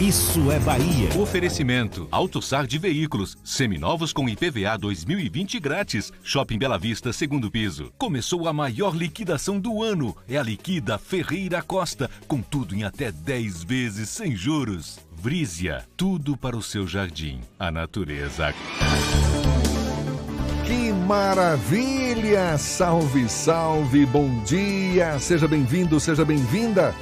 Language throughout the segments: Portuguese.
Isso é Bahia. Oferecimento: AutoSar de Veículos, seminovos com IPVA 2020 grátis. Shopping Bela Vista, segundo piso. Começou a maior liquidação do ano. É a Liquida Ferreira Costa, com tudo em até 10 vezes sem juros. Vrízia, tudo para o seu jardim. A natureza. Que maravilha! Salve, salve, bom dia! Seja bem-vindo, seja bem-vinda!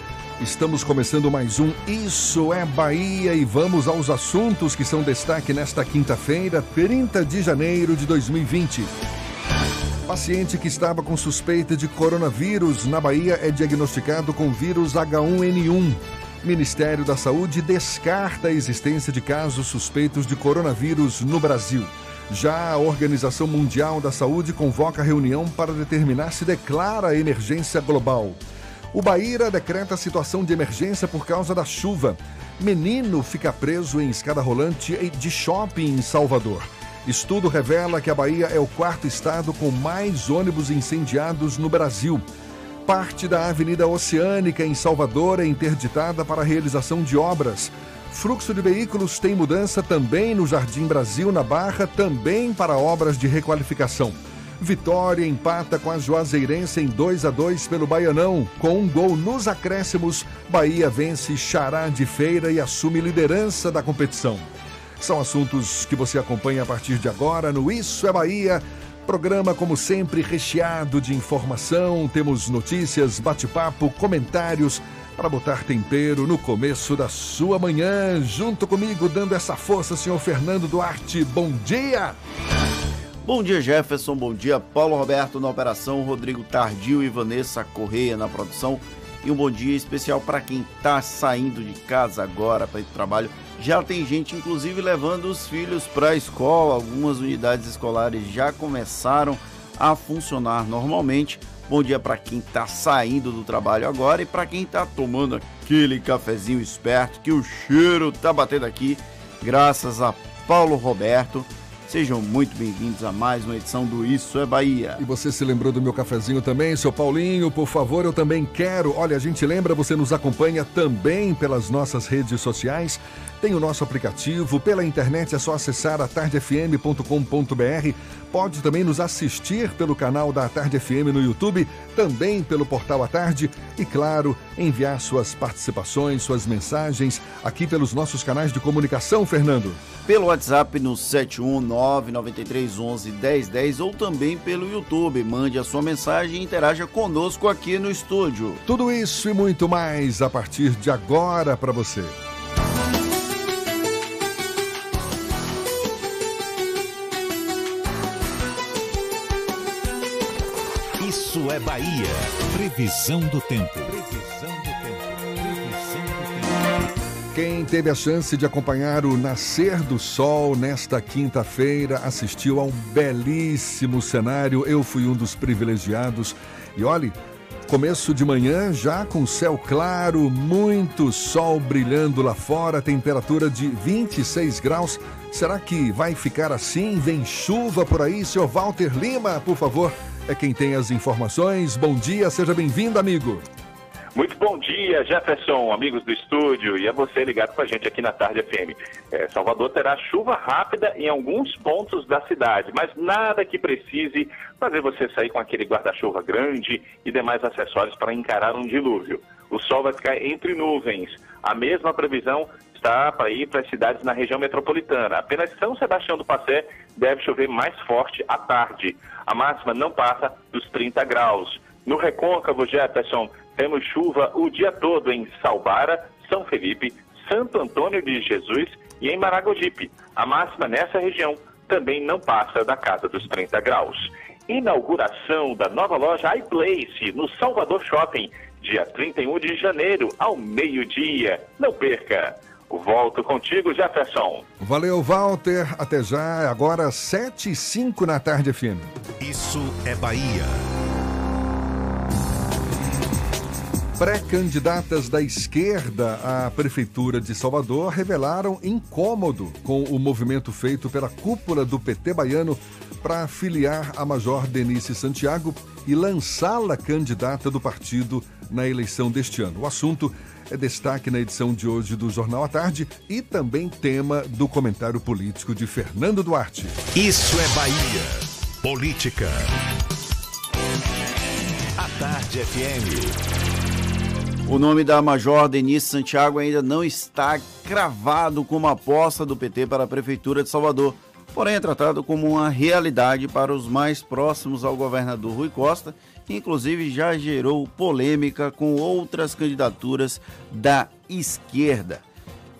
Estamos começando mais um Isso é Bahia e vamos aos assuntos que são destaque nesta quinta-feira, 30 de janeiro de 2020. Paciente que estava com suspeita de coronavírus na Bahia é diagnosticado com vírus H1N1. Ministério da Saúde descarta a existência de casos suspeitos de coronavírus no Brasil. Já a Organização Mundial da Saúde convoca reunião para determinar se declara emergência global. O Bahia decreta situação de emergência por causa da chuva. Menino fica preso em escada rolante de shopping em Salvador. Estudo revela que a Bahia é o quarto estado com mais ônibus incendiados no Brasil. Parte da Avenida Oceânica em Salvador é interditada para a realização de obras. Fluxo de veículos tem mudança também no Jardim Brasil, na Barra, também para obras de requalificação. Vitória empata com a Juazeirense em 2 a 2 pelo Baianão. Com um gol nos acréscimos, Bahia vence Xará de Feira e assume liderança da competição. São assuntos que você acompanha a partir de agora no Isso é Bahia. Programa, como sempre, recheado de informação. Temos notícias, bate-papo, comentários para botar tempero no começo da sua manhã. Junto comigo, dando essa força, senhor Fernando Duarte. Bom dia! Bom dia, Jefferson. Bom dia, Paulo Roberto na operação, Rodrigo Tardio e Vanessa Correia na produção. E um bom dia especial para quem está saindo de casa agora para ir para o trabalho. Já tem gente, inclusive, levando os filhos para a escola. Algumas unidades escolares já começaram a funcionar normalmente. Bom dia para quem está saindo do trabalho agora e para quem está tomando aquele cafezinho esperto que o cheiro tá batendo aqui, graças a Paulo Roberto. Sejam muito bem-vindos a mais uma edição do Isso é Bahia. E você se lembrou do meu cafezinho também, seu Paulinho? Por favor, eu também quero. Olha, a gente lembra, você nos acompanha também pelas nossas redes sociais. Tem o nosso aplicativo, pela internet é só acessar atardefm.com.br. Pode também nos assistir pelo canal da Tarde FM no YouTube, também pelo portal A Tarde e, claro, enviar suas participações, suas mensagens aqui pelos nossos canais de comunicação, Fernando. Pelo WhatsApp no 71993111010 ou também pelo YouTube. Mande a sua mensagem e interaja conosco aqui no estúdio. Tudo isso e muito mais a partir de agora para você. Isso é Bahia. Previsão do tempo. Previsão do tempo. Previsão do tempo. Quem teve a chance de acompanhar o nascer do sol nesta quinta-feira assistiu a um belíssimo cenário. Eu fui um dos privilegiados. E olhe, começo de manhã já com céu claro, muito sol brilhando lá fora, temperatura de 26 graus. Será que vai ficar assim? Vem chuva por aí? Senhor Walter Lima, por favor, é quem tem as informações. Bom dia, seja bem-vindo, amigo. Muito bom dia, Jefferson, amigos do estúdio, e a você ligado com a gente aqui na Tarde FM. É, Salvador terá chuva rápida em alguns pontos da cidade, mas nada que precise fazer você sair com aquele guarda-chuva grande e demais acessórios para encarar um dilúvio. O sol vai ficar entre nuvens. A mesma previsão está para ir para as cidades na região metropolitana. Apenas São Sebastião do Passé deve chover mais forte à tarde. A máxima não passa dos 30 graus. No recôncavo, Jefferson, temos chuva o dia todo em Salbara, São Felipe, Santo Antônio de Jesus e em Maragogipe. A máxima nessa região também não passa da casa dos 30 graus. Inauguração da nova loja iPlace no Salvador Shopping, dia 31 de janeiro, ao meio-dia. Não perca! Volto contigo, Jefferson. Valeu, Walter. Até já. Agora, 7 e 5 na tarde, FM. Isso é Bahia. Pré-candidatas da esquerda à Prefeitura de Salvador revelaram incômodo com o movimento feito pela cúpula do PT baiano para filiar a Major Denise Santiago e lançá-la candidata do partido na eleição deste ano. O assunto é destaque na edição de hoje do Jornal à Tarde e também tema do comentário político de Fernando Duarte. Isso é Bahia. Política. A Tarde FM. O nome da Major Denise Santiago ainda não está cravado como aposta do PT para a Prefeitura de Salvador, porém é tratado como uma realidade para os mais próximos ao governador Rui Costa, inclusive já gerou polêmica com outras candidaturas da esquerda.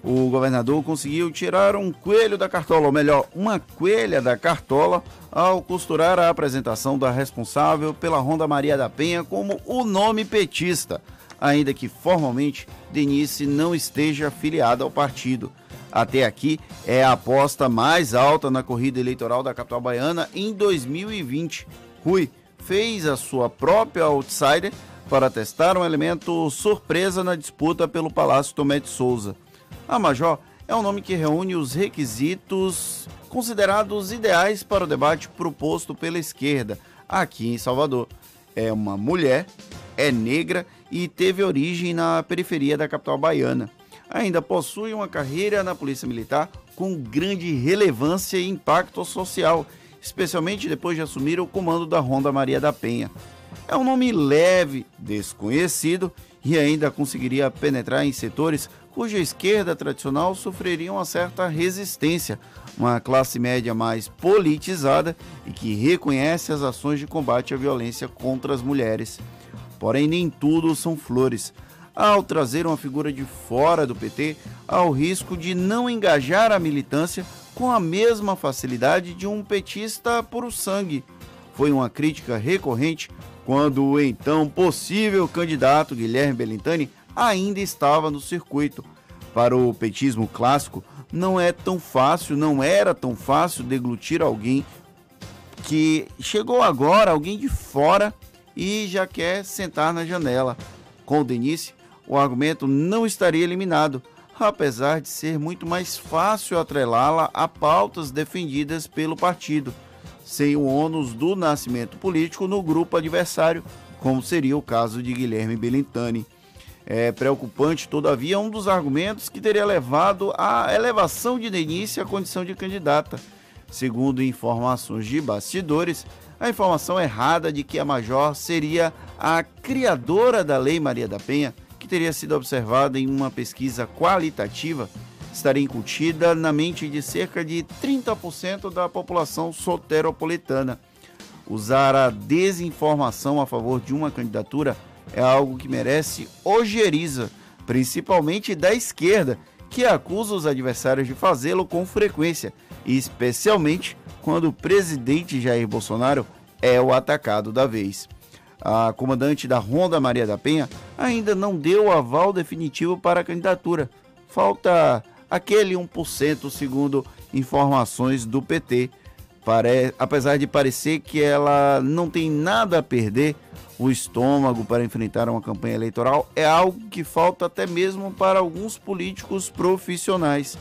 O governador conseguiu tirar um coelho da cartola, ou melhor, uma coelha da cartola, ao costurar a apresentação da responsável pela Ronda Maria da Penha como o nome petista ainda que formalmente Denise não esteja afiliada ao partido. Até aqui é a aposta mais alta na corrida eleitoral da capital baiana em 2020. Rui fez a sua própria outsider para testar um elemento surpresa na disputa pelo Palácio Tomé de Souza. A Major é um nome que reúne os requisitos considerados ideais para o debate proposto pela esquerda aqui em Salvador. É uma mulher, é negra e teve origem na periferia da capital baiana. Ainda possui uma carreira na Polícia Militar com grande relevância e impacto social, especialmente depois de assumir o comando da Ronda Maria da Penha. É um nome leve, desconhecido e ainda conseguiria penetrar em setores cuja esquerda tradicional sofreria uma certa resistência, uma classe média mais politizada e que reconhece as ações de combate à violência contra as mulheres. Porém, nem tudo são flores. Ao trazer uma figura de fora do PT, há o risco de não engajar a militância com a mesma facilidade de um petista puro sangue. Foi uma crítica recorrente quando o então possível candidato Guilherme Belintani ainda estava no circuito. Para o petismo clássico, não é tão fácil, não era tão fácil deglutir alguém que chegou agora, alguém de fora e já quer sentar na janela. Com o Denise, o argumento não estaria eliminado, apesar de ser muito mais fácil atrelá-la a pautas defendidas pelo partido, sem o ônus do nascimento político no grupo adversário, como seria o caso de Guilherme Belintani. É preocupante, todavia, um dos argumentos que teria levado à elevação de Denise à condição de candidata. Segundo informações de bastidores, a informação errada de que a Major seria a criadora da Lei Maria da Penha, que teria sido observada em uma pesquisa qualitativa, estaria incutida na mente de cerca de 30% da população soteropolitana. Usar a desinformação a favor de uma candidatura é algo que merece ojeriza, principalmente da esquerda, que acusa os adversários de fazê-lo com frequência, especialmente quando o presidente Jair Bolsonaro é o atacado da vez. A comandante da Ronda Maria da Penha ainda não deu o aval definitivo para a candidatura. Falta aquele 1% segundo informações do PT. Pare... Apesar de parecer que ela não tem nada a perder, o estômago para enfrentar uma campanha eleitoral é algo que falta até mesmo para alguns políticos profissionais.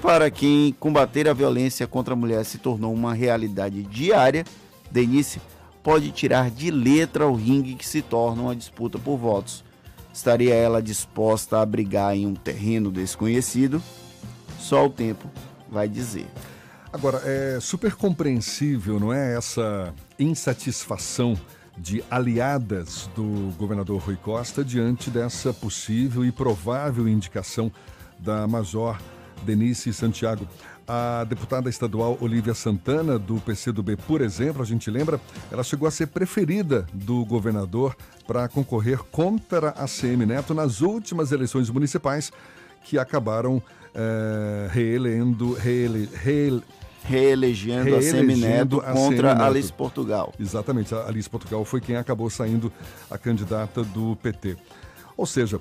Para quem combater a violência contra a mulher se tornou uma realidade diária, Denise pode tirar de letra o ringue que se torna uma disputa por votos. Estaria ela disposta a brigar em um terreno desconhecido? Só o tempo vai dizer. Agora, é super compreensível, não é? Essa insatisfação de aliadas do governador Rui Costa diante dessa possível e provável indicação da Major Denise Santiago. A deputada estadual Olivia Santana, do PCdoB, por exemplo, a gente lembra, ela chegou a ser preferida do governador para concorrer contra a CM Neto nas últimas eleições municipais que acabaram é, reelendo, reele, reele, reelegendo, reelegendo a Semineto contra a Alice Portugal. Exatamente, a Alice Portugal foi quem acabou saindo a candidata do PT. Ou seja,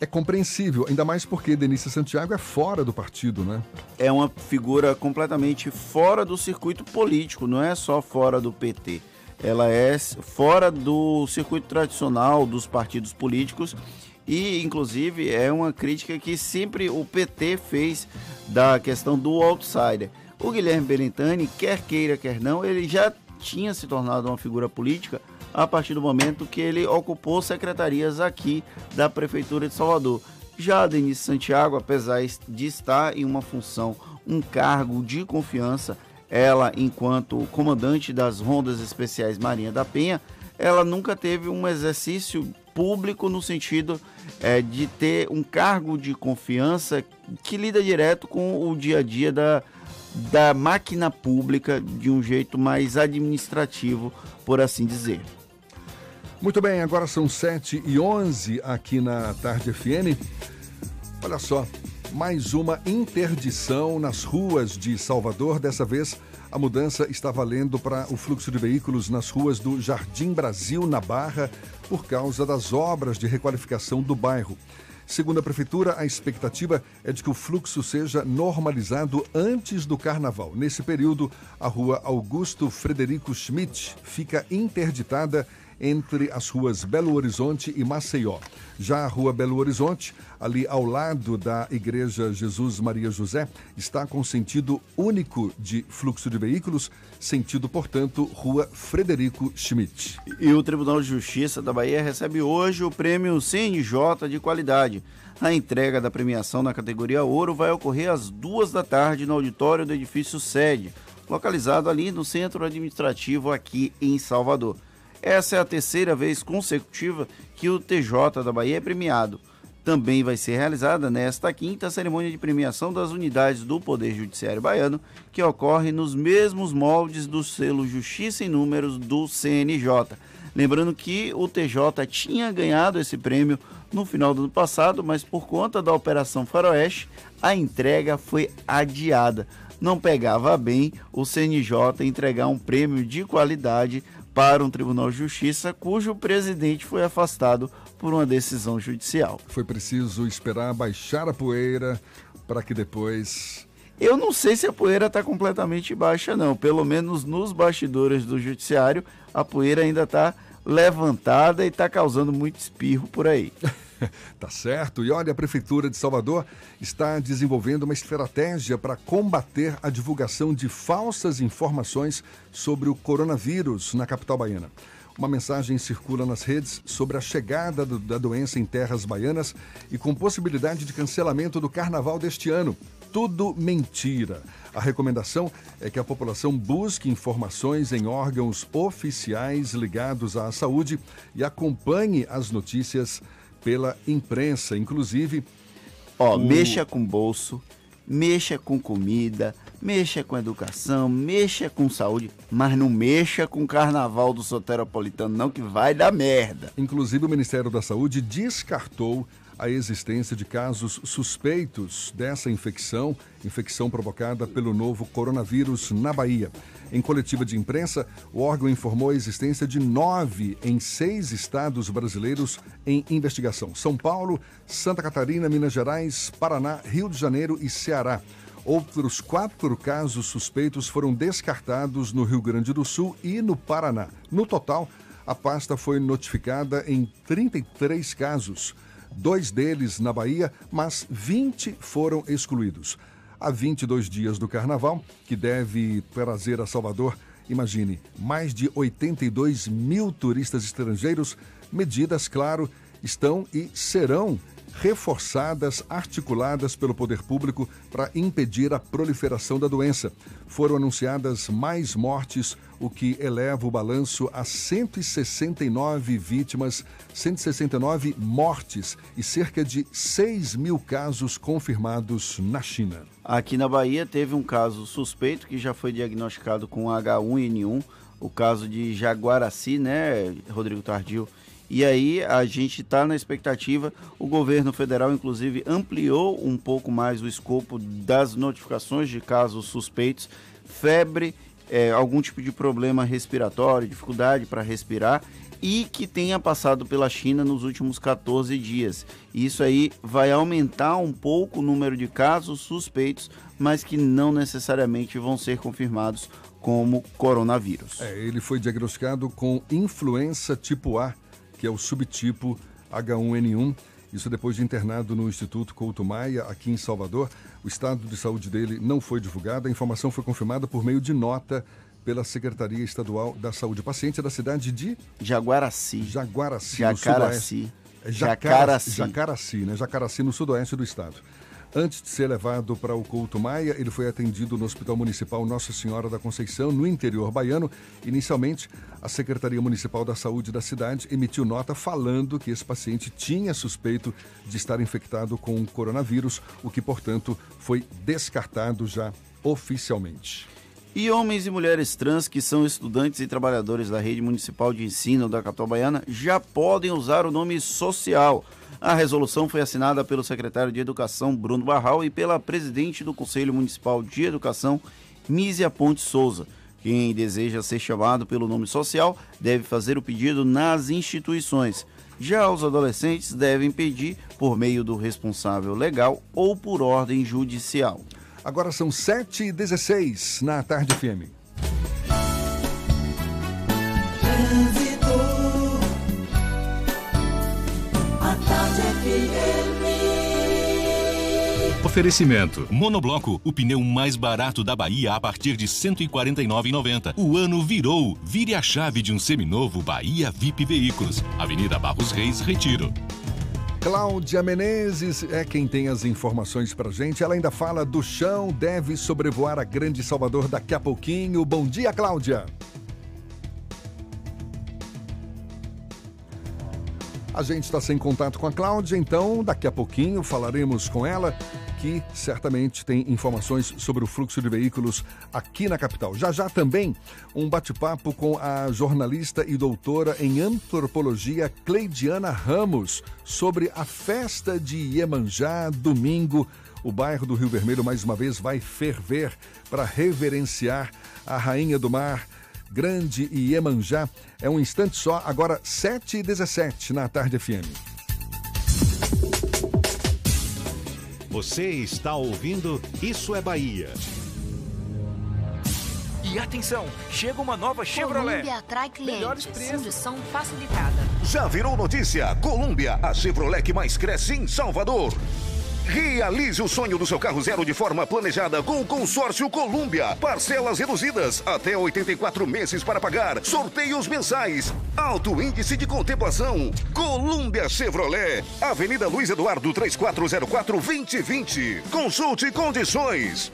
É compreensível, ainda mais porque Denise Santiago é fora do partido, né? É uma figura completamente fora do circuito político, não é só fora do PT. Ela é fora do circuito tradicional dos partidos políticos e, inclusive, é uma crítica que sempre o PT fez da questão do outsider. O Guilherme Belintani, quer queira, quer não, ele já tinha se tornado uma figura política a partir do momento que ele ocupou secretarias aqui da Prefeitura de Salvador. Já Denise Santiago, apesar de estar em uma função, um cargo de confiança, ela, enquanto comandante das Rondas Especiais Marinha da Penha, ela nunca teve um exercício público no sentido é, de ter um cargo de confiança que lida direto com o dia a dia da, da máquina pública de um jeito mais administrativo, por assim dizer. Muito bem, agora são 7 e 11 aqui na Tarde FM. Olha só, mais uma interdição nas ruas de Salvador. Dessa vez, a mudança está valendo para o fluxo de veículos nas ruas do Jardim Brasil, na Barra, por causa das obras de requalificação do bairro. Segundo a Prefeitura, a expectativa é de que o fluxo seja normalizado antes do carnaval. Nesse período, a rua Augusto Frederico Schmidt fica interditada entre as ruas Belo Horizonte e Maceió. Já a rua Belo Horizonte, ali ao lado da Igreja Jesus Maria José, está com sentido único de fluxo de veículos, sentido, portanto, Rua Frederico Schmidt. E o Tribunal de Justiça da Bahia recebe hoje o prêmio CNJ de qualidade. A entrega da premiação na categoria Ouro vai ocorrer às duas da tarde no auditório do edifício sede, localizado ali no centro administrativo aqui em Salvador. Essa é a terceira vez consecutiva que o TJ da Bahia é premiado. Também vai ser realizada nesta quinta a cerimônia de premiação das unidades do Poder Judiciário Baiano, que ocorre nos mesmos moldes do selo Justiça em Números do CNJ. Lembrando que o TJ tinha ganhado esse prêmio no final do ano passado, mas por conta da Operação Faroeste, a entrega foi adiada. Não pegava bem o CNJ entregar um prêmio de qualidade para um Tribunal de Justiça cujo presidente foi afastado por uma decisão judicial. Foi preciso esperar baixar a poeira para que depois. Eu não sei se a poeira está completamente baixa, não. Pelo menos nos bastidores do judiciário, a poeira ainda está levantada e está causando muito espirro por aí. tá certo. E olha, a Prefeitura de Salvador está desenvolvendo uma estratégia para combater a divulgação de falsas informações sobre o coronavírus na capital baiana. Uma mensagem circula nas redes sobre a chegada do, da doença em terras baianas e com possibilidade de cancelamento do carnaval deste ano. Tudo mentira. A recomendação é que a população busque informações em órgãos oficiais ligados à saúde e acompanhe as notícias pela imprensa, inclusive. Ó, o... mexa com bolso, mexa com comida, mexa com educação, mexa com saúde, mas não mexa com o carnaval do soteropolitano, não, que vai dar merda. Inclusive, o Ministério da Saúde descartou a existência de casos suspeitos dessa infecção, infecção provocada pelo novo coronavírus na Bahia. Em coletiva de imprensa, o órgão informou a existência de nove em seis estados brasileiros em investigação: São Paulo, Santa Catarina, Minas Gerais, Paraná, Rio de Janeiro e Ceará. Outros quatro casos suspeitos foram descartados no Rio Grande do Sul e no Paraná. No total, a pasta foi notificada em 33 casos dois deles na Bahia, mas 20 foram excluídos. Há 22 dias do carnaval, que deve trazer a Salvador, imagine, mais de 82 mil turistas estrangeiros. Medidas, claro, estão e serão reforçadas, articuladas pelo poder público para impedir a proliferação da doença. Foram anunciadas mais mortes, o que eleva o balanço a 169 vítimas, 169 mortes e cerca de 6 mil casos confirmados na China. Aqui na Bahia teve um caso suspeito que já foi diagnosticado com H1N1, o caso de Jaguaraci, né, Rodrigo Tardio? E aí a gente está na expectativa. O governo federal, inclusive, ampliou um pouco mais o escopo das notificações de casos suspeitos. Febre é, algum tipo de problema respiratório, dificuldade para respirar e que tenha passado pela China nos últimos 14 dias. Isso aí vai aumentar um pouco o número de casos suspeitos, mas que não necessariamente vão ser confirmados como coronavírus. É, ele foi diagnosticado com influenza tipo A, que é o subtipo H1N1. Isso depois de internado no Instituto Couto Maia, aqui em Salvador. O estado de saúde dele não foi divulgado. A informação foi confirmada por meio de nota pela Secretaria Estadual da Saúde. O paciente é da cidade de Jaguaraci. Jaguaraci, Jacaraci. É Jacaraci. Jacaraci, né? Jacaraci, no sudoeste do estado. Antes de ser levado para o Couto Maia, ele foi atendido no Hospital Municipal Nossa Senhora da Conceição, no interior baiano. Inicialmente, a Secretaria Municipal da Saúde da cidade emitiu nota falando que esse paciente tinha suspeito de estar infectado com o coronavírus, o que, portanto, foi descartado já oficialmente. E homens e mulheres trans que são estudantes e trabalhadores da rede municipal de ensino da capital baiana já podem usar o nome social. A resolução foi assinada pelo secretário de Educação, Bruno Barral, e pela presidente do Conselho Municipal de Educação, Mísia Ponte Souza. Quem deseja ser chamado pelo nome social deve fazer o pedido nas instituições. Já os adolescentes devem pedir por meio do responsável legal ou por ordem judicial. Agora são 7h16 na Tarde FM. Oferecimento. Monobloco, o pneu mais barato da Bahia a partir de R$ 149,90. O ano virou. Vire a chave de um seminovo Bahia VIP Veículos. Avenida Barros Reis, Retiro. Cláudia Menezes é quem tem as informações pra gente. Ela ainda fala do chão, deve sobrevoar a Grande Salvador daqui a pouquinho. Bom dia, Cláudia. A gente está sem contato com a Cláudia, então daqui a pouquinho falaremos com ela que certamente tem informações sobre o fluxo de veículos aqui na capital. Já já também um bate-papo com a jornalista e doutora em antropologia Cleidiana Ramos sobre a festa de Iemanjá, domingo. O bairro do Rio Vermelho mais uma vez vai ferver para reverenciar a rainha do mar. Grande Iemanjá. É um instante só, agora 7h17 na Tarde FM. Você está ouvindo Isso é Bahia. E atenção, chega uma nova Chevrolet. Colômbia atrai clientes, condição facilitada. Já virou notícia? Colômbia, a Chevrolet que mais cresce em Salvador. Realize o sonho do seu carro zero de forma planejada com o consórcio Colômbia. Parcelas reduzidas, até 84 meses para pagar. Sorteios mensais. Alto índice de contemplação. Colômbia Chevrolet. Avenida Luiz Eduardo 3404 2020. Consulte condições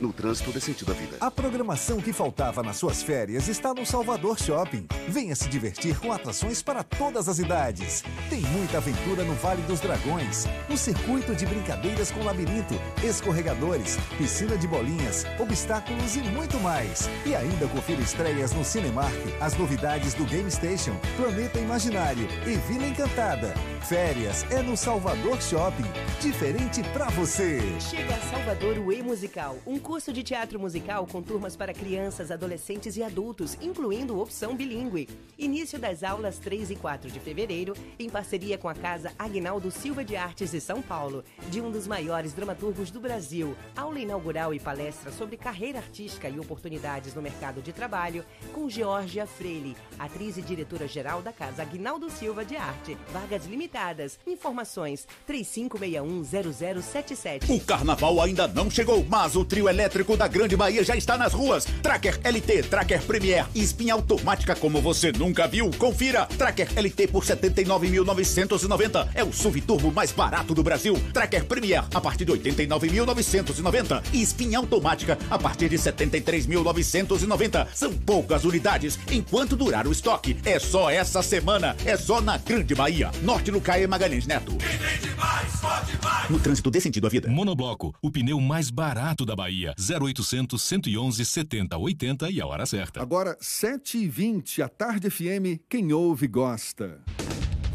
no trânsito desse sentido da vida. A programação que faltava nas suas férias está no Salvador Shopping. Venha se divertir com atrações para todas as idades. Tem muita aventura no Vale dos Dragões, um circuito de brincadeiras com labirinto, escorregadores, piscina de bolinhas, obstáculos e muito mais. E ainda confira estreias no Cinemark, as novidades do Game Station, Planeta Imaginário e Vila Encantada. Férias é no Salvador Shopping. Diferente para você. Chega a Salvador o E-Musical, um curso de teatro musical com turmas para crianças, adolescentes e adultos, incluindo opção bilíngue. Início das aulas 3 e 4 de fevereiro, em parceria com a Casa Agnaldo Silva de Artes de São Paulo, de um dos maiores dramaturgos do Brasil. Aula inaugural e palestra sobre carreira artística e oportunidades no mercado de trabalho, com Georgia Freire, atriz e diretora-geral da Casa Agnaldo Silva de Arte. Vagas limitadas. Informações 35610077. O carnaval ainda não chegou, mas o trio elétrico da Grande Bahia já está nas ruas. Tracker LT, Tracker Premier e espinha automática como você nunca viu. Confira. Tracker LT por 79.990. É o SUV turbo mais barato do Brasil. Tracker Premier a partir de 89.990 e espinha automática a partir de 73.990. São poucas unidades enquanto durar o estoque. É só essa semana. É só na Grande Bahia. Norte no Caê Magalhães Neto. No trânsito dê sentido à vida. Monobloco, o pneu mais barato da Bahia. 0800 111 70 80 e a hora certa. Agora, 7h20, a Tarde FM, quem ouve gosta.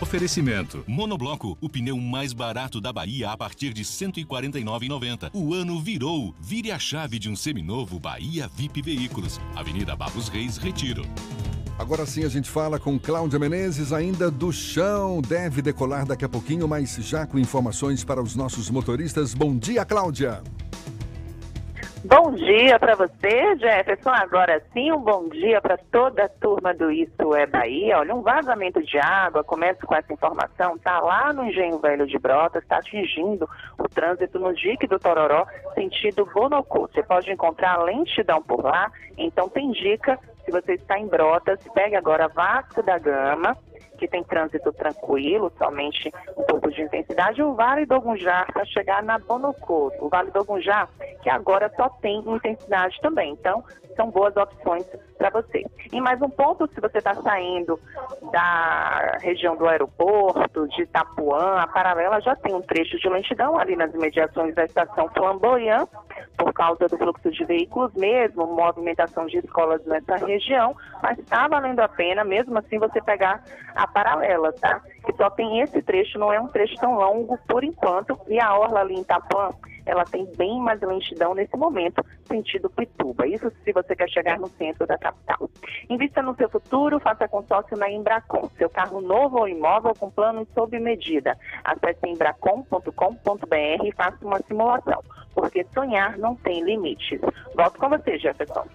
Oferecimento. Monobloco, o pneu mais barato da Bahia a partir de R$ 149,90. O ano virou. Vire a chave de um seminovo Bahia VIP Veículos. Avenida Barros Reis, Retiro. Agora sim a gente fala com Cláudia Menezes, ainda do chão. Deve decolar daqui a pouquinho, mas já com informações para os nossos motoristas. Bom dia, Cláudia. Bom dia para você, Jefferson. Agora sim, um bom dia para toda a turma do Isso é Bahia. Olha, um vazamento de água, começo com essa informação, está lá no Engenho Velho de Brotas, está atingindo o trânsito no dique do Tororó, sentido Bonocô. Você pode encontrar lentidão por lá, então tem dica, se você está em Brotas, pegue agora Vasco da Gama, que tem trânsito tranquilo, somente um pouco de intensidade, o Vale do Ogunjá para chegar na Bonocô. O Vale do Ogunjá, que agora só tem intensidade também. Então, são boas opções para você. E mais um ponto, se você está saindo da região do aeroporto, de Itapuã, a paralela já tem um trecho de lentidão ali nas imediações da estação Flamboyant, por causa do fluxo de veículos mesmo, movimentação de escolas nessa região, mas está valendo a pena, mesmo assim, você pegar a paralela, tá? Que só tem esse trecho, não é um trecho tão longo por enquanto, e a orla ali em Itapuã, ela tem bem mais lentidão nesse momento, sentido Pituba. Isso se você quer chegar no centro da capital. Invista no seu futuro, faça consórcio na Embracon. Seu carro novo ou imóvel com planos sob medida. Acesse embracon.com.br e faça uma simulação, porque sonhar não tem limites. Volto com você, Jefferson.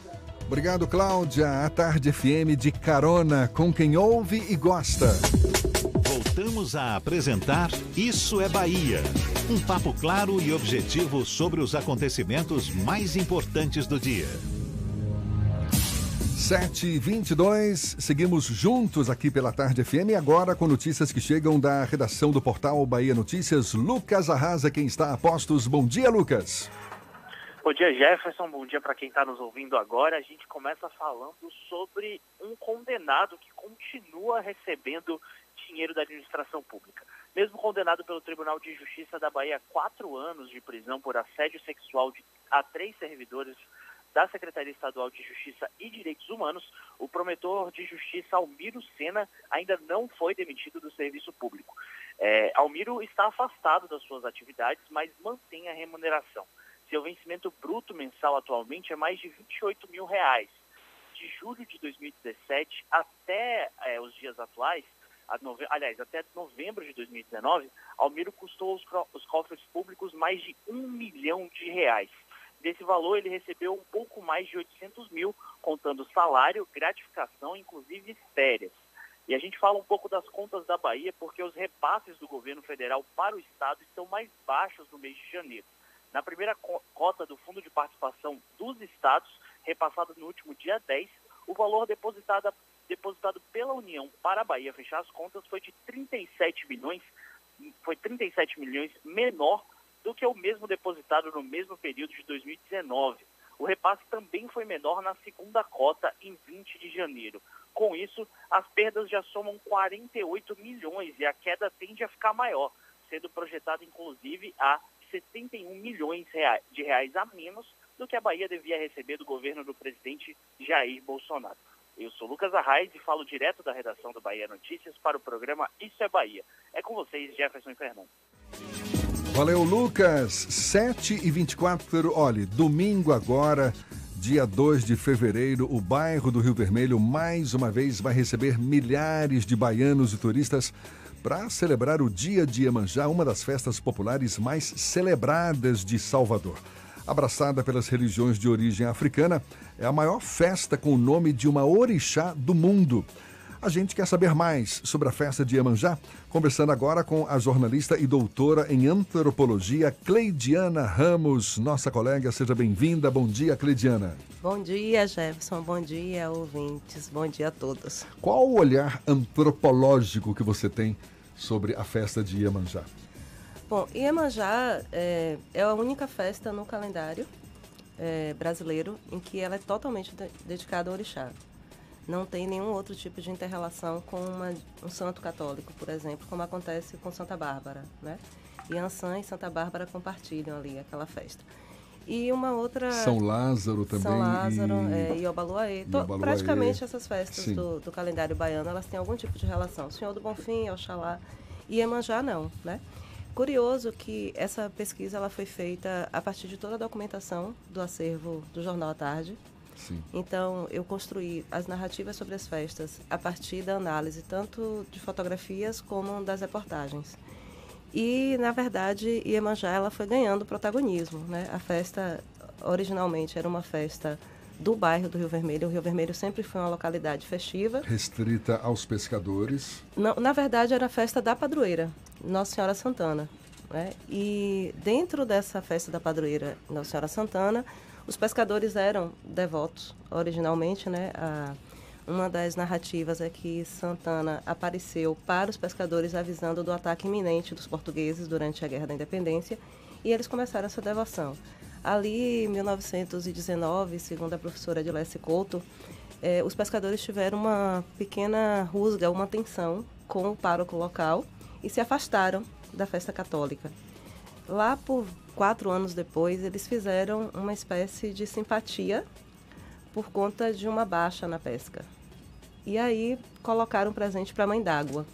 Obrigado, Cláudia. A Tarde FM de carona com quem ouve e gosta. Voltamos a apresentar Isso é Bahia. Um papo claro e objetivo sobre os acontecimentos mais importantes do dia. 7 e 22 seguimos juntos aqui pela Tarde FM e agora com notícias que chegam da redação do portal Bahia Notícias. Lucas Arrasa, quem está a postos. Bom dia, Lucas. Bom dia, Jefferson. Bom dia para quem está nos ouvindo agora. A gente começa falando sobre um condenado que continua recebendo dinheiro da administração pública. Mesmo condenado pelo Tribunal de Justiça da Bahia a quatro anos de prisão por assédio sexual de, a três servidores da Secretaria Estadual de Justiça e Direitos Humanos, o promotor de justiça Almiro Sena ainda não foi demitido do serviço público. É, Almiro está afastado das suas atividades, mas mantém a remuneração. Seu vencimento bruto mensal atualmente é mais de 28 mil reais. De julho de 2017 até é, os dias atuais, nove... aliás, até novembro de 2019, Almiro custou os, cofres públicos mais de um milhão de reais. Desse valor, ele recebeu um pouco mais de 800 mil, contando salário, gratificação, inclusive férias. E a gente fala um pouco das contas da Bahia, porque os repasses do governo federal para o Estado estão mais baixos no mês de janeiro. Na primeira cota do Fundo de Participação dos Estados, repassada no último dia 10, o valor depositado, depositado pela União para a Bahia fechar as contas foi de 37 milhões, foi 37 milhões menor do que o mesmo depositado no mesmo período de 2019. O repasse também foi menor na segunda cota, em 20 de janeiro. Com isso, as perdas já somam 48 milhões e a queda tende a ficar maior, sendo projetada inclusive a 71 milhões de reais a menos do que a Bahia devia receber do governo do presidente Jair Bolsonaro. Eu sou Lucas Arraes e falo direto da redação do Bahia Notícias para o programa Isso é Bahia. É com vocês, Jefferson e Fernando. Valeu, Lucas. 7 e 24 olhe, domingo agora, dia 2 de fevereiro, o bairro do Rio Vermelho mais uma vez vai receber milhares de baianos e turistas para celebrar o Dia de Iemanjá, uma das festas populares mais celebradas de Salvador. Abraçada pelas religiões de origem africana, é a maior festa com o nome de uma orixá do mundo. A gente quer saber mais sobre a festa de Iemanjá, conversando agora com a jornalista e doutora em antropologia, Cleidiana Ramos, nossa colega. Seja bem-vinda. Bom dia, Cleidiana. Bom dia, Jefferson. Bom dia, ouvintes. Bom dia a todos. Qual o olhar antropológico que você tem sobre a festa de Iemanjá? Bom, Iemanjá é, é a única festa no calendário é, brasileiro em que ela é totalmente de, dedicada ao orixá. Não tem nenhum outro tipo de interrelação com uma, um santo católico, por exemplo, como acontece com Santa Bárbara, né? Iansã e Santa Bárbara compartilham ali aquela festa. E uma outra... São Lázaro também. São Lázaro e... é, e Obaluaê. To- Obaluaê. Praticamente essas festas do, do calendário baiano, elas têm algum tipo de relação. Senhor do Bonfim, Oxalá e Iemanjá não, né? Curioso que essa pesquisa ela foi feita a partir de toda a documentação do acervo do Jornal à Tarde. Sim. Então, eu construí as narrativas sobre as festas a partir da análise tanto de fotografias como das reportagens. E, na verdade, Iemanjá ela foi ganhando protagonismo. Né? A festa, originalmente, era uma festa do bairro do Rio Vermelho. O Rio Vermelho sempre foi uma localidade festiva. Restrita aos pescadores. Não, na verdade, era a festa da padroeira, Nossa Senhora Santana. Né? E dentro dessa festa da padroeira Nossa Senhora Santana, os pescadores eram devotos originalmente. Né? A, uma das narrativas é que Santana apareceu para os pescadores avisando do ataque iminente dos portugueses durante a Guerra da Independência e eles começaram essa devoção. Ali, em 1919, segundo a professora Adilesse Couto, eh, os pescadores tiveram uma pequena rusga, uma tensão com o pároco local e se afastaram da festa católica. Lá por quatro anos depois, eles fizeram uma espécie de simpatia por conta de uma baixa na pesca. E aí colocaram um presente para a mãe d'água.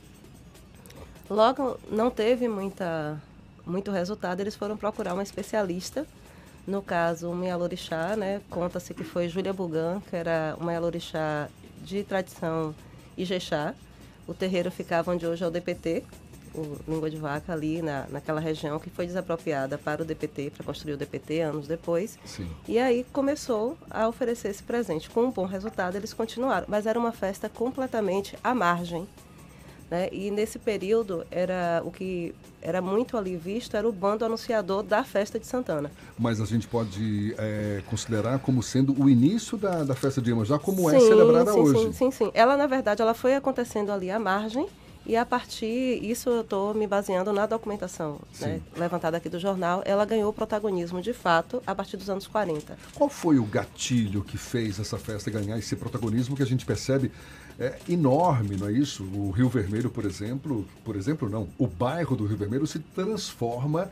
Logo, não teve muita, muito resultado, eles foram procurar uma especialista no caso, um Yalorixá, né? Conta-se que foi Júlia Bugan, que era uma Yalorixá de tradição Ijexá. O terreiro ficava onde hoje é o DPT, o Língua de Vaca, ali na, naquela região que foi desapropriada para o DPT, para construir o DPT anos depois. Sim. E aí começou a oferecer esse presente. Com um bom resultado, eles continuaram. Mas era uma festa completamente à margem. Né? E nesse período, era o que era muito ali visto era o bando anunciador da festa de Santana. Mas a gente pode é, considerar como sendo o início da, da festa de Iemanjá, como é Sim, celebrada sim, hoje. Sim, sim, sim. Ela, na verdade, ela foi acontecendo ali à margem e a partir, isso eu estou me baseando na documentação né, levantada aqui do jornal, ela ganhou protagonismo de fato a partir dos anos 40. Qual foi o gatilho que fez essa festa ganhar esse protagonismo que a gente percebe é enorme, não é isso? O Rio Vermelho, por exemplo, por exemplo, não, o bairro do Rio Vermelho se transforma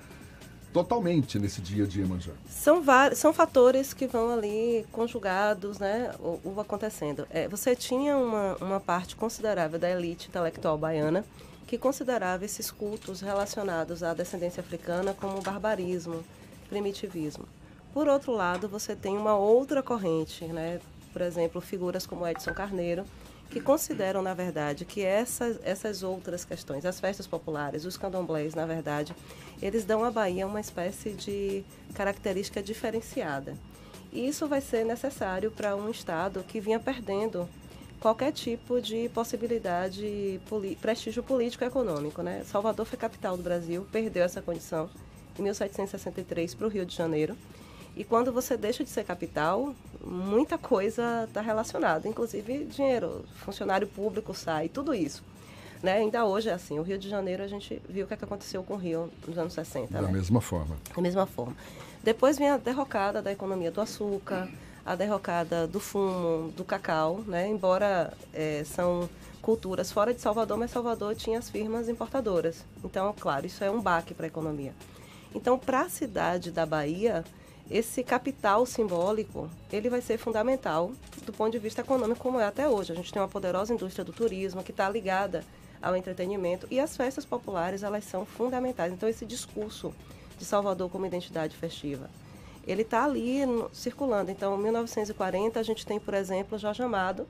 totalmente nesse dia de Iemanjá. São, são fatores que vão ali conjugados, né, ou, ou acontecendo. É, você tinha uma, uma parte considerável da elite intelectual baiana que considerava esses cultos relacionados à descendência africana como barbarismo, primitivismo. Por outro lado, você tem uma outra corrente, né, por exemplo, figuras como Edson Carneiro, que consideram, na verdade, que essas, essas outras questões, as festas populares, os candomblés, na verdade, eles dão à Bahia uma espécie de característica diferenciada. E isso vai ser necessário para um Estado que vinha perdendo qualquer tipo de possibilidade, prestígio político e econômico. Né? Salvador foi capital do Brasil, perdeu essa condição em 1763 para o Rio de Janeiro. E quando você deixa de ser capital, muita coisa está relacionada, inclusive dinheiro, funcionário público sai, tudo isso. Né? Ainda hoje é assim. O Rio de Janeiro, a gente viu o que, é que aconteceu com o Rio nos anos 60. Da né? mesma forma. Da mesma forma. Depois vem a derrocada da economia do açúcar, a derrocada do fumo, do cacau, né? embora é, são culturas fora de Salvador, mas Salvador tinha as firmas importadoras. Então, claro, isso é um baque para a economia. Então, para a cidade da Bahia, esse capital simbólico, ele vai ser fundamental do ponto de vista econômico, como é até hoje. A gente tem uma poderosa indústria do turismo que está ligada ao entretenimento e as festas populares, elas são fundamentais. Então, esse discurso de Salvador como identidade festiva, ele está ali no, circulando. Então, em 1940, a gente tem, por exemplo, Jorge Amado,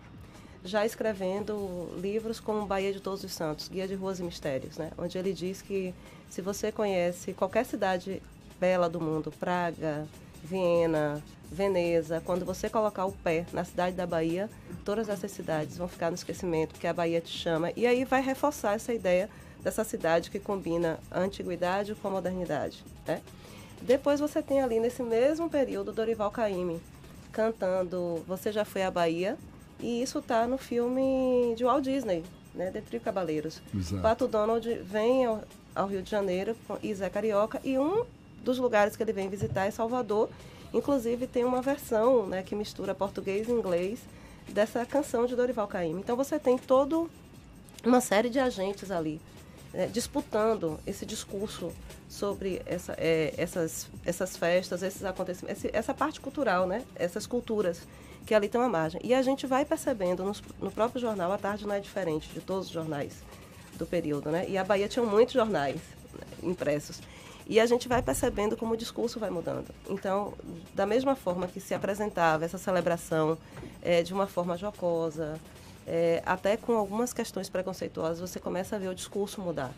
já escrevendo livros como Bahia de Todos os Santos, Guia de Ruas e Mistérios, né? onde ele diz que se você conhece qualquer cidade bela do mundo, Praga, Viena, Veneza, quando você colocar o pé na cidade da Bahia, todas essas cidades vão ficar no esquecimento, porque a Bahia te chama. E aí vai reforçar essa ideia dessa cidade que combina a antiguidade com a modernidade. Né? Depois você tem ali, nesse mesmo período, Dorival Caymmi cantando Você Já Foi à Bahia, e isso está no filme de Walt Disney, né, De Trio Cabaleiros. Exato. Pato Donald vem ao, ao Rio de Janeiro com- e Zé Carioca, e um dos lugares que ele vem visitar é Salvador. Inclusive tem uma versão né, que mistura português e inglês dessa canção de Dorival Caymmi. Então você tem todo uma série de agentes ali né, disputando esse discurso sobre essa, é, essas, essas festas, esses acontecimentos, esse- essa parte cultural, né, essas culturas que ali tem uma margem. E a gente vai percebendo nos- no, próprio jornal, a tarde não é diferente de todos os jornais do período, né? E a Bahia tinha muitos jornais né, impressos. E a gente vai percebendo como o discurso vai mudando. Então, da mesma forma que se apresentava essa celebração eh, de uma forma jocosa, eh, até com algumas questões preconceituosas, você começa a ver o discurso mudar.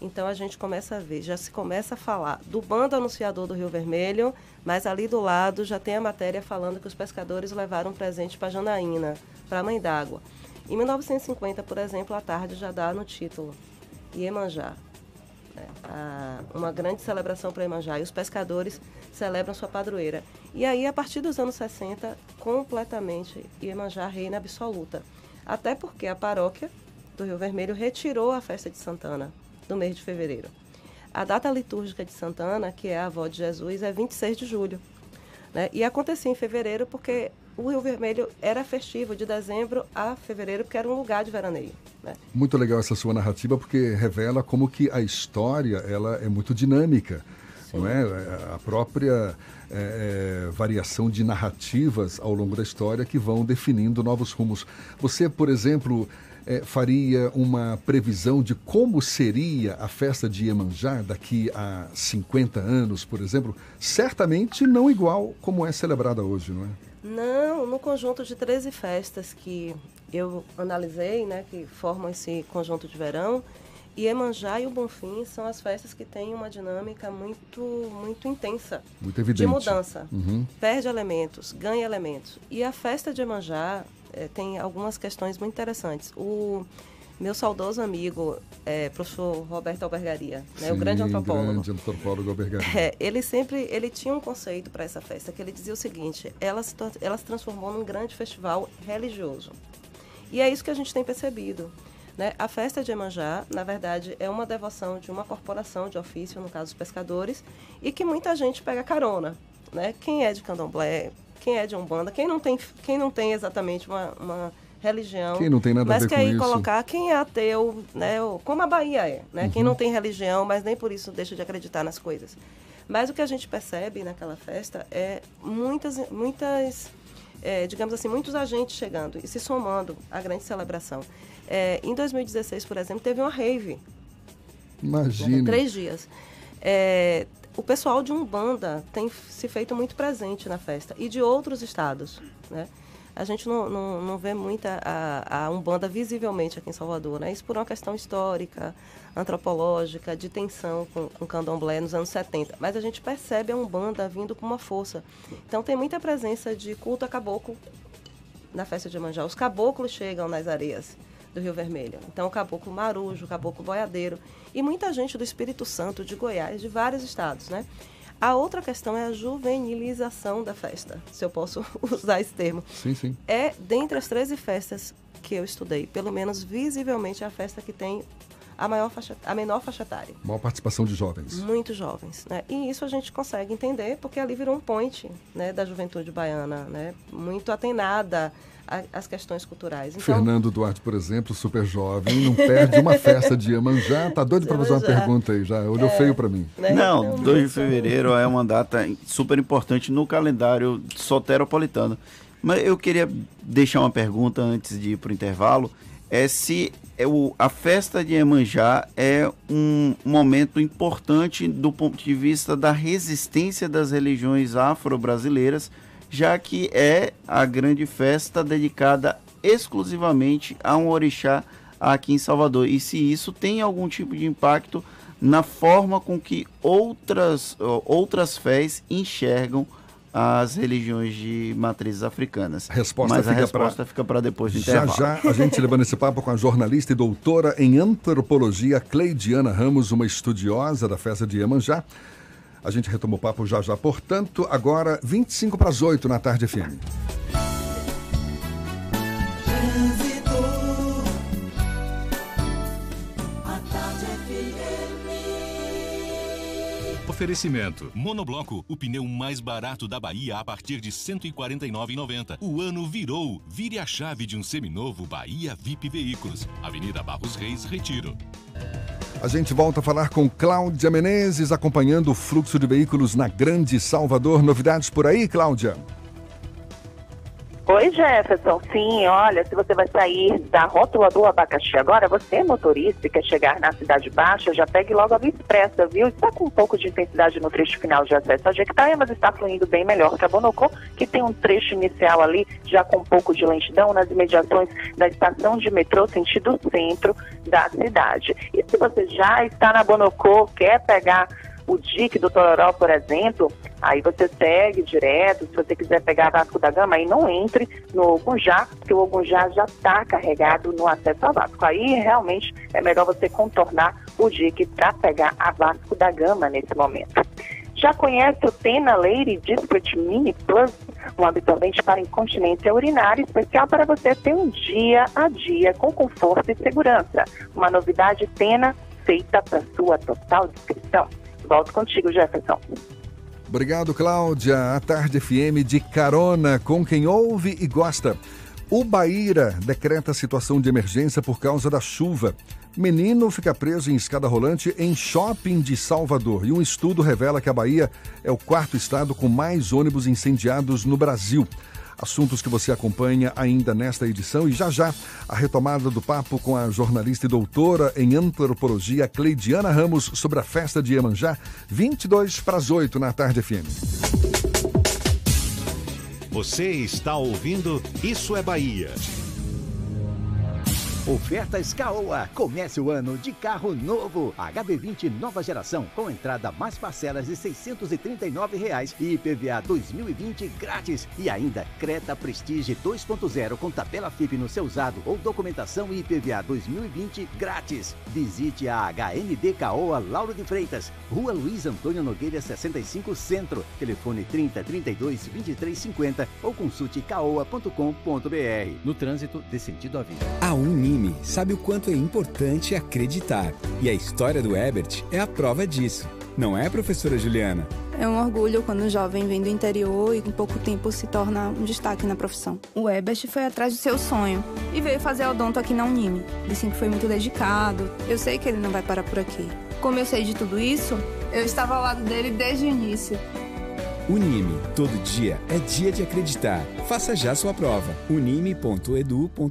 Então a gente começa a ver, já se começa a falar do bando anunciador do Rio Vermelho, mas ali do lado já tem a matéria falando que os pescadores levaram um presente para Janaína, para a Mãe d'Água. Em 1950, por exemplo, a tarde já dá no título Iemanjá. Né? A- uma grande celebração para Iemanjá. E os pescadores celebram sua padroeira. E aí, a partir dos anos 60, completamente Iemanjá reina absoluta. Até porque a paróquia do Rio Vermelho retirou a festa de Santana do mês de fevereiro. A data litúrgica de Santana, que é a avó de Jesus, é 26 de julho. Né? E acontecia em fevereiro porque o Rio Vermelho era festivo de dezembro a fevereiro, porque era um lugar de veraneio. Né? Muito legal essa sua narrativa porque revela como que a história ela é muito dinâmica, não é? A própria é, é, variação de narrativas ao longo da história que vão definindo novos rumos. Você, por exemplo, é, faria uma previsão de como seria a festa de Iemanjá daqui a 50 anos, por exemplo? Certamente não igual como é celebrada hoje, não é? Não, no conjunto de 13 festas que eu analisei, né, que formam esse conjunto de verão, Iemanjá e o Bonfim são as festas que têm uma dinâmica muito, muito intensa. Muito evidente. De mudança. Uhum. Perde elementos, ganha elementos. E a festa de Iemanjá eh, tem algumas questões muito interessantes. O meu saudoso amigo, eh, professor Roberto Albergaria, né, o grande Sim, antropólogo, grande antropólogo Albergaria. é, ele sempre ele tinha um conceito para essa festa que ele dizia o seguinte: ela se, ela se transformou num grande festival religioso. E é isso que a gente tem percebido. Né? A festa de Emanjá, na verdade, é uma devoção de uma corporação de ofício, no caso os pescadores, e que muita gente pega carona. Né? Quem é de candomblé, quem é de umbanda, quem não tem, quem não tem exatamente uma, uma religião, Quem não tem nada a mas ver com isso. colocar quem é ateu, né? como a Bahia é, né? Quem Uhum. não tem religião, mas nem por isso deixa de acreditar nas coisas. Mas o que a gente percebe naquela festa é muitas, muitas é, digamos assim, muitos agentes chegando e se somando à grande celebração. É, em 2016, por exemplo, teve uma rave, Imagine. três dias. É, o pessoal de Umbanda tem se feito muito presente na festa e de outros estados, né? A gente não, não, não vê muita a, a Umbanda visivelmente aqui em Salvador, né? Isso por uma questão histórica, antropológica, de tensão com, o candomblé nos anos 70. Mas a gente percebe a Umbanda vindo com uma força. Então tem muita presença de culto a caboclo na festa de Iemanjá. Os caboclos chegam nas areias do Rio Vermelho. Então, o caboclo marujo, o caboclo boiadeiro e muita gente do Espírito Santo, de Goiás, de vários estados, né? A outra questão é a juvenilização da festa, se eu posso usar esse termo. Sim, sim. É, dentre as 13 festas que eu estudei, pelo menos visivelmente é a festa que tem a, maior faixa, a menor faixa etária. Maior participação de jovens. Muito jovens, né? E isso a gente consegue entender porque ali virou um point, né, da juventude baiana, né? Muito atenada a- às questões culturais. Então, Fernando Duarte, por exemplo, super jovem, não perde uma festa de Iemanjá. Tá doido para fazer uma pergunta aí já. Olhou É. feio para mim. Não, 2 de fevereiro é uma data super importante no calendário soteropolitano. Mas eu queria deixar uma pergunta antes de ir para o intervalo. É se é o, a festa de Iemanjá é um momento importante do ponto de vista da resistência das religiões afro-brasileiras, já que é a grande festa dedicada exclusivamente a um orixá aqui em Salvador. E se isso tem algum tipo de impacto na forma com que outras, outras fés enxergam as religiões de matrizes africanas. Resposta Mas a resposta pra- fica para depois do Já intervalo. já a gente levando esse papo com a jornalista e doutora em antropologia Cleidiana Ramos, uma estudiosa da festa de Iemanjá. A gente retoma o papo já já. Portanto, agora 25 para as 8 na tarde FM. Oferecimento. Monobloco, o pneu mais barato da Bahia a partir de R$ 149,90. O ano virou. Vire a chave de um seminovo Bahia VIP Veículos. Avenida Barros Reis, Retiro. A gente volta a falar com Cláudia Menezes, acompanhando o fluxo de veículos na Grande Salvador. Novidades por aí, Cláudia? Oi, Jefferson. Sim, olha, se você vai sair da rótula do abacaxi agora, você é motorista e quer chegar na Cidade Baixa, já pegue logo a Via Expressa, viu? Está com um pouco de intensidade no trecho final de acesso a Jequitinhonha, mas está fluindo bem melhor que a Bonocô, que tem um trecho inicial ali, já com um pouco de lentidão, nas imediações da estação de metrô, sentido centro da cidade. E se você já está na Bonocô, quer pegar o DIC do Tororó, por exemplo, aí você segue direto. Se você quiser pegar Vasco da Gama, aí não entre no Ogunjá, porque o Ogunjá já está carregado no acesso a Vasco. Aí realmente é melhor você contornar o DIC para pegar a Vasco da Gama nesse momento. Já conhece o Tena Lady Discret Mini Plus, um absorvente para incontinência urinária especial para você ter um dia a dia com conforto e segurança. Uma novidade Tena feita para sua total descrição. Volto contigo, Jefferson. Obrigado, Cláudia. A Tarde FM de carona com quem ouve e gosta. O Baíra decreta situação de emergência por causa da chuva. Menino fica preso em escada rolante em shopping de Salvador. E um estudo revela que a Bahia é o quarto estado com mais ônibus incendiados no Brasil. Assuntos que você acompanha ainda nesta edição e já já a retomada do papo com a jornalista e doutora em antropologia Cleidiana Ramos sobre a festa de Iemanjá, 22 para as 8 na tarde FM. Você está ouvindo Isso é Bahia. Ofertas Caoa. Comece o ano de carro novo. HB20 nova geração com entrada mais parcelas de 639 reais e IPVA 2020 grátis. E ainda Creta Prestige 2.0 com tabela FIP no seu usado ou documentação e IPVA 2020 grátis. Visite a HND Caoa Lauro de Freitas, Rua Luiz Antônio Nogueira 65 Centro. Telefone 30 32 23 50 ou consulte caoa.com.br. No trânsito, dê sentido à vida. A Unime sabe o quanto é importante acreditar. E a história do Ebert é a prova disso. Não é, professora Juliana? É um orgulho quando um jovem vem do interior e em pouco tempo se torna um destaque na profissão. O Ebert foi atrás do seu sonho e veio fazer odonto aqui na Unime. Disse que foi muito dedicado. Eu sei que ele não vai parar por aqui. Como eu sei de tudo isso, eu estava ao lado dele desde o início. Unime, todo dia é dia de acreditar. Faça já sua prova. unime.edu.br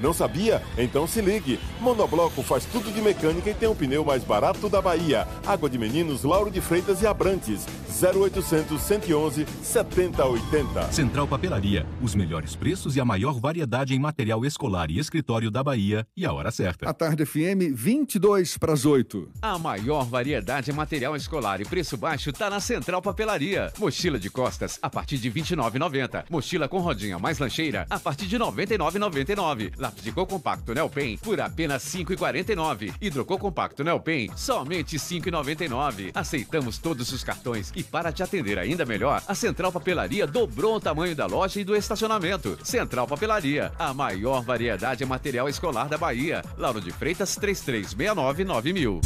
Não sabia? Então se ligue. Monobloco faz tudo de mecânica e tem o pneu mais barato da Bahia. Água de Meninos, Lauro de Freitas e Abrantes. 0800 111 7080. Central Papelaria, os melhores preços e a maior variedade em material escolar e escritório da Bahia e a hora certa. A Tarde FM, 22 para as 8. A maior variedade em material escolar e preço baixo tá na Central Papelaria. Mochila de costas a partir de R$ 29,90. Mochila com rodinha mais lancheira a partir de R$ 99,99. Lápis de compacto Nelpen por apenas R$ 5,49. Hidrocor compacto Nelpen somente R$ 5,99. Aceitamos todos os cartões e para te atender ainda melhor, a Central Papelaria dobrou o tamanho da loja e do estacionamento. Central Papelaria, a maior variedade em material escolar da Bahia. Lauro de Freitas 3369 9000.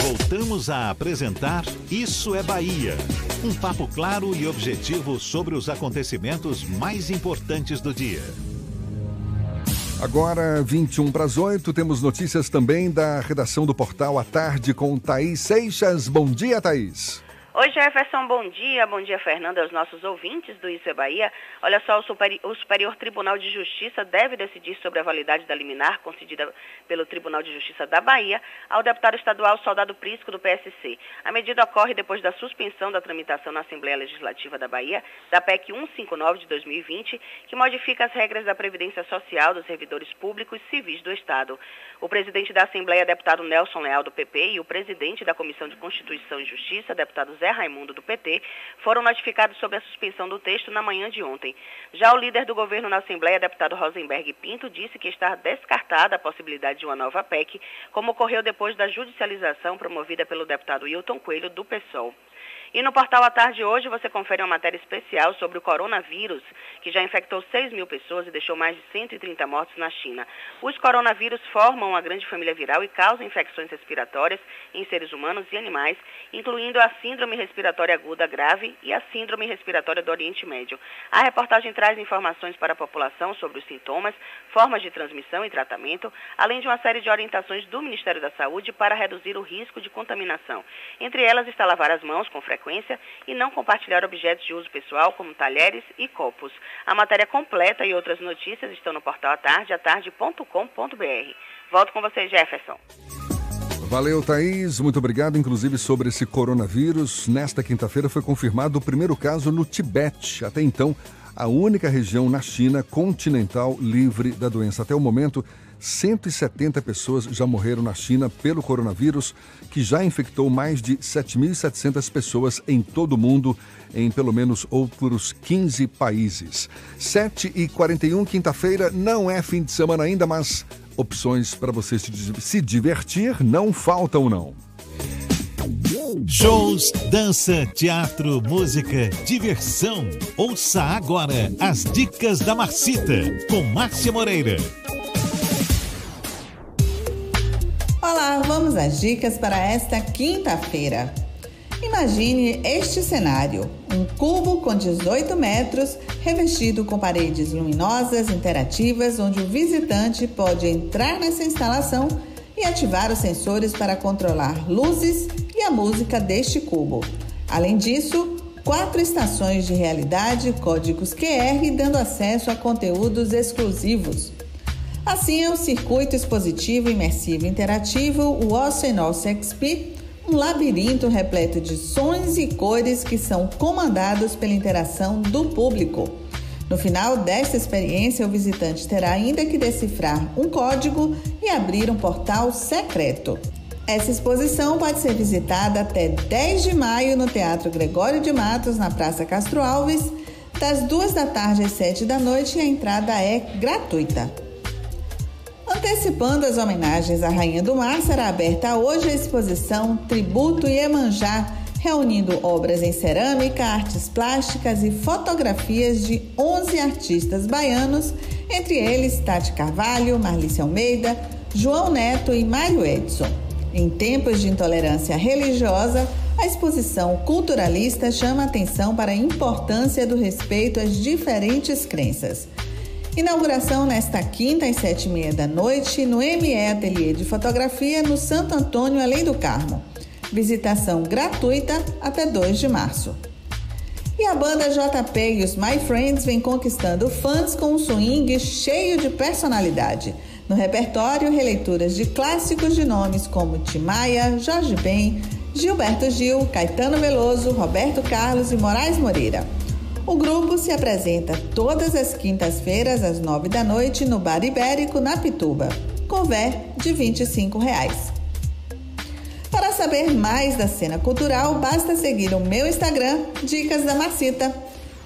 Voltamos a apresentar Isso é Bahia. Um papo claro e objetivo sobre os acontecimentos mais importantes do dia. Agora, 21 para as 8, temos notícias também da redação do portal à tarde com Thaís Seixas. Bom dia, Thaís. Oi, Jefferson, bom dia. Bom dia, Fernanda, aos nossos ouvintes do Isso é Bahia. Olha só, o, Superi o Superior Tribunal de Justiça deve decidir sobre a validade da liminar concedida pelo Tribunal de Justiça da Bahia ao deputado estadual Soldado Prisco, do PSC. A medida ocorre depois da suspensão da tramitação na Assembleia Legislativa da Bahia da PEC 159 de 2020, que modifica as regras da Previdência Social dos servidores públicos civis do Estado. O presidente da Assembleia, deputado Nelson Leal, do PP, e o presidente da Comissão de Constituição e Justiça, deputado Zé Raimundo, do PT, foram notificados sobre a suspensão do texto na manhã de ontem. Já o líder do governo na Assembleia, deputado Rosenberg Pinto, disse que está descartada a possibilidade de uma nova PEC, como ocorreu depois da judicialização promovida pelo deputado Hilton Coelho, do PSOL. E no portal à tarde hoje você confere uma matéria especial sobre o coronavírus, que já infectou 6 mil pessoas e deixou mais de 130 mortos na China. Os coronavírus formam uma grande família viral e causam infecções respiratórias em seres humanos e animais, incluindo a síndrome respiratória aguda grave e a síndrome respiratória do Oriente Médio. A reportagem traz informações para a população sobre os sintomas, formas de transmissão e tratamento, além de uma série de orientações do Ministério da Saúde para reduzir o risco de contaminação. Entre elas está lavar as mãos com frequência e não compartilhar objetos de uso pessoal como talheres e copos. A matéria completa e outras notícias estão no portal atarde, atarde.com.br. Volto com você, Jefferson. Valeu, Thaís. Muito obrigado. Inclusive, sobre esse coronavírus, nesta quinta-feira foi confirmado o primeiro caso no Tibete. Até então, a única região na China continental livre da doença. Até o momento, 170 pessoas já morreram na China pelo coronavírus, que já infectou mais de 7.700 pessoas em todo o mundo, em pelo menos outros 15 países. 7 e 41 quinta-feira, não é fim de semana ainda, mas opções para você se divertir não faltam não. Shows, dança, teatro, música, diversão. Ouça agora as dicas da Marcita com Márcia Moreira. Olá, vamos às dicas para esta quinta-feira. Imagine este cenário: um cubo com 18 metros, revestido com paredes luminosas interativas, onde o visitante pode entrar nessa instalação e ativar os sensores para controlar luzes e a música deste cubo. Além disso, quatro estações de realidade, códigos QR, dando acesso a conteúdos exclusivos. Assim é o circuito expositivo imersivo interativo, o Oceanos XP, um labirinto repleto de sons e cores que são comandados pela interação do público. No final desta experiência, o visitante terá ainda que decifrar um código e abrir um portal secreto. Essa exposição pode ser visitada até 10 de maio no Teatro Gregório de Matos, na Praça Castro Alves, das 2 da tarde às 7 da noite e a entrada é gratuita. Antecipando as homenagens à Rainha do Mar, será aberta hoje a exposição Tributo Iemanjá, reunindo obras em cerâmica, artes plásticas e fotografias de 11 artistas baianos, entre eles Tati Carvalho, Marlice Almeida, João Neto e Mário Edson. Em tempos de intolerância religiosa, a exposição culturalista chama atenção para a importância do respeito às diferentes crenças. Inauguração nesta quinta às sete e meia da noite no ME Ateliê de Fotografia no Santo Antônio, Além do Carmo. Visitação gratuita até 2 de março. E a banda JP e os My Friends vem conquistando fãs com um swing cheio de personalidade. No repertório, releituras de clássicos de nomes como Timaya, Jorge Ben, Gilberto Gil, Caetano Veloso, Roberto Carlos e Moraes Moreira. O grupo se apresenta todas as quintas-feiras às nove da noite no Bar Ibérico, na Pituba. Convé de 25 reais. Para saber mais da cena cultural, basta seguir o meu Instagram, Dicas da Macita.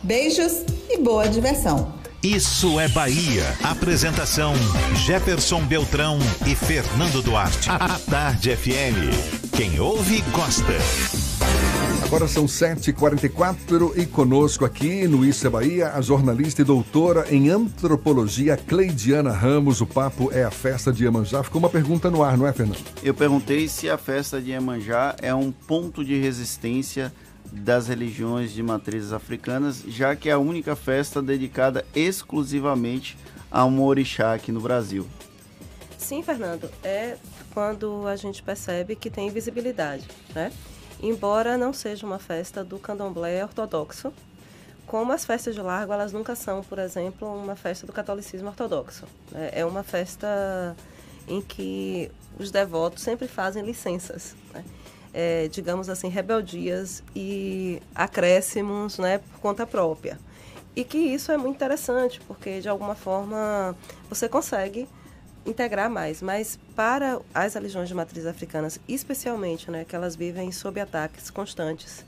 Beijos e boa diversão! Isso é Bahia. Apresentação: Jefferson Beltrão e Fernando Duarte. A Tarde FM. Quem ouve, gosta. Agora são 7h44 e conosco aqui no Isso é Bahia, a jornalista e doutora em antropologia Cleidiana Ramos. O papo é a festa de Iemanjá. Ficou uma pergunta no ar, não é, Fernando? Eu perguntei se a festa de Iemanjá é um ponto de resistência das religiões de matrizes africanas, já que é a única festa dedicada exclusivamente a um orixá aqui no Brasil. Sim, Fernando, é quando a gente percebe que tem visibilidade, né? Embora não seja uma festa do candomblé ortodoxo, como as festas de largo, elas nunca são, por exemplo, uma festa do catolicismo ortodoxo. né? É uma festa em que os devotos sempre fazem licenças, né? É, digamos assim, rebeldias e acréscimos né, por conta própria. E que isso é muito interessante, porque de alguma forma você consegue integrar mais. Mas para as religiões de matriz africanas, especialmente, né, que elas vivem sob ataques constantes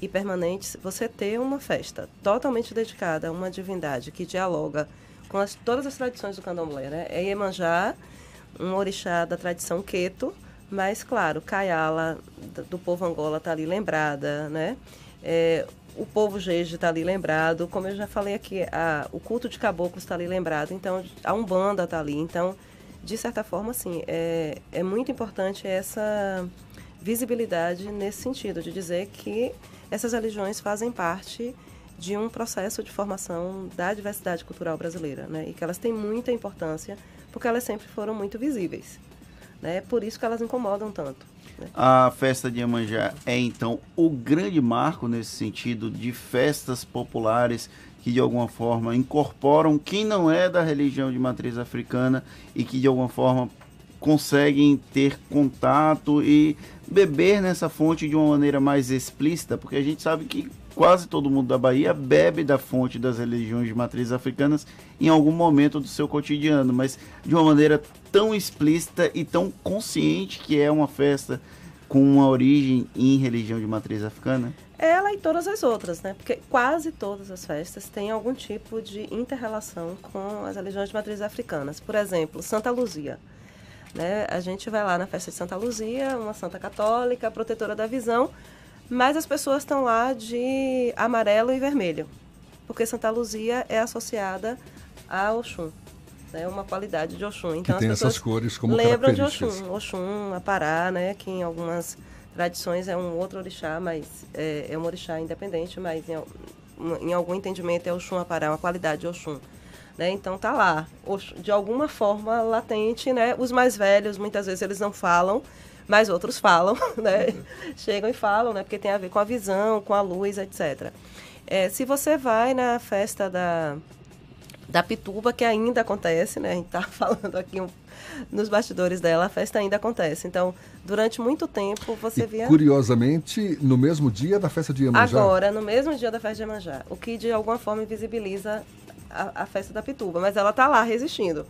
e permanentes, você ter uma festa totalmente dedicada a uma divindade que dialoga com as, todas as tradições do candomblé, né? É Iemanjá, um orixá da tradição Queto, mas, claro, Kayala, do povo Angola, está ali lembrada, né? É, o povo Jeje está ali lembrado, como eu já falei aqui, a, o culto de caboclos está ali lembrado, então a Umbanda está ali. Então, de certa forma, assim, é, é muito importante essa visibilidade nesse sentido, de dizer que essas religiões fazem parte de um processo de formação da diversidade cultural brasileira, né? E que elas têm muita importância, porque elas sempre foram muito visíveis, né? Por isso que elas incomodam tanto. A festa de Iemanjá é então o grande marco nesse sentido de festas populares que de alguma forma incorporam quem não é da religião de matriz africana e que de alguma forma conseguem ter contato e beber nessa fonte de uma maneira mais explícita, porque a gente sabe que quase todo mundo da Bahia bebe da fonte das religiões de matriz africanas em algum momento do seu cotidiano, mas de uma maneira tão explícita e tão consciente que é uma festa com uma origem em religião de matriz africana. Ela e todas as outras, né? Porque quase todas as festas têm algum tipo de inter-relação com as religiões de matriz africanas. Por exemplo, Santa Luzia. Né? A gente vai lá na festa de Santa Luzia, uma santa católica, protetora da visão, mas as pessoas estão lá de amarelo e vermelho, porque Santa Luzia é associada a Oxum, né? uma qualidade de Oxum. Então que tem as essas cores como lembram de. Oxum, Oxum, Apará, né? que em algumas tradições é um outro orixá, mas é, é um orixá independente, mas em, em algum entendimento é Oxum Apará, uma qualidade de Oxum. Né? Então tá lá, de alguma forma latente, né? Os mais velhos muitas vezes eles não falam, mas outros falam, né? Chegam e falam, né? Porque tem a ver com a visão, com a luz, etc. É, se você vai na festa da da Pituba, que ainda acontece, né? A gente está falando aqui um- nos bastidores dela, a festa ainda acontece. Então, durante muito tempo, você via... Curiosamente, no mesmo dia da festa de Iemanjá. Agora, no mesmo dia da festa de Iemanjá, o que de alguma forma invisibiliza a, a festa da Pituba, mas ela está lá resistindo.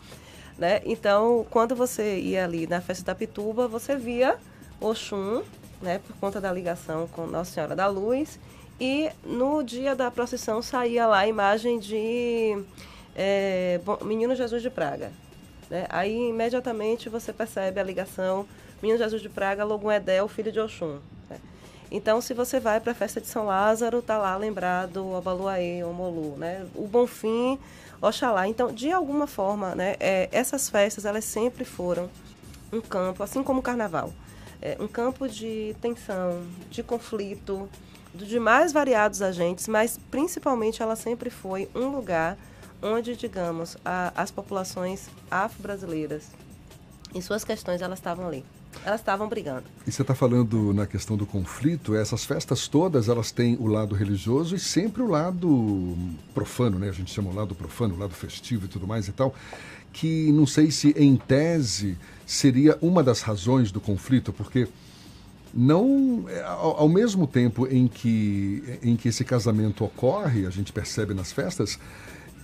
Né? Então, quando você ia ali na festa da Pituba, você via Oxum, né, por conta da ligação com Nossa Senhora da Luz, e no dia da procissão saía lá a imagem de é, Menino Jesus de Praga. né? Aí, imediatamente, você percebe a ligação Menino Jesus de Praga, Logum Edel, filho de Oxum. né? Então, se você vai para a festa de São Lázaro, tá lá lembrado o Abaluaê, o Molu, né? O Bonfim, Oxalá. Então, de alguma forma, né, é, essas festas, elas sempre foram um campo, assim como o Carnaval, é, um campo de tensão, de conflito, de mais variados agentes, mas principalmente ela sempre foi um lugar onde, digamos, a- as populações afro-brasileiras, em suas questões, elas estavam ali. Elas estavam brigando. E você está falando na questão do conflito, essas festas todas, elas têm o lado religioso e sempre o lado profano, né? A gente chama o lado profano, o lado festivo e tudo mais e tal, que não sei se em tese seria uma das razões do conflito, porque não é, ao, ao mesmo tempo em que em que esse casamento ocorre, a gente percebe nas festas,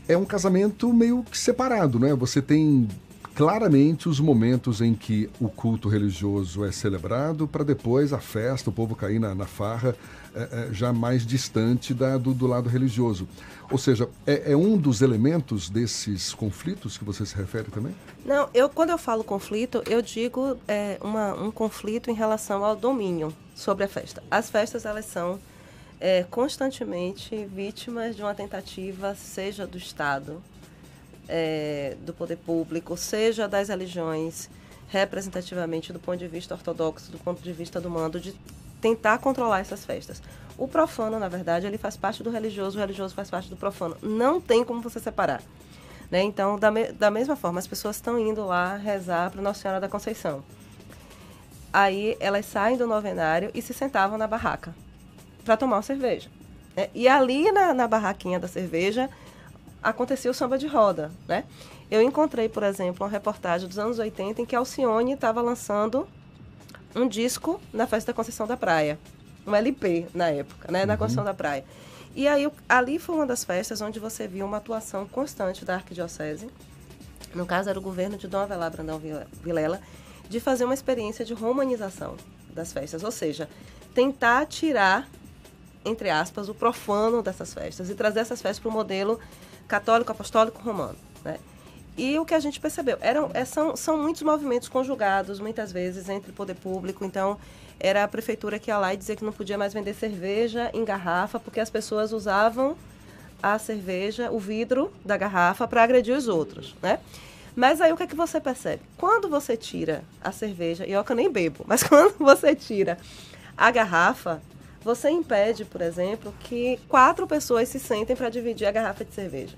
é um casamento meio que separado, né? Você tem claramente os momentos em que o culto religioso é celebrado para depois a festa, o povo cair na, na farra é, é, já mais distante da, do, do lado religioso. Ou seja, é, é um dos elementos desses conflitos que você se refere também? Não, eu quando eu falo conflito, eu digo é, uma, um conflito em relação ao domínio sobre a festa. As festas elas são é, constantemente vítimas de uma tentativa, seja do Estado, é, do poder público, seja das religiões, representativamente do ponto de vista ortodoxo, do ponto de vista do mando, de tentar controlar essas festas. O profano, na verdade, ele faz parte do religioso, o religioso faz parte do profano. Não tem como você separar. Né? Então, da, me- da mesma forma, as pessoas estão indo lá rezar para Nossa Senhora da Conceição. Aí elas saem do novenário e se sentavam na barraca para tomar uma cerveja. né? E ali na, na barraquinha da cerveja acontecia o samba de roda, né? Eu encontrei, por exemplo, uma reportagem dos anos 80 em que Alcione estava lançando um disco na Festa da Conceição da Praia. Um LP na época, né? Na Conceição da Praia. E aí, ali foi uma das festas onde você viu uma atuação constante da Arquidiocese. No caso, era o governo de Dom Avelar Brandão Vilela, de fazer uma experiência de romanização das festas. Ou seja, tentar tirar, entre aspas, o profano dessas festas e trazer essas festas para o modelo católico, apostólico, romano. Né? E o que a gente percebeu, eram, é, são, são muitos movimentos conjugados, muitas vezes, entre o poder público. Então, era a prefeitura que ia lá e dizia que não podia mais vender cerveja em garrafa, porque as pessoas usavam a cerveja, o vidro da garrafa, para agredir os outros, né? Mas aí o que é que você percebe? Quando você tira a cerveja, e eu que eu nem bebo, mas quando você tira a garrafa, você impede, por exemplo, que quatro pessoas se sentem para dividir a garrafa de cerveja.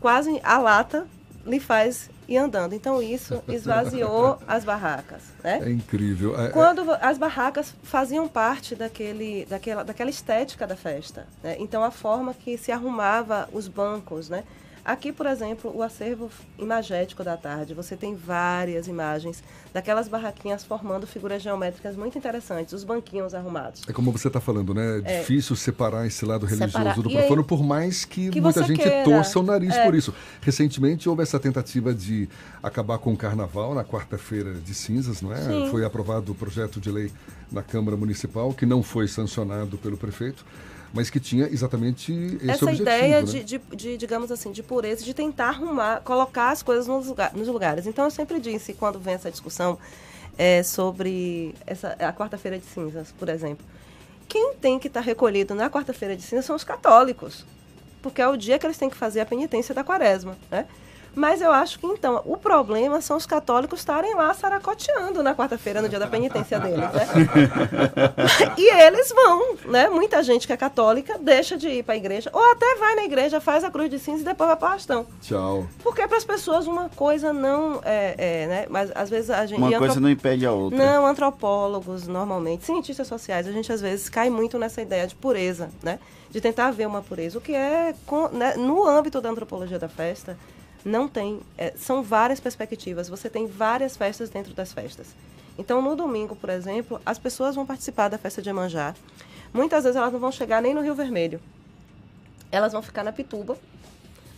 Quase a lata lhe faz ir andando. Então isso esvaziou as barracas, né? É incrível. É- é- Quando vo- as barracas faziam parte daquele, daquela, daquela estética da festa, né? então a forma que se arrumava os bancos, né? Aqui, por exemplo, o acervo imagético da tarde, você tem várias imagens daquelas barraquinhas formando figuras geométricas muito interessantes, os banquinhos arrumados. É como você está falando, né? É É. difícil separar esse lado religioso Separar. do E aí- profano, por mais que, que muita gente queira. torça o nariz É. por isso. Recentemente houve essa tentativa de acabar com o carnaval na quarta-feira de cinzas, não é? Sim. Foi aprovado o projeto de lei na Câmara Municipal, que não foi sancionado pelo prefeito, mas que tinha exatamente esse Essa objetivo. ideia né? de, de, de, digamos assim, de pureza, de tentar arrumar, colocar as coisas nos, lugar- nos lugares. Então, eu sempre disse, quando vem essa discussão é, sobre essa, a quarta-feira de cinzas, por exemplo, quem tem que estar recolhido na quarta-feira de cinzas são os católicos, porque é o dia que eles têm que fazer a penitência da quaresma, né? Mas eu acho que, então, o problema são os católicos estarem lá saracoteando na quarta-feira, no dia da penitência deles, né? e eles vão, né? Muita gente que é católica deixa de ir para a igreja, ou até vai na igreja, faz a cruz de cinza e depois vai para o arrastão. Tchau. Porque para as pessoas uma coisa não é, é, né? Mas às vezes a gente. Uma coisa antrop- não impede a outra. Não, antropólogos, normalmente, cientistas sociais, a gente às vezes cai muito nessa ideia de pureza, né? De tentar ver uma pureza. O que é, né, no âmbito da antropologia da festa, não tem. é, são várias perspectivas. Você tem várias festas dentro das festas. Então, no domingo, por exemplo, as pessoas vão participar da festa de Emanjá. Muitas vezes elas não vão chegar nem no Rio Vermelho. Elas vão ficar na Pituba,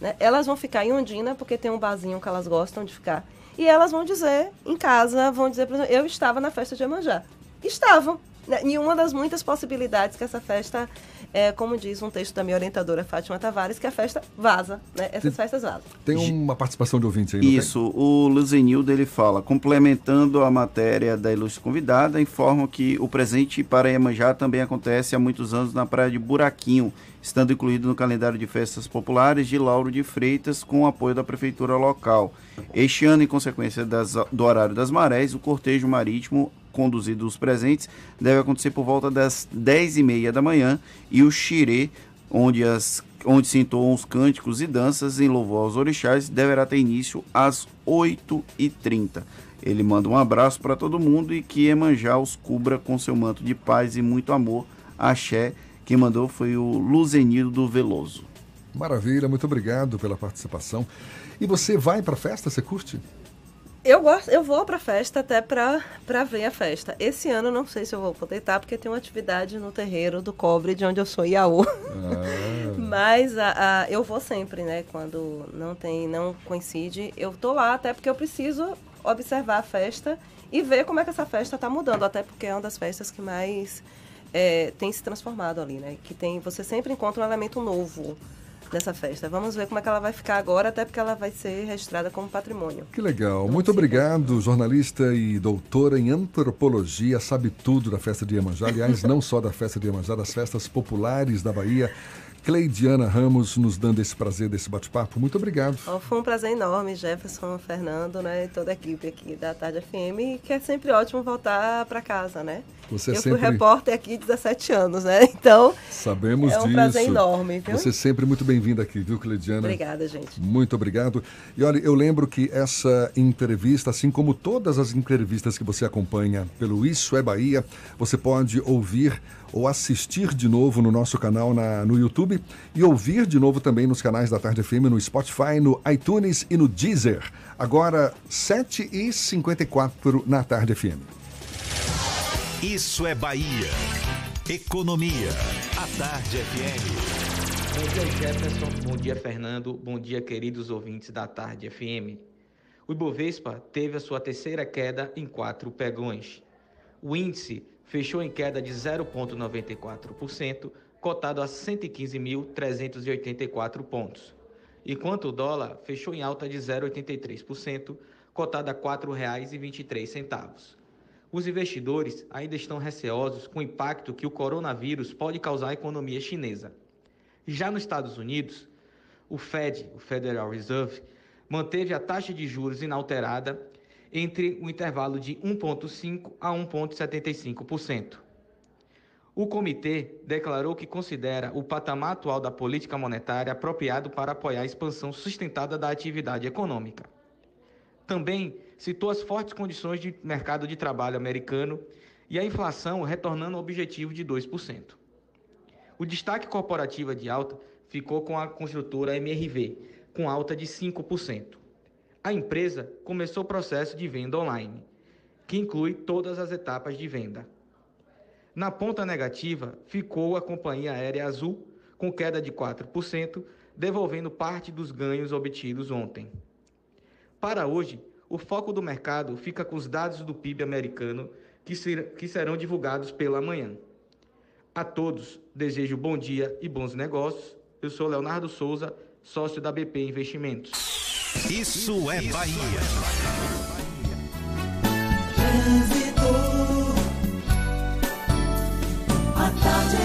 né? Elas vão ficar em Ondina, porque tem um barzinho que elas gostam de ficar. E elas vão dizer, em casa, vão dizer, por exemplo, eu estava na festa de Emanjá. Estavam. Né? Em uma das muitas possibilidades que essa festa, é, como diz um texto da minha orientadora Fátima Tavares, que a festa vaza. Né? Essas Sim. festas vazam. Tem uma participação de ouvinte aí, não Isso, o Luzenildo ele fala, complementando a matéria da ilustre convidada, informam que o presente para Iemanjá também acontece há muitos anos na praia de Buraquinho, estando incluído no calendário de festas populares de Lauro de Freitas, com o apoio da prefeitura local. Este ano, em consequência das- do horário das marés, o cortejo marítimo conduzido os presentes deve acontecer por volta das 10h30 da manhã e o xirê, onde, as, onde se entoam os cânticos e danças em louvor aos orixás, deverá ter início às 8h30. Ele manda um abraço para todo mundo e que Emanjá os cubra com seu manto de paz e muito amor. Axé. Quem mandou foi o Luzenildo do Veloso. Maravilha, muito obrigado pela participação. E você vai para a festa? Você curte? Eu gosto, eu vou pra festa até pra, pra ver a festa. Esse ano não sei se eu vou poder estar, porque tem uma atividade no terreiro do cobre, de onde eu sou Iaú. Mas a, a- eu vou sempre, né? Quando não tem, não coincide, eu tô lá até porque eu preciso observar a festa e ver como é que essa festa está mudando, até porque é uma das festas que mais é, tem se transformado ali, né? Que tem, você sempre encontra um elemento novo nessa festa. Vamos ver como é que ela vai ficar agora, até porque ela vai ser registrada como patrimônio. Que legal. Muito obrigado, jornalista e doutora em antropologia, sabe tudo da festa de Iemanjá. Aliás, não só da festa de Iemanjá, das festas populares da Bahia. Cleidiana Ramos nos dando esse prazer desse bate-papo. Muito obrigado. Ó, Foi um prazer enorme, Jefferson, Fernando, né, e toda a equipe aqui da Tarde FM, que é sempre ótimo voltar para casa, né? Você eu sempre... fui repórter aqui 17 anos, né? Então, Sabemos é um disso. prazer enorme. Viu? Você é sempre muito bem-vinda aqui, viu, Cleidiana? Obrigada, gente. Muito obrigado. E olha, eu lembro que essa entrevista, assim como todas as entrevistas que você acompanha pelo Isso é Bahia, você pode ouvir ou assistir de novo no nosso canal na, no YouTube e ouvir de novo também nos canais da Tarde FM, no Spotify, no iTunes e no Deezer. Agora, 7h54 na Tarde FM. Isso é Bahia. Economia. A Tarde FM. Bom dia, Jefferson. Bom dia, Fernando. Bom dia, queridos ouvintes da Tarde FM. O Ibovespa teve a sua terceira queda em quatro pegões. O índice fechou em queda de 0,94%, cotado a 115.384 pontos, enquanto o dólar fechou em alta de 0,83%, cotado a R$ 4,23. Os investidores ainda estão receosos com o impacto que o coronavírus pode causar à economia chinesa. Já nos Estados Unidos, o Fed, o Federal Reserve, manteve a taxa de juros inalterada entre o intervalo de 1,5% a 1,75%. O comitê declarou que considera o patamar atual da política monetária apropriado para apoiar a expansão sustentada da atividade econômica. Também citou as fortes condições de mercado de trabalho americano e a inflação retornando ao objetivo de 2%. O destaque corporativa de alta ficou com a construtora MRV, com alta de 5%. A empresa começou o processo de venda online, que inclui todas as etapas de venda. Na ponta negativa, ficou a companhia aérea Azul, com queda de 4%, devolvendo parte dos ganhos obtidos ontem. Para hoje, o foco do mercado fica com os dados do PIB americano, que, ser, que serão divulgados pela manhã. A todos, desejo bom dia e bons negócios. Eu sou Leonardo Souza, sócio da BP Investimentos. Isso é Bahia. Trânsito. A tarde.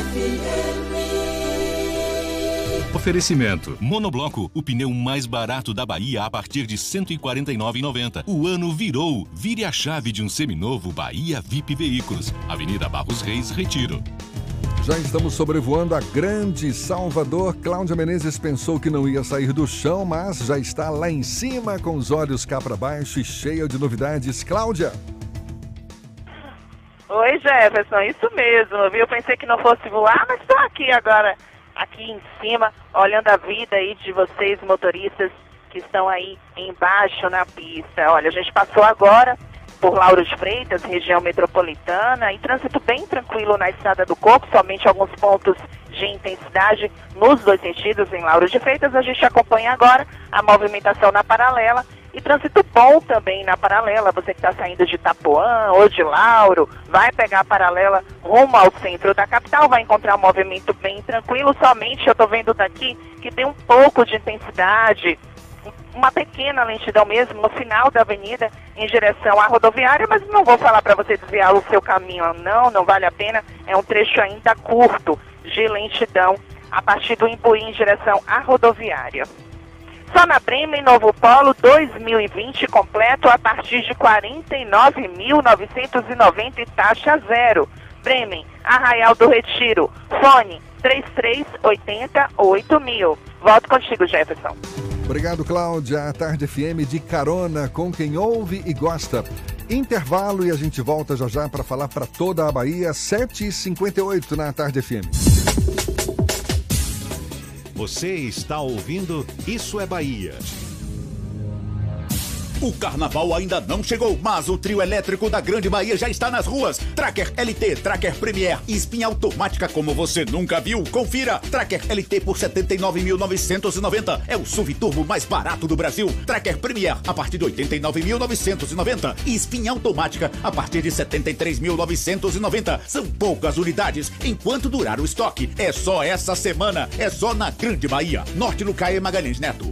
Oferecimento. Monobloco, o pneu mais barato da Bahia a partir de R$ 149,90. O ano virou. Vire a chave de um seminovo Bahia VIP Veículos. Avenida Barros Reis, Retiro. Já estamos sobrevoando a grande Salvador. Cláudia Menezes pensou que não ia sair do chão, mas já está lá em cima com os olhos cá para baixo e cheia de novidades. Cláudia! Oi, Jefferson, isso mesmo, viu? Pensei que não fosse voar, mas estou aqui agora, aqui em cima, olhando a vida aí de vocês, motoristas que estão aí embaixo na pista. Olha, a gente passou agora por Lauro de Freitas, região metropolitana, e trânsito bem tranquilo na Estrada do Coco, somente alguns pontos de intensidade nos dois sentidos em Lauro de Freitas. A gente acompanha agora a movimentação na paralela e trânsito bom também na paralela. Você que está saindo de Itapuã ou de Lauro, vai pegar a paralela rumo ao centro da capital, vai encontrar um movimento bem tranquilo. Somente eu estou vendo daqui que tem um pouco de intensidade uma pequena lentidão mesmo no final da avenida em direção à rodoviária, mas não vou falar para você desviar o seu caminho, não, não vale a pena. É um trecho ainda curto de lentidão a partir do Imbuí em direção à rodoviária. Só na Bremen Novo Polo 2020 completo a partir de 49.990 e taxa zero. Bremen, Arraial do Retiro, fone 3380 8000. Volto contigo, Jefferson. Obrigado, Cláudia. A Tarde FM de carona com quem ouve e gosta. Intervalo e a gente volta já já para falar para toda a Bahia, 7h58 na Tarde FM. Você está ouvindo Isso é Bahia. O carnaval ainda não chegou, mas o trio elétrico da Grande Bahia já está nas ruas. Tracker LT, Tracker Premier e espinha automática como você nunca viu. Confira. Tracker LT por 79.990 é o SUV turbo mais barato do Brasil. Tracker Premier a partir de 89.990 e espinha automática a partir de 73.990. São poucas unidades enquanto durar o estoque. É só essa semana, é só na Grande Bahia. Norte no Caio Magalhães Neto.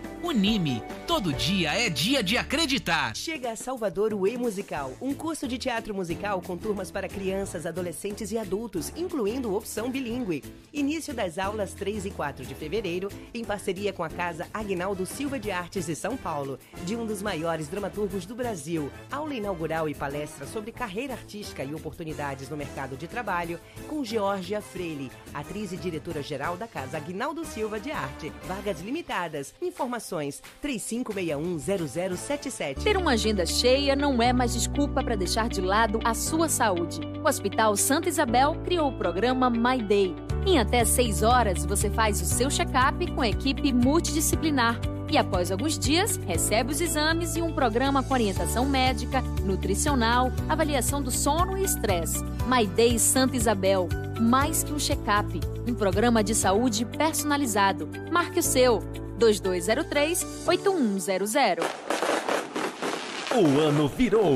Unime, todo dia é dia de acreditar. Chega a Salvador o E-Musical, um curso de teatro musical com turmas para crianças, adolescentes e adultos, incluindo opção bilíngue. Início das aulas 3 e 4 de fevereiro, em parceria com a Casa Agnaldo Silva de Artes de São Paulo, de um dos maiores dramaturgos do Brasil. Aula inaugural e palestra sobre carreira artística e oportunidades no mercado de trabalho, com Georgia Freire, atriz e diretora-geral da Casa Agnaldo Silva de Arte. Vagas limitadas. Informações 35610077. Ter uma agenda cheia não é mais desculpa para deixar de lado a sua saúde. O Hospital Santa Isabel criou o programa My Day. Em até seis horas, você faz o seu check-up com a equipe multidisciplinar e após alguns dias recebe os exames e um programa com orientação médica, nutricional, avaliação do sono e estresse. My Day Santa Isabel, mais que um check-up, um programa de saúde personalizado. Marque o seu 2203 8100. O ano virou.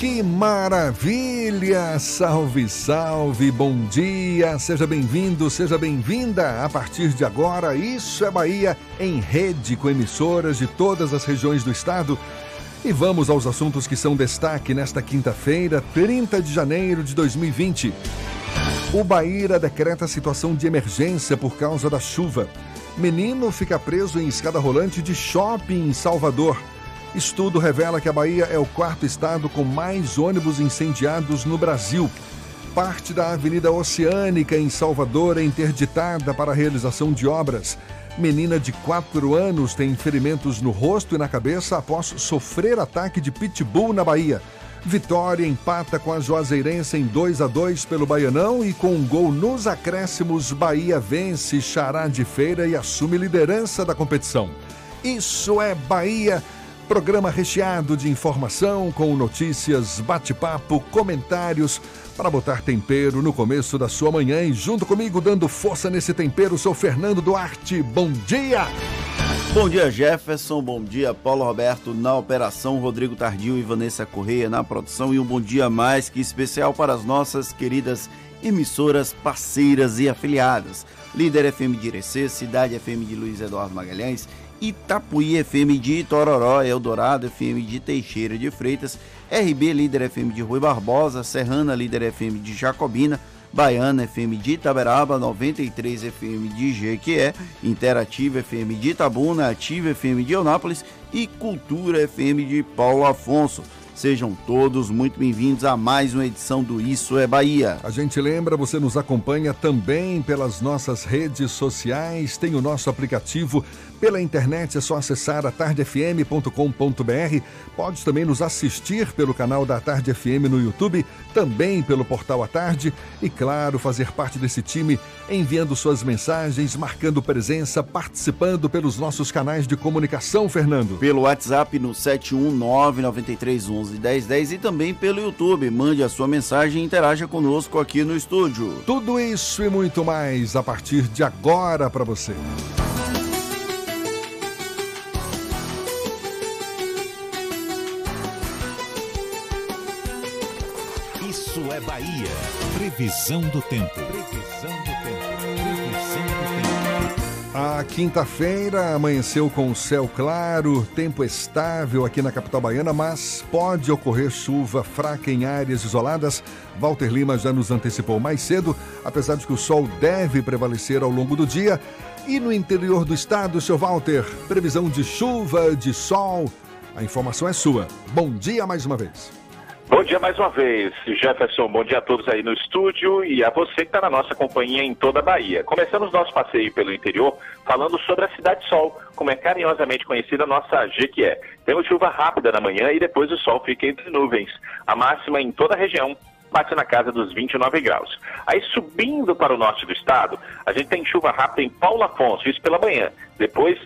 Que maravilha! Salve, salve, bom dia! Seja bem-vindo, seja bem-vinda! A partir de agora, Isso é Bahia em rede com emissoras de todas as regiões do estado. E vamos aos assuntos que são destaque nesta quinta-feira, 30 de janeiro de 2020. O Bahia decreta situação de emergência por causa da chuva. Menino fica preso em escada rolante de shopping em Salvador. Estudo revela que a Bahia é o quarto estado com mais ônibus incendiados no Brasil. Parte da Avenida Oceânica em Salvador é interditada para a realização de obras. Menina de 4 anos tem ferimentos no rosto e na cabeça após sofrer ataque de pitbull na Bahia. Vitória empata com a Juazeirense em 2 a 2 pelo Baianão e com um gol nos acréscimos, Bahia vence Xará de Feira e assume liderança da competição. Isso é Bahia Programa recheado de informação, com notícias, bate-papo, comentários, para botar tempero no começo da sua manhã. E junto comigo, dando força nesse tempero, sou Fernando Duarte. Bom dia! Bom dia, Jefferson. Bom dia, Paulo Roberto na operação, Rodrigo Tardio e Vanessa Correia na produção. E um bom dia mais que especial para as nossas queridas emissoras parceiras e afiliadas. Líder FM de Irecê, Cidade FM de Luiz Eduardo Magalhães Itapuí FM de Itororó, Eldorado FM de Teixeira de Freitas, RB Líder FM de Rui Barbosa, Serrana Líder FM de Jacobina, Baiana FM de Itaberaba, 93 FM de Jequié, Interativa FM de Itabuna, Ativa FM de Eunápolis e Cultura FM de Paulo Afonso. Sejam todos muito bem-vindos a mais uma edição do Isso é Bahia. A gente lembra, você nos acompanha também pelas nossas redes sociais, tem o nosso aplicativo pela internet é só acessar atardefm.com.br. Pode também nos assistir pelo canal da Tarde FM no YouTube, também pelo portal A Tarde e, claro, fazer parte desse time enviando suas mensagens, marcando presença, participando pelos nossos canais de comunicação, Fernando. Pelo WhatsApp no 11 10 10 e também pelo YouTube. Mande a sua mensagem e interaja conosco aqui no estúdio. Tudo isso e muito mais a partir de agora para você. Isso é Bahia. Previsão do tempo. A quinta-feira amanheceu com céu claro, tempo estável aqui na capital baiana, mas pode ocorrer chuva fraca em áreas isoladas. Walter Lima já nos antecipou mais cedo, apesar de que o sol deve prevalecer ao longo do dia. E no interior do estado, seu Walter, previsão de chuva, de sol. A informação é sua. Bom dia mais uma vez. Bom dia mais uma vez, Jefferson. Bom dia a todos aí no estúdio e a você que está na nossa companhia em toda a Bahia. Começamos nosso passeio pelo interior falando sobre a Cidade Sol, como é carinhosamente conhecida a nossa Jequié. Temos chuva rápida na manhã e depois o sol fica entre nuvens. A máxima em toda a região bate na casa dos 29 graus. Aí subindo para o norte do estado, a gente tem chuva rápida em Paulo Afonso, isso pela manhã. Depois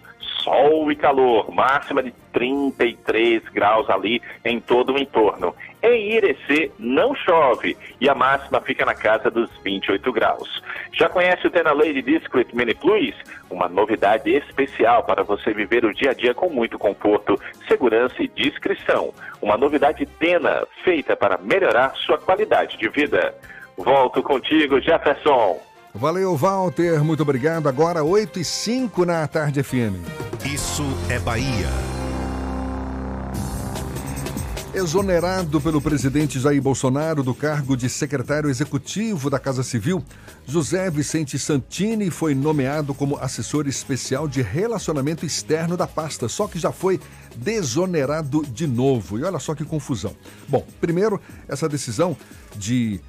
sol e calor, máxima de 33 graus ali em todo o entorno. Em Irecê não chove e a máxima fica na casa dos 28 graus. Já conhece o Tena Lady Discret Mini Plus? Uma novidade especial para você viver o dia a dia com muito conforto, segurança e discrição. Uma novidade Tena, feita para melhorar sua qualidade de vida. Volto contigo, Jefferson. Valeu, Walter. Muito obrigado. Agora 8 e 5 na Tarde FM. Isso é Bahia. Exonerado pelo presidente Jair Bolsonaro do cargo de secretário executivo da Casa Civil, José Vicente Santini foi nomeado como assessor especial de relacionamento externo da pasta, só que já foi desonerado de novo. E olha só que confusão. Bom, primeiro, essa decisão de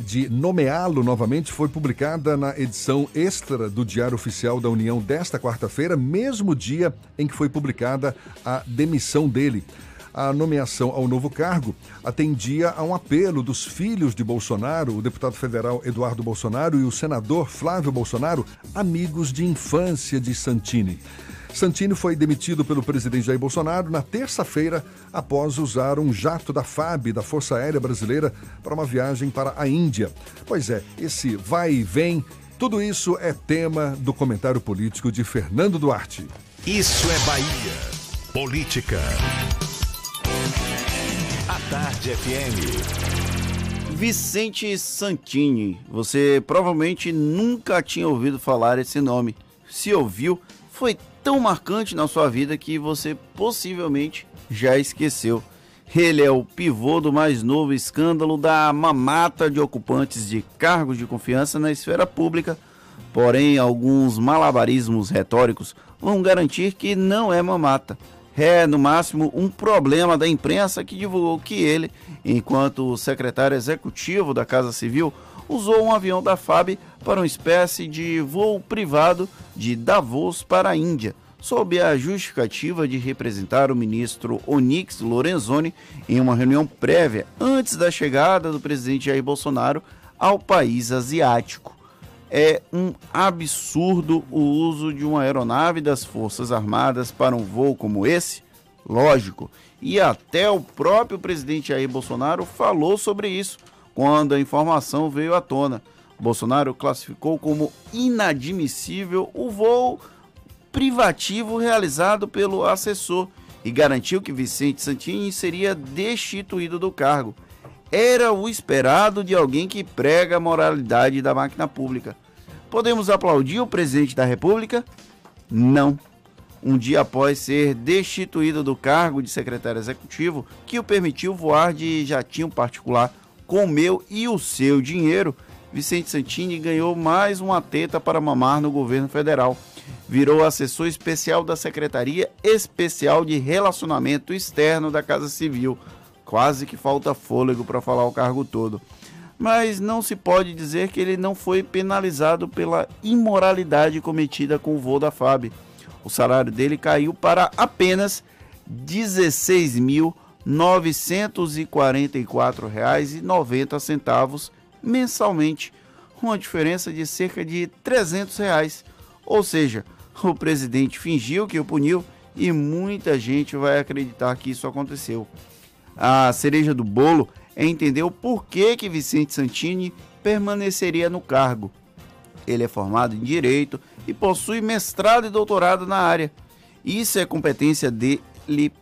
de nomeá-lo novamente foi publicada na edição extra do Diário Oficial da União desta quarta-feira, mesmo dia em que foi publicada a demissão dele. A nomeação ao novo cargo atendia a um apelo dos filhos de Bolsonaro, o deputado federal Eduardo Bolsonaro e o senador Flávio Bolsonaro, amigos de infância de Santini. Santini foi demitido pelo presidente Jair Bolsonaro na terça-feira após usar um jato da FAB, da Força Aérea Brasileira, para uma viagem para a Índia. Pois é, esse vai e vem, tudo isso é tema do comentário político de Fernando Duarte. Isso é Bahia. Política. A Tarde FM. Vicente Santini. Você provavelmente nunca tinha ouvido falar esse nome. Se ouviu, foi tão marcante na sua vida que você possivelmente já esqueceu. Ele é o pivô do mais novo escândalo da mamata de ocupantes de cargos de confiança na esfera pública. Porém, alguns malabarismos retóricos vão garantir que não é mamata. É, no máximo, um problema da imprensa que divulgou que ele, enquanto secretário executivo da Casa Civil, usou um avião da FAB para uma espécie de voo privado de Davos para a Índia, sob a justificativa de representar o ministro Onyx Lorenzoni em uma reunião prévia antes da chegada do presidente Jair Bolsonaro ao país asiático. É um absurdo o uso de uma aeronave das Forças Armadas para um voo como esse? Lógico. E até o próprio presidente Jair Bolsonaro falou sobre isso quando a informação veio à tona. Bolsonaro classificou como inadmissível o voo privativo realizado pelo assessor e garantiu que Vicente Santini seria destituído do cargo. Era o esperado de alguém que prega a moralidade da máquina pública. Podemos aplaudir o presidente da República? Não. Um dia após ser destituído do cargo de secretário executivo, que o permitiu voar de jatinho particular com o meu e o seu dinheiro, Vicente Santini ganhou mais uma teta para mamar no governo federal. Virou assessor especial da Secretaria Especial de Relacionamento Externo da Casa Civil. Quase que falta fôlego para falar o cargo todo. Mas não se pode dizer que ele não foi penalizado pela imoralidade cometida com o voo da FAB. O salário dele caiu para apenas R$ 16.000 R$ 944,90 mensalmente, uma diferença de cerca de 300 reais. Ou seja, o presidente fingiu que o puniu e muita gente vai acreditar que isso aconteceu. A cereja do bolo é entender o porquê que Vicente Santini permaneceria no cargo. Ele é formado em direito e possui mestrado e doutorado na área. Isso é competência de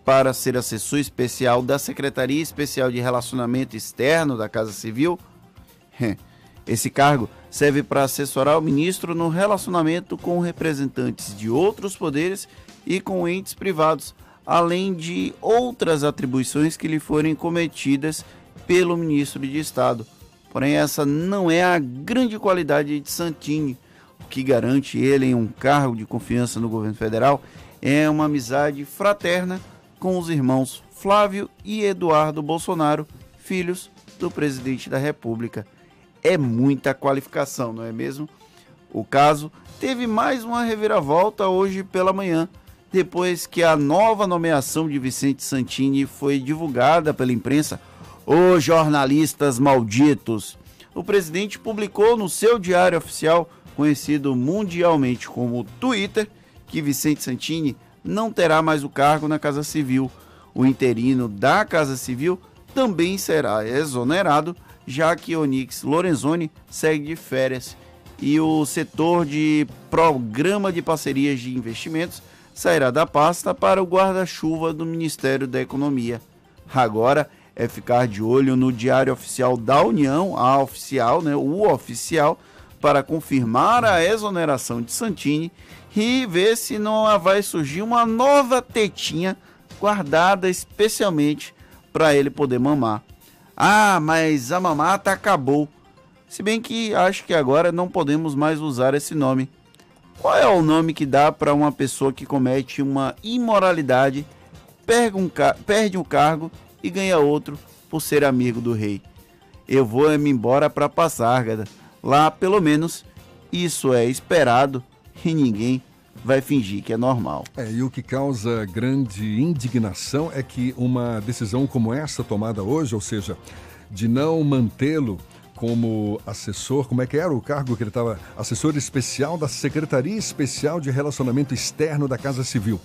para ser assessor especial da Secretaria Especial de Relacionamento Externo da Casa Civil. Esse cargo serve para assessorar o ministro no relacionamento com representantes de outros poderes e com entes privados, além de outras atribuições que lhe forem cometidas pelo ministro de Estado. Porém, essa não é a grande qualidade de Santini. O que garante ele um cargo de confiança no governo federal é uma amizade fraterna com os irmãos Flávio e Eduardo Bolsonaro, filhos do presidente da República. É muita qualificação, não é mesmo? O caso teve mais uma reviravolta hoje pela manhã, depois que a nova nomeação de Vicente Santini foi divulgada pela imprensa. Os jornalistas malditos! O presidente publicou no seu diário oficial, conhecido mundialmente como Twitter, que Vicente Santini não terá mais o cargo na Casa Civil. O interino da Casa Civil também será exonerado, já que Onix Lorenzoni segue de férias e o setor de programa de parcerias de investimentos sairá da pasta para o guarda-chuva do Ministério da Economia. Agora é ficar de olho no Diário Oficial da União, a oficial, né, o oficial, para confirmar a exoneração de Santini e ver se não vai surgir uma nova tetinha guardada especialmente para ele poder mamar. Ah, mas a mamata acabou. Se bem que acho que agora não podemos mais usar esse nome. Qual é o nome que dá para uma pessoa que comete uma imoralidade, perde um, perde um cargo e ganha outro por ser amigo do rei? Eu vou me embora para Passárgada. Lá, pelo menos, isso é esperado e ninguém vai fingir que é normal. É, e o que causa grande indignação é que uma decisão como essa tomada hoje, ou seja, de não mantê-lo como assessor, como é que era o cargo que ele estava? Assessor especial da Secretaria Especial de Relacionamento Externo da Casa Civil.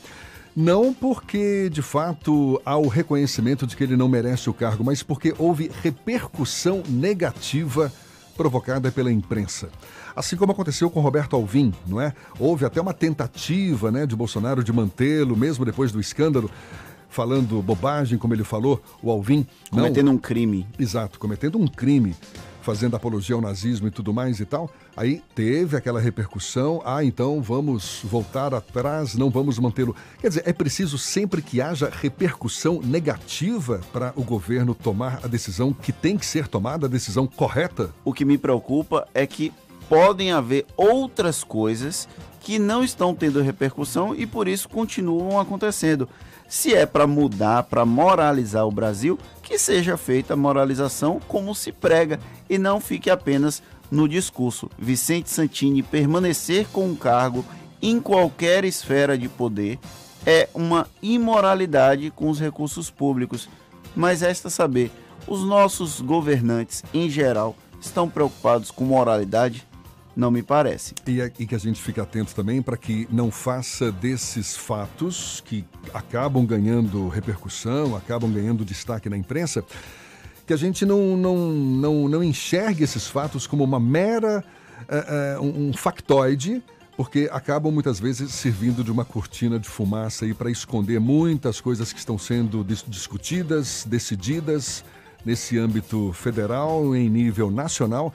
Não porque, de fato, há o reconhecimento de que ele não merece o cargo, mas porque houve repercussão negativa provocada pela imprensa. Assim como aconteceu com Roberto Alvim, não é? Houve até uma tentativa, né, de Bolsonaro de mantê-lo mesmo depois do escândalo, falando bobagem, como ele falou, o Alvim, cometendo não... um crime. Exato, cometendo um crime, fazendo apologia ao nazismo e tudo mais e tal. Aí teve aquela repercussão, ah, então vamos voltar atrás, não vamos mantê-lo. Quer dizer, é preciso sempre que haja repercussão negativa para o governo tomar a decisão que tem que ser tomada, a decisão correta? O que me preocupa é que podem haver outras coisas que não estão tendo repercussão e por isso continuam acontecendo. Se é para mudar, para moralizar o Brasil, que seja feita a moralização como se prega e não fique apenas no discurso. Vicente Santini permanecer com um cargo em qualquer esfera de poder é uma imoralidade com os recursos públicos. Mas resta saber, os nossos governantes em geral estão preocupados com moralidade? Não me parece. E, e que a gente fique atento também para que não faça desses fatos que acabam ganhando repercussão, acabam ganhando destaque na imprensa, que a gente não, não, não, não enxergue esses fatos como uma mera uh, uh, um factoide, porque acabam muitas vezes servindo de uma cortina de fumaça para esconder muitas coisas que estão sendo dis discutidas, decididas nesse âmbito federal, em nível nacional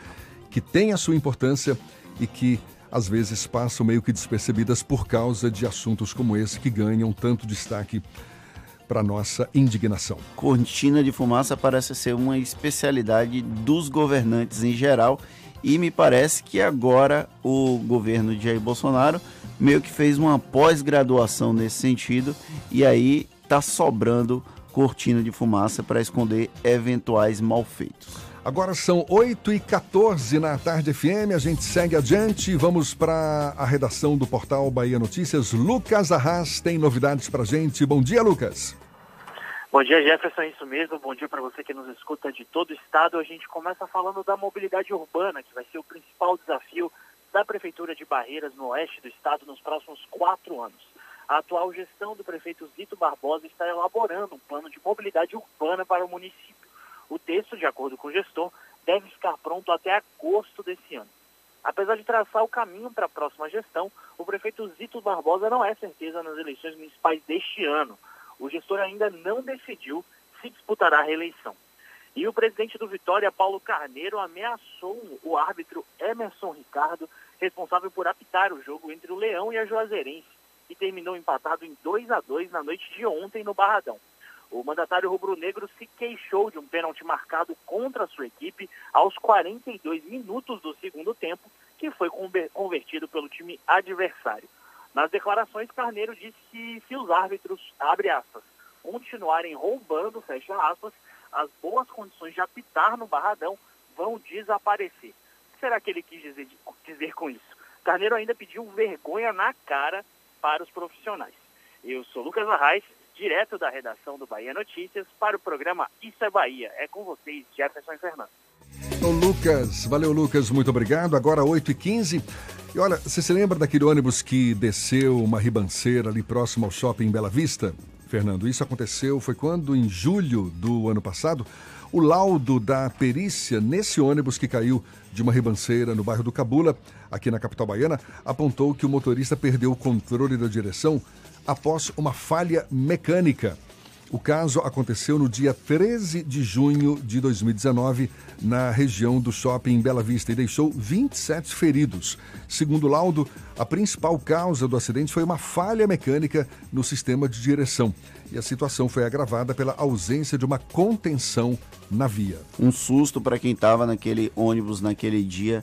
que têm a sua importância e que às vezes passam meio que despercebidas por causa de assuntos como esse que ganham tanto destaque para nossa indignação. Cortina de fumaça parece ser uma especialidade dos governantes em geral e me parece que agora o governo de Jair Bolsonaro meio que fez uma pós-graduação nesse sentido e aí está sobrando cortina de fumaça para esconder eventuais malfeitos. Agora são 8 e 14 na tarde FM, a gente segue adiante. Vamos para a redação do portal Bahia Notícias. Lucas Arras tem novidades para gente. Bom dia, Lucas. Bom dia, Jefferson. Isso mesmo. Bom dia para você que nos escuta de todo o estado. A gente começa falando da mobilidade urbana, que vai ser o principal desafio da Prefeitura de Barreiras, no oeste do estado, nos próximos quatro anos. A atual gestão do prefeito Zito Barbosa está elaborando um plano de mobilidade urbana para o município. O texto, de acordo com o gestor, deve ficar pronto até agosto desse ano. Apesar de traçar o caminho para a próxima gestão, o prefeito Zito Barbosa não é certeza nas eleições municipais deste ano. o gestor ainda não decidiu se disputará a reeleição. E o presidente do Vitória, Paulo Carneiro, ameaçou o árbitro Emerson Ricardo, responsável por apitar o jogo entre o Leão e a Juazeirense, e terminou empatado em 2 a 2 na noite de ontem no Barradão. O mandatário rubro-negro se queixou de um pênalti marcado contra a sua equipe aos 42 minutos do segundo tempo, que foi convertido pelo time adversário. Nas declarações, Carneiro disse que se os árbitros, abre aspas, continuarem roubando, fecha aspas, as boas condições de apitar no Barradão vão desaparecer. O que será que ele quis dizer, dizer com isso? Carneiro ainda pediu vergonha na cara para os profissionais. Eu sou Lucas Arraes, direto da redação do Bahia Notícias, para o programa Isso é Bahia. É com vocês, Jefferson Fernando. Ô Lucas, valeu Lucas, muito obrigado. Agora 8h15. E olha, você se lembra daquele ônibus que desceu uma ribanceira ali próximo ao shopping Bela Vista? Fernando, isso aconteceu, foi quando, em julho do ano passado, o laudo da perícia nesse ônibus que caiu de uma ribanceira no bairro do Cabula, aqui na capital baiana, apontou que o motorista perdeu o controle da direção após uma falha mecânica. O caso aconteceu no dia 13 de junho de 2019, na região do shopping Bela Vista, e deixou 27 feridos. Segundo o laudo, a principal causa do acidente foi uma falha mecânica no sistema de direção. E a situação foi agravada pela ausência de uma contenção na via. Um susto para quem estava naquele ônibus naquele dia.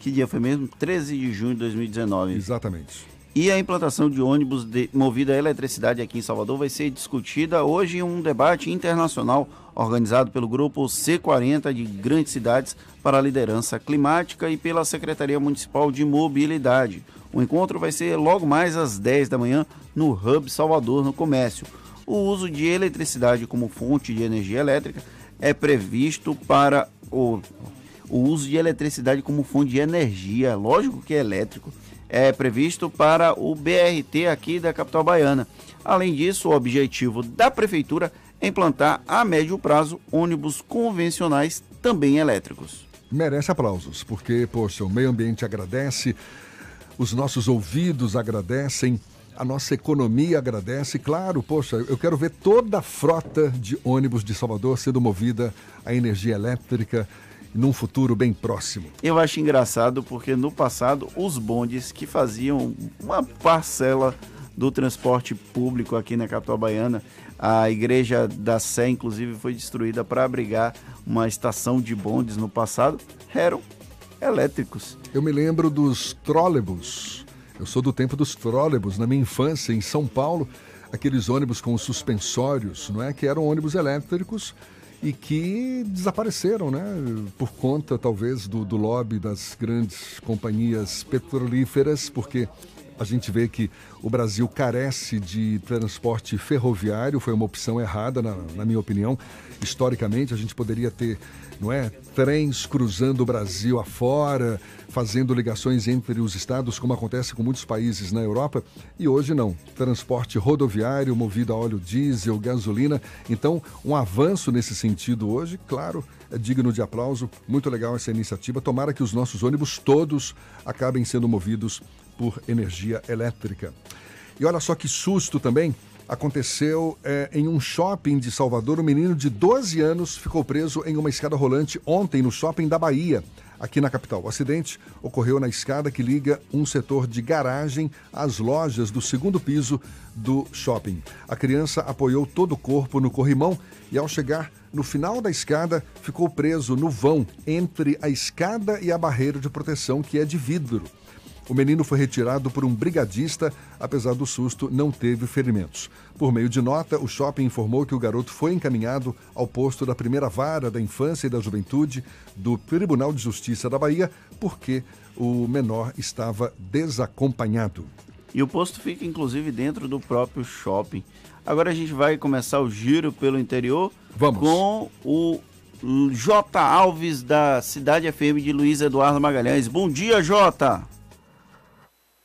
Que dia foi mesmo? 13 de junho de 2019. Exatamente. E a implantação de ônibus de, movida a eletricidade aqui em Salvador vai ser discutida hoje em um debate internacional organizado pelo grupo C40 de grandes cidades para a liderança climática e pela Secretaria Municipal de Mobilidade. O encontro vai ser logo mais às 10 da manhã no Hub Salvador, no comércio. O uso de eletricidade como fonte de energia elétrica é previsto para o, o uso de eletricidade como fonte de energia, lógico que é elétrico é previsto para o BRT aqui da capital baiana. Além disso, o objetivo da prefeitura é implantar a médio prazo ônibus convencionais também elétricos. Merece aplausos, porque, poxa, o meio ambiente agradece, os nossos ouvidos agradecem, a nossa economia agradece. Claro, poxa, eu quero ver toda a frota de ônibus de Salvador sendo movida a energia elétrica num futuro bem próximo. Eu acho engraçado porque no passado os bondes que faziam uma parcela do transporte público aqui na capital baiana, a igreja da Sé inclusive foi destruída para abrigar uma estação de bondes no passado, eram elétricos. Eu me lembro dos trólebus. Eu sou do tempo dos trólebus na minha infância em São Paulo, aqueles ônibus com suspensórios, não é, que eram ônibus elétricos e que desapareceram, né? Por conta, talvez, do, do lobby das grandes companhias petrolíferas, porque a gente vê que o Brasil carece de transporte ferroviário, foi uma opção errada, na, na, minha opinião. Historicamente, a gente poderia ter não é, trens cruzando o Brasil afora, fazendo ligações entre os estados, como acontece com muitos países na Europa, e hoje não. Transporte rodoviário movido a óleo diesel, gasolina. Então, um avanço nesse sentido hoje, claro, é digno de aplauso. Muito legal essa iniciativa. Tomara que os nossos ônibus todos acabem sendo movidos por energia elétrica. E olha só que susto também aconteceu é, em um shopping de Salvador. Um menino de 12 anos ficou preso em uma escada rolante ontem no shopping da Bahia, aqui na capital. O acidente ocorreu na escada que liga um setor de garagem às lojas do segundo piso do shopping. A criança apoiou todo o corpo no corrimão e, ao chegar no final da escada, ficou preso no vão entre a escada e a barreira de proteção, que é de vidro. O menino foi retirado por um brigadista, apesar do susto, não teve ferimentos. Por meio de nota, o shopping informou que o garoto foi encaminhado ao posto da primeira vara da infância e da juventude do Tribunal de Justiça da Bahia, porque o menor estava desacompanhado. E o posto fica inclusive dentro do próprio shopping. Agora a gente vai começar o giro pelo interior Vamos. com o J. Alves da Cidade FM de Luiz Eduardo Magalhães. Bom dia, Jota!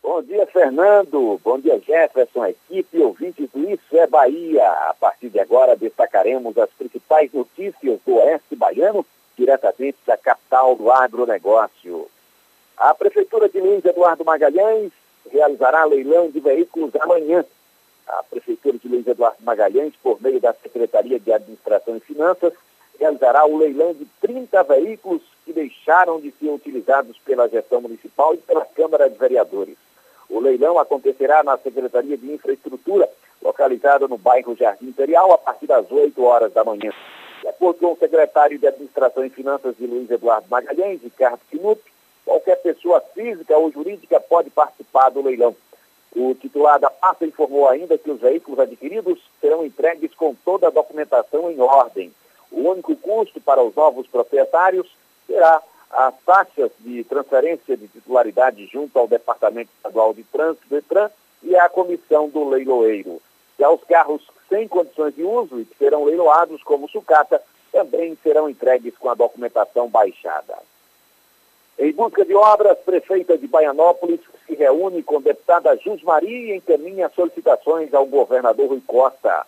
Bom dia, Fernando. Bom dia, Jefferson, equipe ouvinte do Isso é Bahia. A partir de agora, destacaremos as principais notícias do Oeste Baiano, diretamente da capital do agronegócio. A Prefeitura de Luiz Eduardo Magalhães realizará leilão de veículos amanhã. A Prefeitura de Luiz Eduardo Magalhães, por meio da Secretaria de Administração e Finanças, realizará o leilão de 30 veículos que deixaram de ser utilizados pela gestão municipal e pela Câmara de Vereadores. O leilão acontecerá na Secretaria de Infraestrutura, localizada no bairro Jardim Imperial, a partir das 8 horas da manhã. De acordo com o secretário de Administração e Finanças de Luiz Eduardo Magalhães, Ricardo Sinup, qualquer pessoa física ou jurídica pode participar do leilão. O titular da pasta informou ainda que os veículos adquiridos serão entregues com toda a documentação em ordem. O único custo para os novos proprietários será as taxas de transferência de titularidade junto ao Departamento Estadual de Trânsito, DETRAN, e à comissão do leiloeiro. Já os carros sem condições de uso e que serão leiloados como sucata também serão entregues com a documentação baixada. Em busca de obras, prefeita de Baianópolis se reúne com deputada Jus Maria e encaminha solicitações ao governador Rui Costa.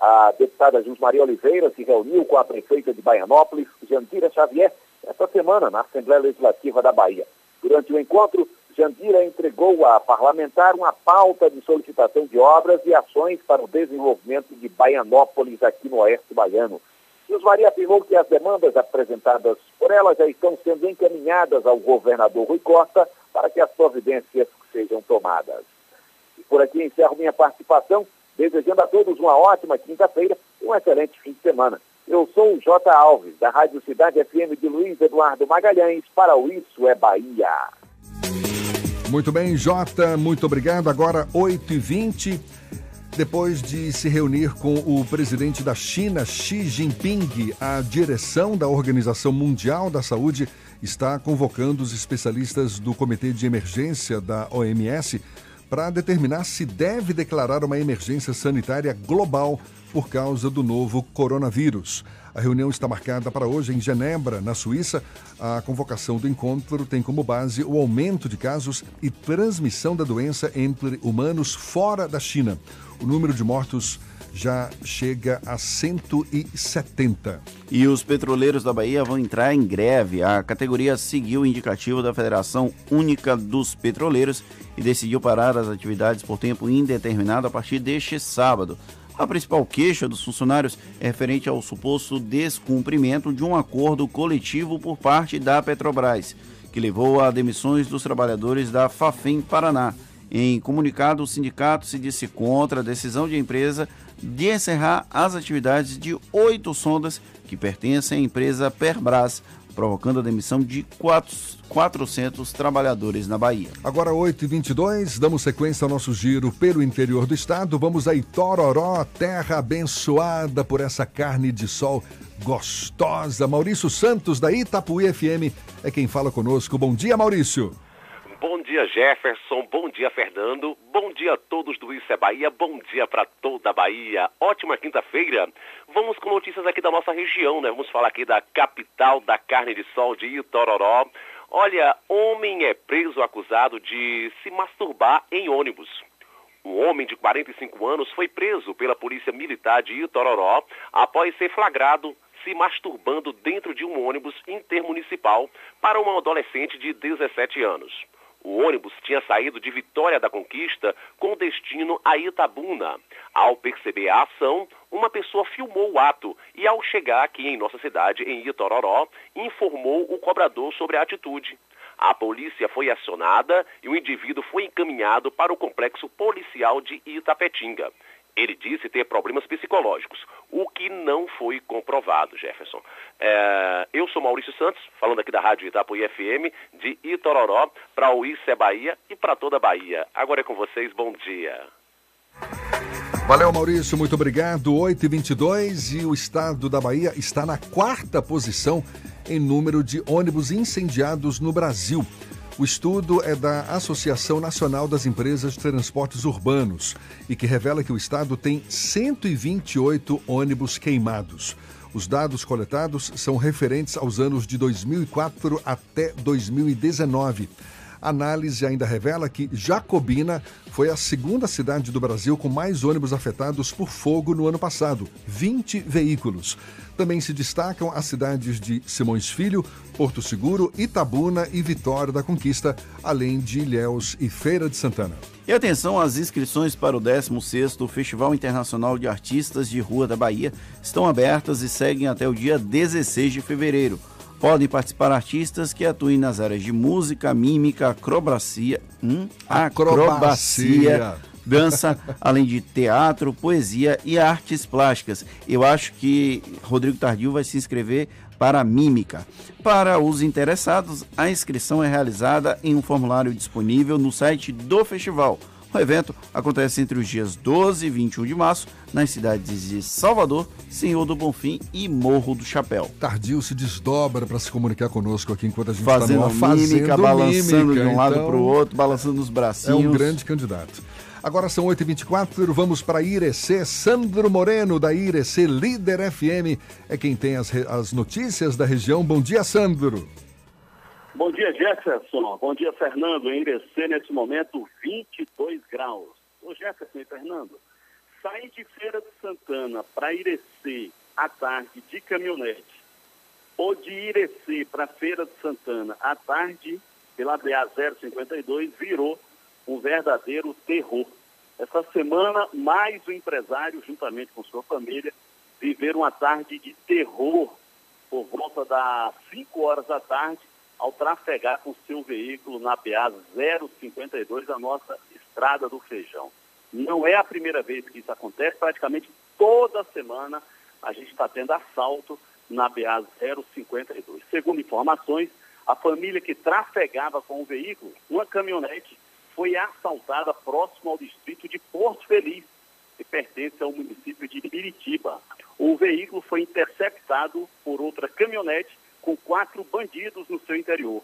A deputada Jus Maria Oliveira se reuniu com a prefeita de Baianópolis, Jandira Xavier, esta semana na Assembleia Legislativa da Bahia. Durante o encontro, Jandira entregou à parlamentar uma pauta de solicitação de obras e ações para o desenvolvimento de Baianópolis aqui no Oeste Baiano. Jus Maria afirmou que as demandas apresentadas por ela já estão sendo encaminhadas ao governador Rui Costa para que as providências sejam tomadas. E por aqui encerro minha participação, desejando a todos uma ótima quinta-feira e um excelente fim de semana. Eu sou o J. Alves, da Rádio Cidade FM de Luiz Eduardo Magalhães, para o Isso é Bahia. Muito bem, Jota, muito obrigado. Agora, 8h20. Depois de se reunir com o presidente da China, Xi Jinping, a direção da Organização Mundial da Saúde está convocando os especialistas do Comitê de Emergência da OMS para determinar se deve declarar uma emergência sanitária global por causa do novo coronavírus. A reunião está marcada para hoje em Genebra, na Suíça. A convocação do encontro tem como base o aumento de casos e transmissão da doença entre humanos fora da China. O número de mortos já chega a 170. E os petroleiros da Bahia vão entrar em greve. A categoria seguiu o indicativo da Federação Única dos Petroleiros e decidiu parar as atividades por tempo indeterminado a partir deste sábado. A principal queixa dos funcionários é referente ao suposto descumprimento de um acordo coletivo por parte da Petrobras, que levou a demissões dos trabalhadores da Fafem Paraná. Em comunicado, o sindicato se disse contra a decisão de empresa de encerrar as atividades de oito sondas que pertencem à empresa Perbras, provocando a demissão de 400 trabalhadores na Bahia. Agora 8h22, damos sequência ao nosso giro pelo interior do estado. Vamos a Itororó, terra abençoada por essa carne de sol gostosa. Maurício Santos, da Itapuí FM, é quem fala conosco. Bom dia, Maurício. Bom dia, Jefferson. Bom dia, Fernando. Bom dia a todos do Isso é Bahia. Bom dia para toda a Bahia. Ótima quinta-feira. Vamos com notícias aqui da nossa região, né? Vamos falar aqui da capital da carne de sol de Itororó. Olha, homem é preso acusado de se masturbar em ônibus. Um homem de 45 anos foi preso pela Polícia Militar de Itororó após ser flagrado se masturbando dentro de um ônibus intermunicipal para uma adolescente de 17 anos. O ônibus tinha saído de Vitória da Conquista com destino a Itabuna. Ao perceber a ação, uma pessoa filmou o ato e, ao chegar aqui em nossa cidade, em Itororó, informou o cobrador sobre a atitude. A polícia foi acionada e o indivíduo foi encaminhado para o complexo policial de Itapetinga. Ele disse ter problemas psicológicos, o que não foi comprovado, Jefferson. É, eu sou Maurício Santos, falando aqui da Rádio Itapuí FM, de Itororó, para o Isso é Bahia e para toda a Bahia. Agora é com vocês, bom dia. Valeu, Maurício, muito obrigado. 8h22 e o estado da Bahia está na quarta posição em número de ônibus incendiados no Brasil. O estudo é da Associação Nacional das Empresas de Transportes Urbanos e que revela que o estado tem 128 ônibus queimados. Os dados coletados são referentes aos anos de 2004 até 2019. Análise ainda revela que Jacobina foi a segunda cidade do Brasil com mais ônibus afetados por fogo no ano passado 20 veículos. Também se destacam as cidades de Simões Filho, Porto Seguro, Itabuna e Vitória da Conquista, além de Ilhéus e Feira de Santana. E atenção, as inscrições para o 16º Festival Internacional de Artistas de Rua da Bahia estão abertas e seguem até o dia 16 de fevereiro. Podem participar artistas que atuem nas áreas de música, mímica, acrobacia, hum? acrobacia, dança, além de teatro, poesia e artes plásticas. Eu acho que Rodrigo Tardio vai se inscrever para a mímica. Para os interessados, a inscrição é realizada em um formulário disponível no site do festival. O evento acontece entre os dias 12 e 21 de março nas cidades de Salvador, Senhor do Bonfim e Morro do Chapéu. Tardio se desdobra para se comunicar conosco aqui enquanto a gente Fazendo está numa mímica, fazendo balançando mímica, de um lado então para o outro, balançando os É bracinhos. um grande candidato. Agora são 8h24, vamos para Irecê. Sandro Moreno, da Irecê Líder FM, é quem tem as, as notícias da região. Bom dia, Sandro. Bom dia, Jefferson. Bom dia, Fernando. Em Irecê, nesse momento, 22 graus. Ô, Jefferson e Fernando, sair de Feira de Santana para Irecê à tarde de caminhonete ou de Irecê para Feira de Santana à tarde pela BA 052 virou um verdadeiro terror. Essa semana, mais o empresário, juntamente com sua família, viveram uma tarde de terror por volta das 5 horas da tarde ao trafegar com seu veículo na BA 052 da nossa Estrada do Feijão. Não é a primeira vez que isso acontece, praticamente toda semana a gente está tendo assalto na BA 052. Segundo informações, a família que trafegava com o veículo, uma caminhonete, foi assaltada próximo ao distrito de Porto Feliz, que pertence ao município de Piritiba. O veículo foi interceptado por outra caminhonete com quatro bandidos no seu interior.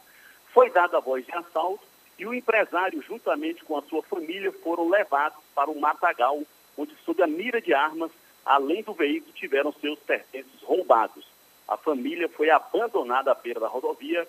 Foi dada a voz de assalto e o empresário, juntamente com a sua família, foram levados para o matagal, onde, sob a mira de armas, além do veículo, tiveram seus pertences roubados. A família foi abandonada à beira da rodovia.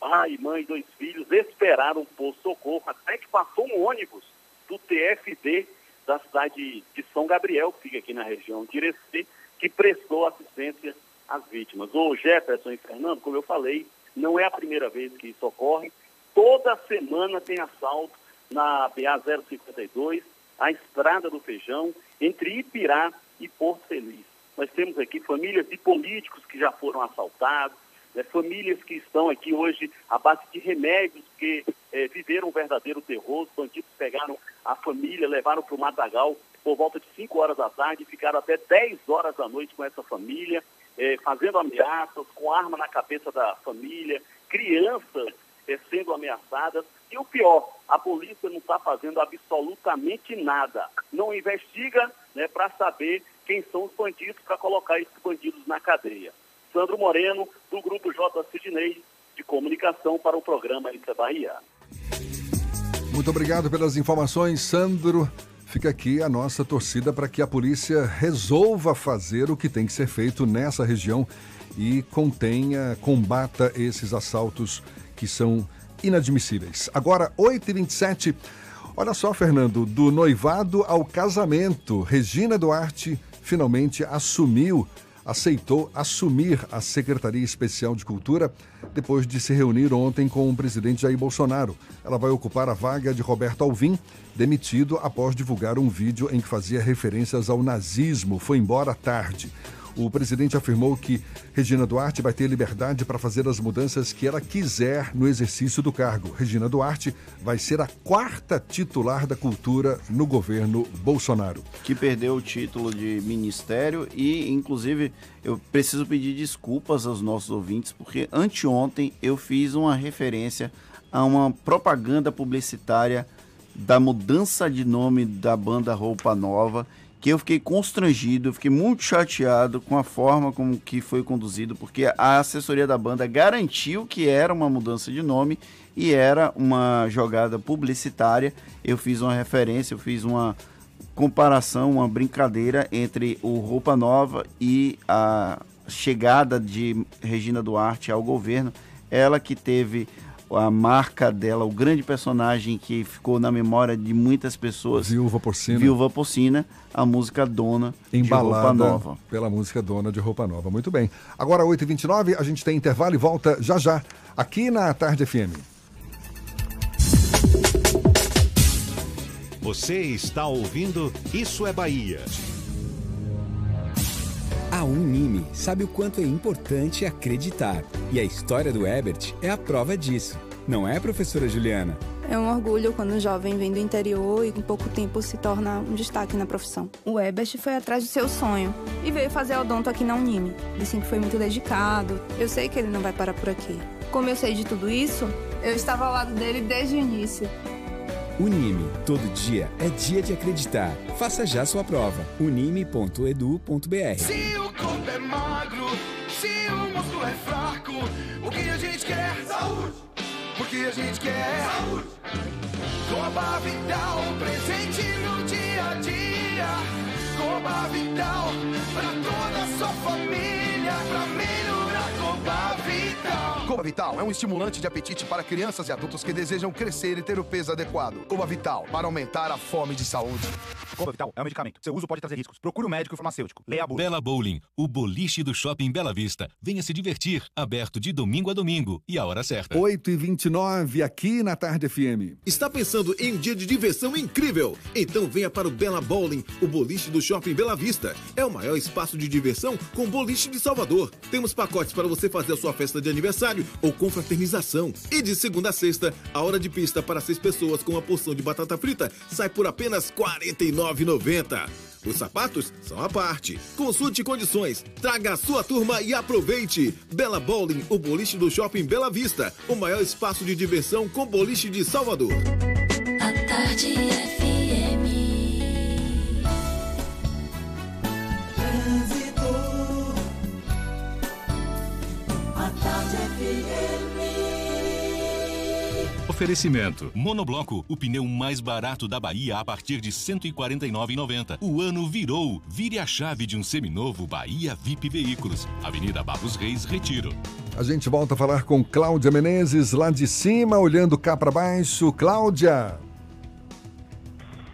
Pai, mãe e dois filhos esperaram por socorro até que passou um ônibus do TFD da cidade de São Gabriel, que fica aqui na região de Irecê, que prestou assistência às vítimas. O Jefferson e Fernando, como eu falei, não é a primeira vez que isso ocorre. Toda semana tem assalto na BA 052, a Estrada do Feijão, entre Ipirá e Porto Feliz. Nós temos aqui famílias de políticos que já foram assaltados, né, famílias que estão aqui hoje à base de remédios, que eh, viveram um verdadeiro terror. Os bandidos pegaram a família, levaram para o Matagal por volta de 5 horas da tarde ficaram até 10 horas da noite com essa família, eh, fazendo ameaças, com arma na cabeça da família, crianças eh, sendo ameaçadas. E o pior, a polícia não está fazendo absolutamente nada. Não investiga né, para saber quem são os bandidos, para colocar esses bandidos na cadeia. Sandro Moreno, do Grupo J. Sidney, de comunicação para o programa Isso é Bahia. Muito obrigado pelas informações, Sandro. Fica aqui a nossa torcida para que a polícia resolva fazer o que tem que ser feito nessa região e contenha, combata esses assaltos que são inadmissíveis. Agora, 8h27. Olha só, Fernando, do noivado ao casamento, Regina Duarte finalmente assumiu, aceitou assumir a Secretaria Especial de Cultura depois de se reunir ontem com o presidente Jair Bolsonaro. Ela vai ocupar a vaga de Roberto Alvim, demitido após divulgar um vídeo em que fazia referências ao nazismo. Foi embora tarde. O presidente afirmou que Regina Duarte vai ter liberdade para fazer as mudanças que ela quiser no exercício do cargo. Regina Duarte vai ser a quarta titular da cultura no governo Bolsonaro. que perdeu o título de ministério e, inclusive, eu preciso pedir desculpas aos nossos ouvintes, porque anteontem eu fiz uma referência a uma propaganda publicitária da mudança de nome da banda Roupa Nova, que eu fiquei constrangido, fiquei muito chateado com a forma como que foi conduzido, porque a assessoria da banda garantiu que era uma mudança de nome e era uma jogada publicitária. Eu fiz uma referência, eu fiz uma comparação, uma brincadeira entre o Roupa Nova e a chegada de Regina Duarte ao governo. Ela que teve a marca dela, o grande personagem que ficou na memória de muitas pessoas. Viúva Porcina. Viúva Porcina, a música Dona Embalada de Roupa Nova. pela música Dona de Roupa Nova. Muito bem. Agora, 8h29, a gente tem intervalo e volta já já, aqui na Tarde FM. Você está ouvindo Isso é Bahia. A Unime sabe o quanto é importante acreditar. E a história do Ebert é a prova disso. Não é, professora Juliana? É um orgulho quando um jovem vem do interior e em pouco tempo se torna um destaque na profissão. O Ebert foi atrás do seu sonho e veio fazer odonto aqui na Unime. Ele sempre foi muito dedicado. Eu sei que ele não vai parar por aqui. Como eu sei de tudo isso, eu estava ao lado dele desde o início. Unime, todo dia é dia de acreditar. Faça já sua prova. unime.edu.br. Se o corpo é magro, se o músculo é fraco, o que a gente quer? Saúde! Porque a gente quer saúde! Coba Vital, presente no dia a dia. Coba Vital, pra toda a sua família, pra melhorar Coba Vital. Coba Vital é um estimulante de apetite para crianças e adultos que desejam crescer e ter o peso adequado. Coba Vital, para aumentar a fome de saúde. Coba Vital é um medicamento. Seu uso pode trazer riscos. Procure um médico farmacêutico. Leia a bula. Bela Bowling, o boliche do Shopping Bela Vista. Venha se divertir, aberto de domingo a domingo e a hora certa. 8h29, aqui na Tarde FM. Está pensando em um dia de diversão incrível? Então venha para o Bela Bowling, o boliche do Shopping Bela Vista. É o maior espaço de diversão com boliche de Salvador. Temos pacotes para você fazer a sua festa de aniversário ou confraternização. E de segunda a sexta, a hora de pista para seis pessoas com uma porção de batata frita sai por apenas R$ 49,90. Os sapatos são à parte. Consulte condições, traga a sua turma e aproveite. Bela Bowling, o boliche do Shopping Bela Vista, o maior espaço de diversão com boliche de Salvador. A Tarde FM. Trânsito. A Tarde Oferecimento. Monobloco, o pneu mais barato da Bahia a partir de R$ 149,90. O ano virou. Vire a chave de um seminovo Bahia VIP Veículos. Avenida Barros Reis, Retiro. A gente volta a falar com Cláudia Menezes, lá de cima, olhando cá para baixo. Cláudia.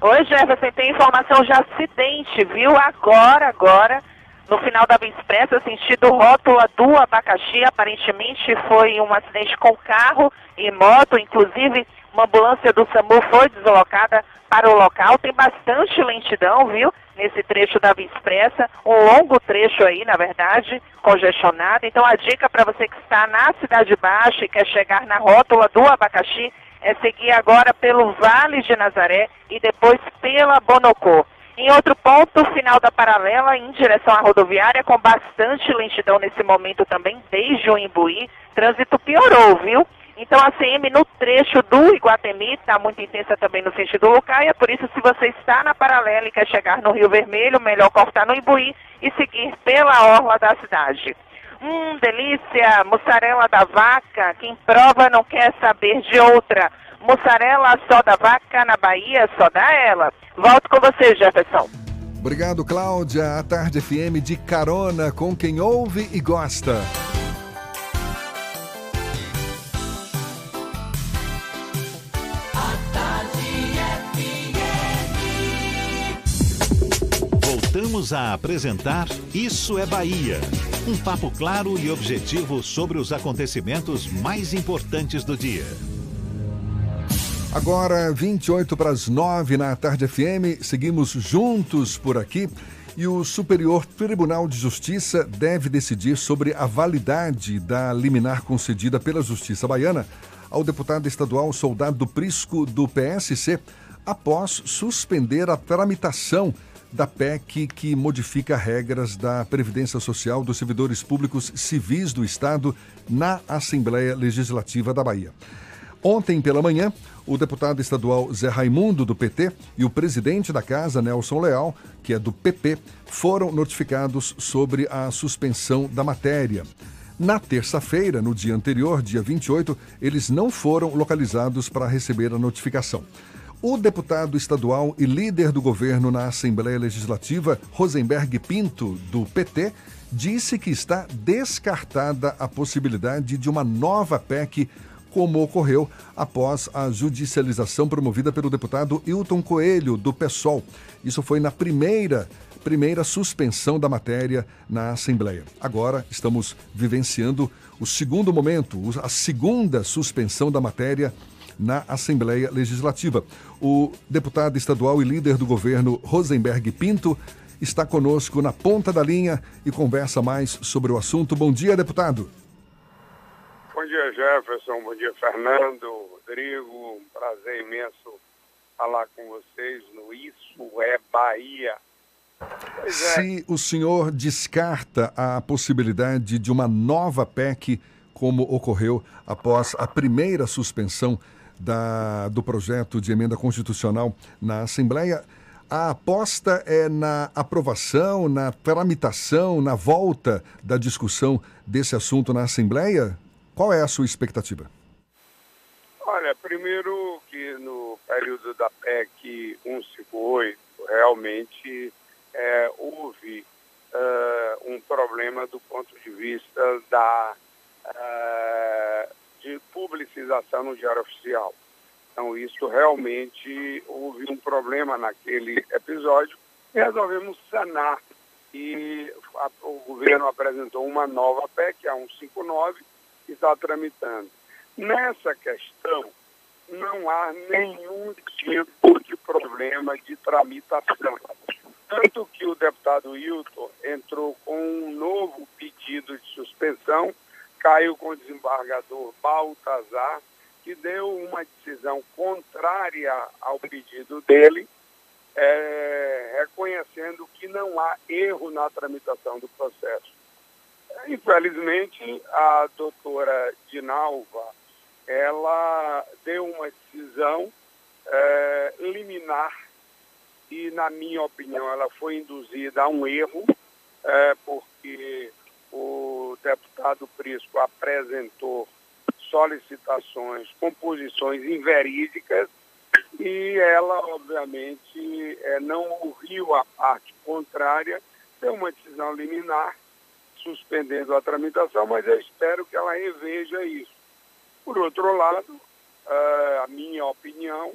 Oi, Jefferson, tem informação de acidente, viu? Agora, agora, no final da Via Expressa, sentido rótula do abacaxi, aparentemente foi um acidente com carro e moto, inclusive uma ambulância do SAMU foi deslocada para o local. Tem bastante lentidão, viu? Nesse trecho da Via Expressa, um longo trecho aí, na verdade, congestionado. Então a dica para você que está na Cidade Baixa e quer chegar na rótula do abacaxi é seguir agora pelo Vale de Nazaré e depois pela Bonocô. Em outro ponto, final da paralela, em direção à rodoviária, com bastante lentidão nesse momento também, desde o Imbuí, trânsito piorou, viu? Então a CM no trecho do Iguatemi está muito intensa também no sentido Lucaia, por isso se você está na paralela e quer chegar no Rio Vermelho, melhor cortar no Imbuí e seguir pela orla da cidade. Hum, delícia, mussarela da vaca, quem prova não quer saber de outra. Mussarela só da vaca na Bahia, só dá ela. Volto com você, Jefferson. Obrigado, Cláudia. A Tarde FM de carona com quem ouve e gosta. Voltamos a apresentar Isso é Bahia. Um papo claro e objetivo sobre os acontecimentos mais importantes do dia. Agora, 28 para as 9 na Tarde FM, seguimos juntos por aqui e o Superior Tribunal de Justiça deve decidir sobre a validade da liminar concedida pela Justiça Baiana ao deputado estadual Soldado Prisco do PSC após suspender a tramitação da PEC que modifica regras da Previdência Social dos servidores públicos civis do Estado na Assembleia Legislativa da Bahia. Ontem pela manhã, o deputado estadual Zé Raimundo, do PT, e o presidente da casa, Nelson Leal, que é do PP, foram notificados sobre a suspensão da matéria. Na terça-feira, no dia anterior, dia 28, eles não foram localizados para receber a notificação. O deputado estadual e líder do governo na Assembleia Legislativa, Rosenberg Pinto, do PT, disse que está descartada a possibilidade de uma nova PEC como ocorreu após a judicialização promovida pelo deputado Hilton Coelho, do PSOL. Isso foi na primeira primeira suspensão da matéria na Assembleia. Agora estamos vivenciando o segundo momento, a segunda suspensão da matéria na Assembleia Legislativa. O deputado estadual e líder do governo Rosenberg Pinto está conosco na ponta da linha e conversa mais sobre o assunto. Bom dia, deputado. Bom dia, Jefferson. Bom dia, Fernando, Rodrigo. Um prazer imenso falar com vocês no Isso é Bahia. É. Se o senhor descarta a possibilidade de uma nova PEC, como ocorreu após a primeira suspensão da, do projeto de emenda constitucional na Assembleia, a aposta é na aprovação, na tramitação, na volta da discussão desse assunto na Assembleia? Qual é a sua expectativa? Olha, primeiro que no período da PEC 158, realmente é, houve uh, um problema do ponto de vista da uh, de publicização no Diário Oficial. Então, isso realmente houve um problema naquele episódio e resolvemos sanar. E a, o governo apresentou uma nova PEC, a 159, que está tramitando. Nessa questão, não há nenhum tipo de problema de tramitação. Tanto que o deputado Hilton entrou com um novo pedido de suspensão, caiu com o desembargador Baltazar, que deu uma decisão contrária ao pedido dele, é, reconhecendo que não há erro na tramitação do processo. Infelizmente, a doutora Dinalva, ela deu uma decisão é, liminar e, na minha opinião, ela foi induzida a um erro, é, porque o deputado Prisco apresentou solicitações, composições inverídicas e ela, obviamente, é, não ouviu a parte contrária, deu uma decisão liminar, suspendendo a tramitação, mas eu espero que ela reveja isso. Por outro lado, é, a minha opinião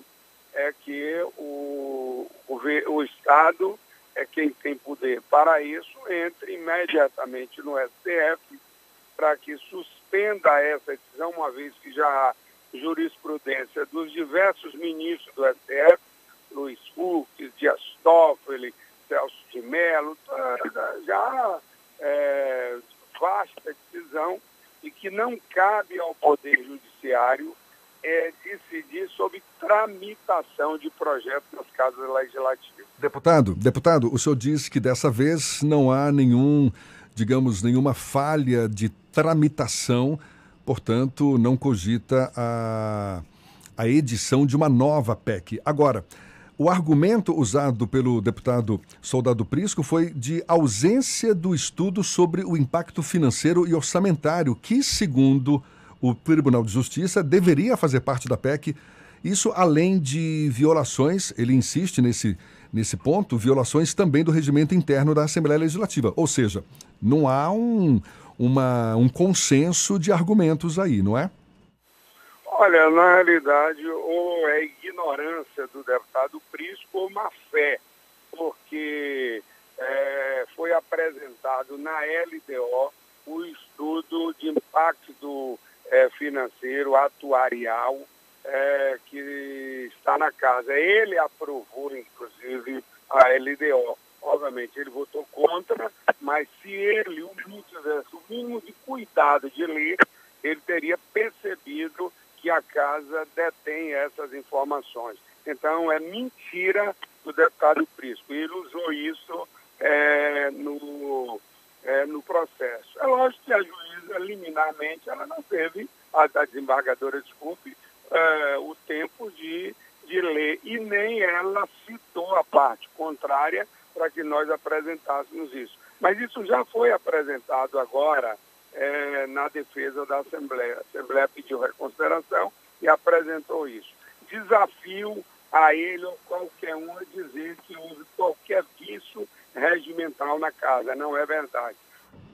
é que o, o, o Estado é quem tem poder para isso, entre imediatamente no STF para que suspenda essa decisão, uma vez que já há jurisprudência dos diversos ministros do STF, Luiz Fux, Dias Toffoli, Celso de Mello, já é, vasta decisão e que não cabe ao Poder Judiciário é, decidir sobre tramitação de projetos nas casas legislativas. Deputado, deputado, o senhor disse que dessa vez não há nenhum, digamos, nenhuma falha de tramitação, portanto, não cogita a, a edição de uma nova PEC. Agora, o argumento usado pelo deputado Soldado Prisco foi de ausência do estudo sobre o impacto financeiro e orçamentário, que, segundo o Tribunal de Justiça deveria fazer parte da PEC. Isso além de violações, ele insiste nesse, nesse ponto, violações também do regimento interno da Assembleia Legislativa. Ou seja, não há um, uma, um consenso de argumentos aí, não é? Olha, na realidade, ou é ignorância do deputado Prisco ou má fé, porque é, foi apresentado na LDO o estudo de impacto é, financeiro, atuarial, é, que está na casa. Ele aprovou, inclusive, a LDO. Obviamente, ele votou contra, mas se ele, o mínimo, tivesse o mínimo de cuidado de ler, ele teria percebido que a casa detém essas informações. Então, é mentira do deputado Prisco. Ele usou isso é, no, é, no processo. É lógico que a juíza, liminarmente, ela não teve, a, a desembargadora, desculpe, é, o tempo de, de ler. E nem ela citou a parte contrária para que nós apresentássemos isso. Mas isso já foi apresentado agora é, na defesa da Assembleia. A Assembleia pediu reconsideração e apresentou isso. Desafio a ele ou qualquer um a dizer que houve qualquer vício regimental na casa. Não é verdade.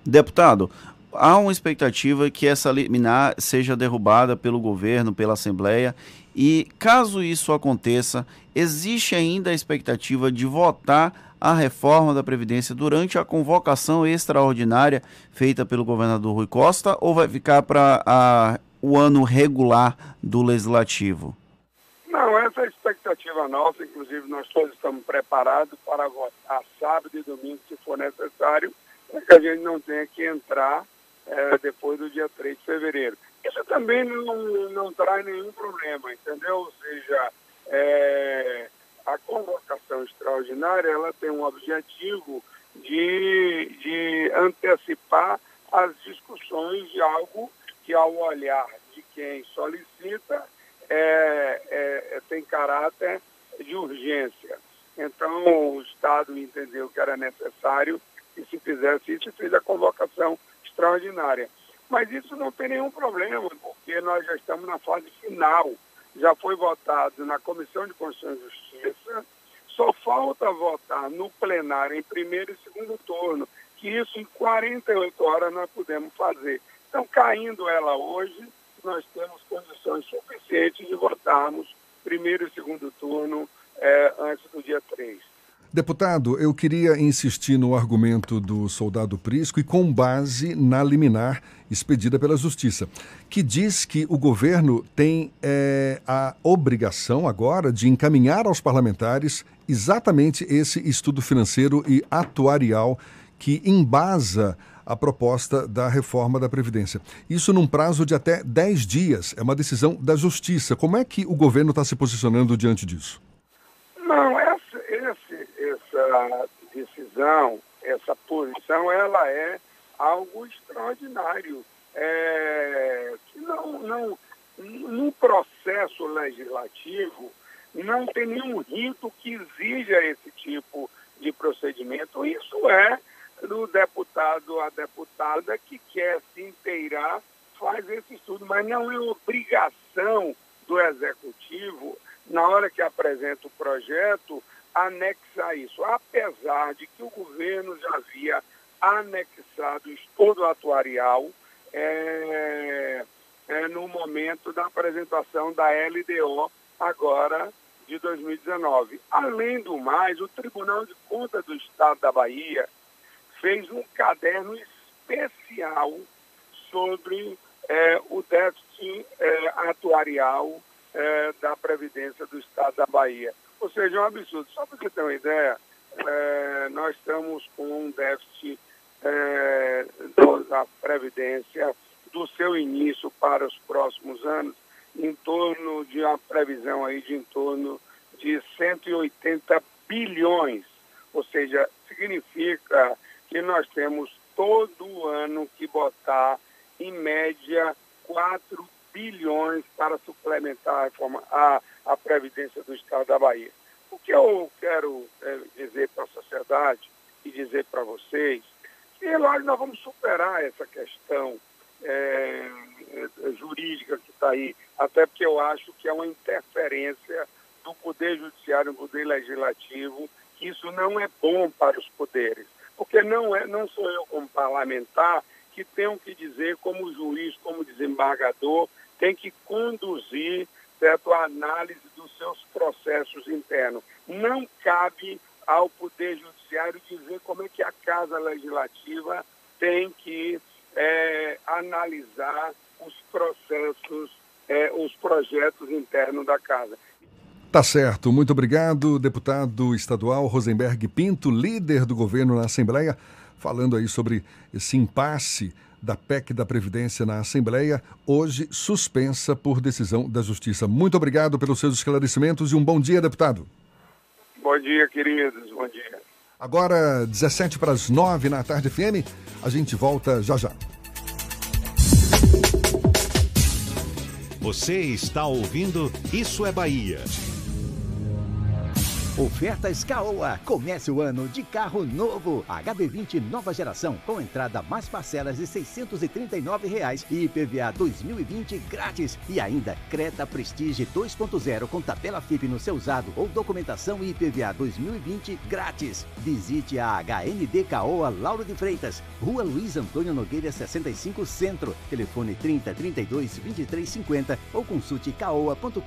Deputado, há uma expectativa que essa liminar seja derrubada pelo governo, pela Assembleia, e caso isso aconteça, existe ainda a expectativa de votar a reforma da Previdência durante a convocação extraordinária feita pelo governador Rui Costa ou vai ficar para o ano regular do Legislativo? Não, essa é a expectativa nossa, inclusive nós todos estamos preparados para votar sábado e domingo, se for necessário, para que a gente não tenha que entrar é, depois do dia 3 de fevereiro. Isso também não, não traz nenhum problema, entendeu? Ou seja, é, a convocação extraordinária ela tem um objetivo de, de antecipar as discussões de algo que, ao olhar de quem solicita, é, é, tem caráter de urgência. Então, o Estado entendeu que era necessário que se fizesse isso e fez a convocação extraordinária. Mas isso não tem nenhum problema, porque nós já estamos na fase final. Já foi votado na Comissão de Constituição e Justiça, só falta votar no plenário em primeiro e segundo turno, que isso em 48 horas nós podemos fazer. Então, caindo ela hoje, nós temos condições suficientes de votarmos primeiro e segundo turno é, antes do dia 3. Deputado, eu queria insistir no argumento do soldado Prisco e com base na liminar expedida pela Justiça, que diz que o governo tem é, a obrigação agora de encaminhar aos parlamentares exatamente esse estudo financeiro e atuarial que embasa a proposta da reforma da Previdência. Isso num prazo de até 10 dias. É uma decisão da Justiça. Como é que o governo está se posicionando diante disso? Essa decisão, essa posição, ela é algo extraordinário. É, que não, não, no processo legislativo, não tem nenhum rito que exija esse tipo de procedimento. Isso é do deputado a deputada que quer se inteirar, faz esse estudo, mas não é obrigação do executivo, na hora que apresenta o projeto, anexar isso. Apesar de que o governo já havia anexado estudo atuarial é, é, no momento da apresentação da LDO, agora de 2019. Além do mais, o Tribunal de Contas do Estado da Bahia fez um caderno especial sobre é, o déficit é, atuarial é, da Previdência do Estado da Bahia. Ou seja, é um absurdo. Só para você ter uma ideia, é, nós estamos com um déficit é, da Previdência do seu início para os próximos anos em torno de uma previsão aí de em torno de 180 bilhões. Ou seja, significa que nós temos todo ano que botar, em média, 4 bilhões para suplementar a, reforma, a, a Previdência do Estado da Bahia. O que eu quero é, dizer para a sociedade e dizer para vocês, que lógico nós vamos superar essa questão é, é, jurídica que está aí, até porque eu acho que é uma interferência do Poder Judiciário no Poder Legislativo, que isso não é bom para os poderes porque não, é, não sou eu como parlamentar que tenho que dizer, como juiz, como desembargador, tem que conduzir certo, a análise dos seus processos internos. Não cabe ao Poder Judiciário dizer como é que a Casa Legislativa tem que é, analisar os processos, é, os projetos internos da Casa. Tá certo. Muito obrigado, deputado estadual Rosenberg Pinto, líder do governo na Assembleia, falando aí sobre esse impasse da PEC da Previdência na Assembleia, hoje suspensa por decisão da Justiça. Muito obrigado pelos seus esclarecimentos e um bom dia, deputado. Bom dia, queridos. Bom dia. Agora, 17 para as 9 na tarde FM, a gente volta já já. Você está ouvindo Isso é Bahia. Ofertas Caoa. Comece o ano de carro novo. HB20 nova geração com entrada mais parcelas de 639 reais e IPVA 2020 grátis. E ainda Creta Prestige 2.0 com tabela FIP no seu usado ou documentação IPVA 2020 grátis. Visite a HND Caoa Lauro de Freitas, Rua Luiz Antônio Nogueira 65 Centro. Telefone 30 32 23 50 ou consulte caoa.com.br.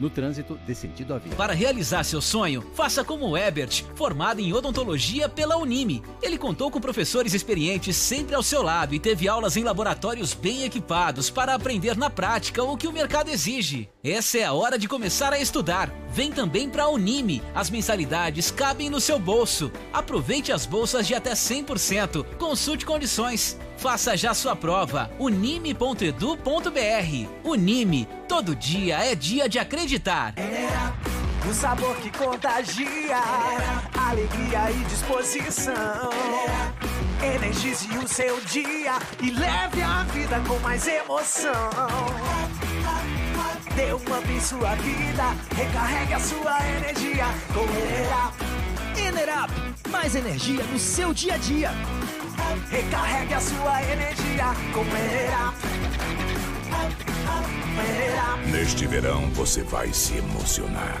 No trânsito de sentido à vida. Para realizar seu sonho, faça como Ebert, formado em odontologia pela Unime. Ele contou com professores experientes sempre ao seu lado e teve aulas em laboratórios bem equipados para aprender na prática o que o mercado exige. Essa é a hora de começar a estudar. Vem também para a Unime. As mensalidades cabem no seu bolso. Aproveite as bolsas de até 100%. Consulte condições. Faça já sua prova. unime.edu.br. Unime. Todo dia é dia de acreditar. O sabor que contagia, alegria e disposição. Energize o seu dia e leve a vida com mais emoção. Dê um up em sua vida, recarregue a sua energia com Enerap. Enerap, mais energia no seu dia a dia. Recarregue a sua energia com Enerap. Neste verão você vai se emocionar,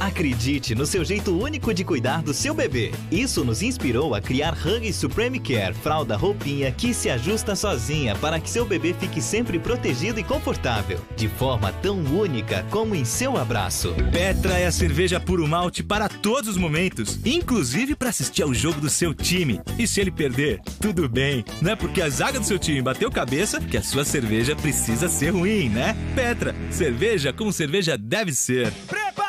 Acredite no seu jeito único de cuidar do seu bebê. Isso nos inspirou a criar Huggies Supreme Care, fralda roupinha que se ajusta sozinha para que seu bebê fique sempre protegido e confortável, de forma tão única como em seu abraço. Petra é a cerveja puro malte para todos os momentos, inclusive para assistir ao jogo do seu time. E se ele perder, tudo bem. Não é porque a zaga do seu time bateu cabeça que a sua cerveja precisa ser ruim, né? Petra, cerveja como cerveja deve ser. Preparar!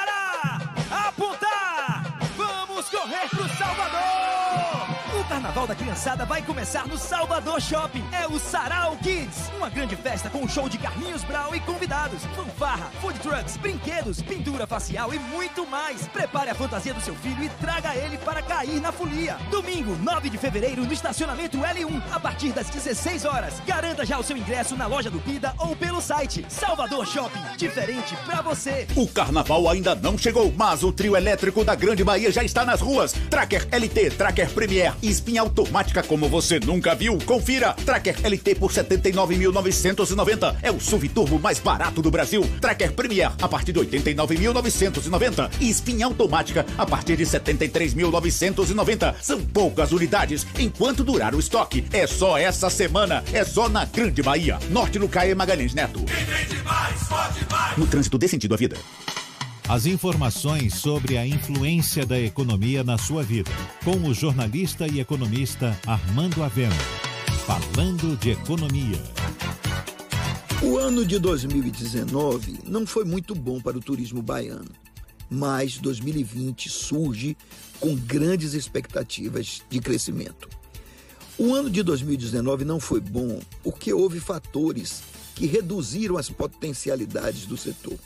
Carnaval da Criançada vai começar no Salvador Shopping. É o Sarau Kids. Uma grande festa com um show de Carlinhos Brau e convidados. Fanfarra, food trucks, brinquedos, pintura facial e muito mais. Prepare a fantasia do seu filho e traga ele para cair na folia. Domingo, 9 de fevereiro, no estacionamento L1, a partir das 16 horas. Garanta já o seu ingresso na loja do Pida ou pelo site. Salvador Shopping, diferente pra você. O carnaval ainda não chegou, mas o trio elétrico da Grande Bahia já está nas ruas. Tracker LT, Tracker Premier e espinha automática como você nunca viu. Confira. Tracker LT por 79.990. É o SUV turbo mais barato do Brasil. Tracker Premier a partir de 89.990 e espinha automática a partir de 73.990. São poucas unidades enquanto durar o estoque. É só essa semana. É só na Grande Bahia. Norte no Caê Magalhães Neto. No trânsito dê sentido à vida. As informações sobre a influência da economia na sua vida, com o jornalista e economista Armando Avena. Falando de economia. O ano de 2019 não foi muito bom para o turismo baiano, mas 2020 surge com grandes expectativas de crescimento. O ano de 2019 não foi bom porque houve fatores que reduziram as potencialidades do setor.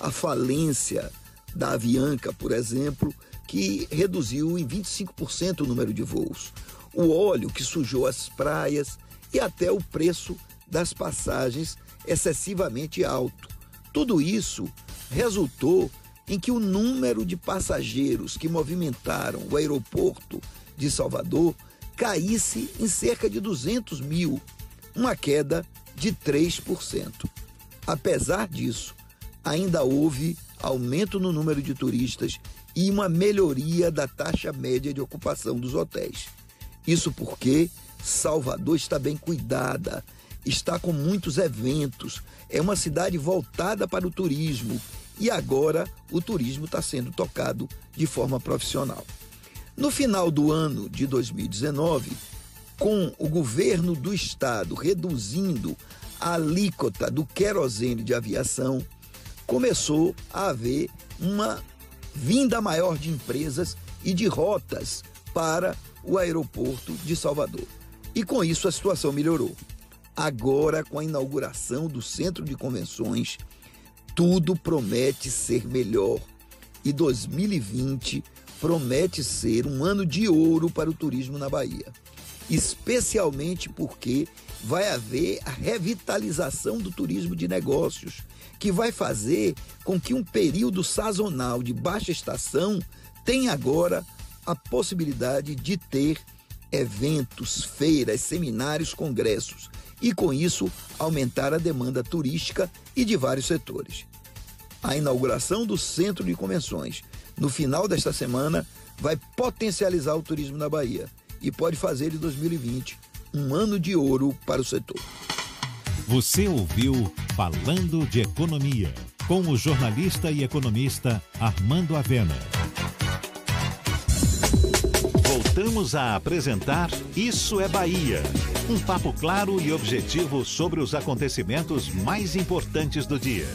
A falência da Avianca, por exemplo, que reduziu em 25% o número de voos. O óleo que sujou as praias e até o preço das passagens excessivamente alto. Tudo isso resultou em que o número de passageiros que movimentaram o aeroporto de Salvador caísse em cerca de 200 mil, uma queda de 3%. Apesar disso, ainda houve aumento no número de turistas e uma melhoria da taxa média de ocupação dos hotéis. Isso porque Salvador está bem cuidada, está com muitos eventos, é uma cidade voltada para o turismo e agora o turismo está sendo tocado de forma profissional. No final do ano de 2019, com o governo do estado reduzindo a alíquota do querosene de aviação, começou a haver uma vinda maior de empresas e de rotas para o aeroporto de Salvador. E com isso a situação melhorou. Agora, com a inauguração do centro de convenções, tudo promete ser melhor. E 2020 promete ser um ano de ouro para o turismo na Bahia. Especialmente porque vai haver a revitalização do turismo de negócios, que vai fazer com que um período sazonal de baixa estação tenha agora a possibilidade de ter eventos, feiras, seminários, congressos e, com isso, aumentar a demanda turística e de vários setores. A inauguração do Centro de Convenções no final desta semana vai potencializar o turismo na Bahia e pode fazer de 2020 um ano de ouro para o setor. Você ouviu Falando de Economia, com o jornalista e economista Armando Avena. Voltamos a apresentar Isso é Bahia. Um papo claro e objetivo sobre os acontecimentos mais importantes do dia.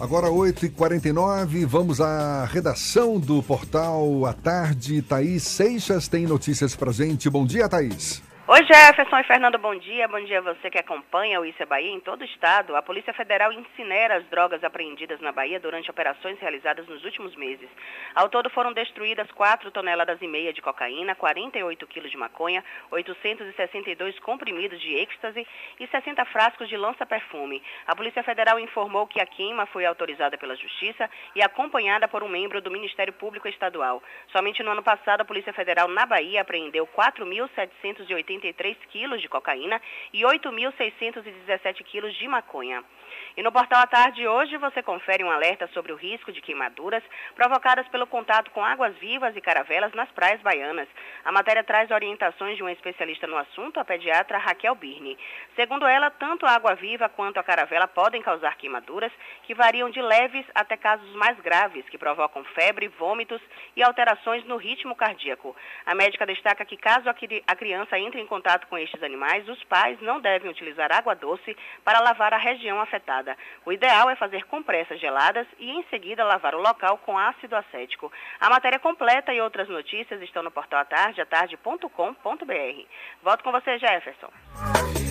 Agora 8h49, vamos à redação do portal à tarde. Thaís Seixas tem notícias pra gente. Bom dia, Thaís. Oi Jefferson e Fernando, bom dia. Bom dia a você que acompanha o Isso é Bahia em todo o estado. A Polícia Federal incinera as drogas apreendidas na Bahia durante operações realizadas nos últimos meses. Ao todo foram destruídas 4 toneladas e meia de cocaína, 48 quilos de maconha, 862 comprimidos de êxtase e 60 frascos de lança-perfume. A Polícia Federal informou que a queima foi autorizada pela Justiça e acompanhada por um membro do Ministério Público Estadual. Somente no ano passado, a Polícia Federal na Bahia apreendeu 4.780 83 quilos de cocaína e 8.617 quilos de maconha. E no Portal à Tarde hoje você confere um alerta sobre o risco de queimaduras provocadas pelo contato com águas vivas e caravelas nas praias baianas. A matéria traz orientações de uma especialista no assunto, a pediatra Raquel Birne. Segundo ela, tanto a água viva quanto a caravela podem causar queimaduras que variam de leves até casos mais graves, que provocam febre, vômitos e alterações no ritmo cardíaco. A médica destaca que caso a criança entre em contato com estes animais, os pais não devem utilizar água doce para lavar a região afetada. O ideal é fazer compressas geladas e em seguida lavar o local com ácido acético. A matéria completa e outras notícias estão no portal atardeatarde.com.br. Volto com você, Jefferson.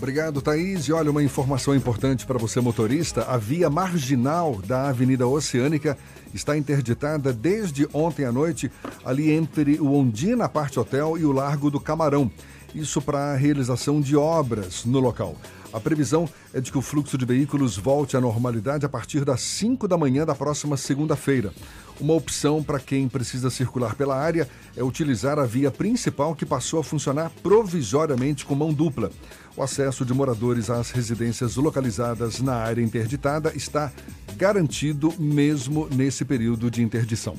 Obrigado, Thaís. E olha, uma informação importante para você, motorista: a via marginal da Avenida Oceânica está interditada desde ontem à noite, ali entre o Ondina, parte hotel, e o Largo do Camarão. Isso para a realização de obras no local. A previsão é de que o fluxo de veículos volte à normalidade a partir das 5 da manhã da próxima segunda-feira. Uma opção para quem precisa circular pela área é utilizar a via principal que passou a funcionar provisoriamente com mão dupla. O acesso de moradores às residências localizadas na área interditada está garantido mesmo nesse período de interdição.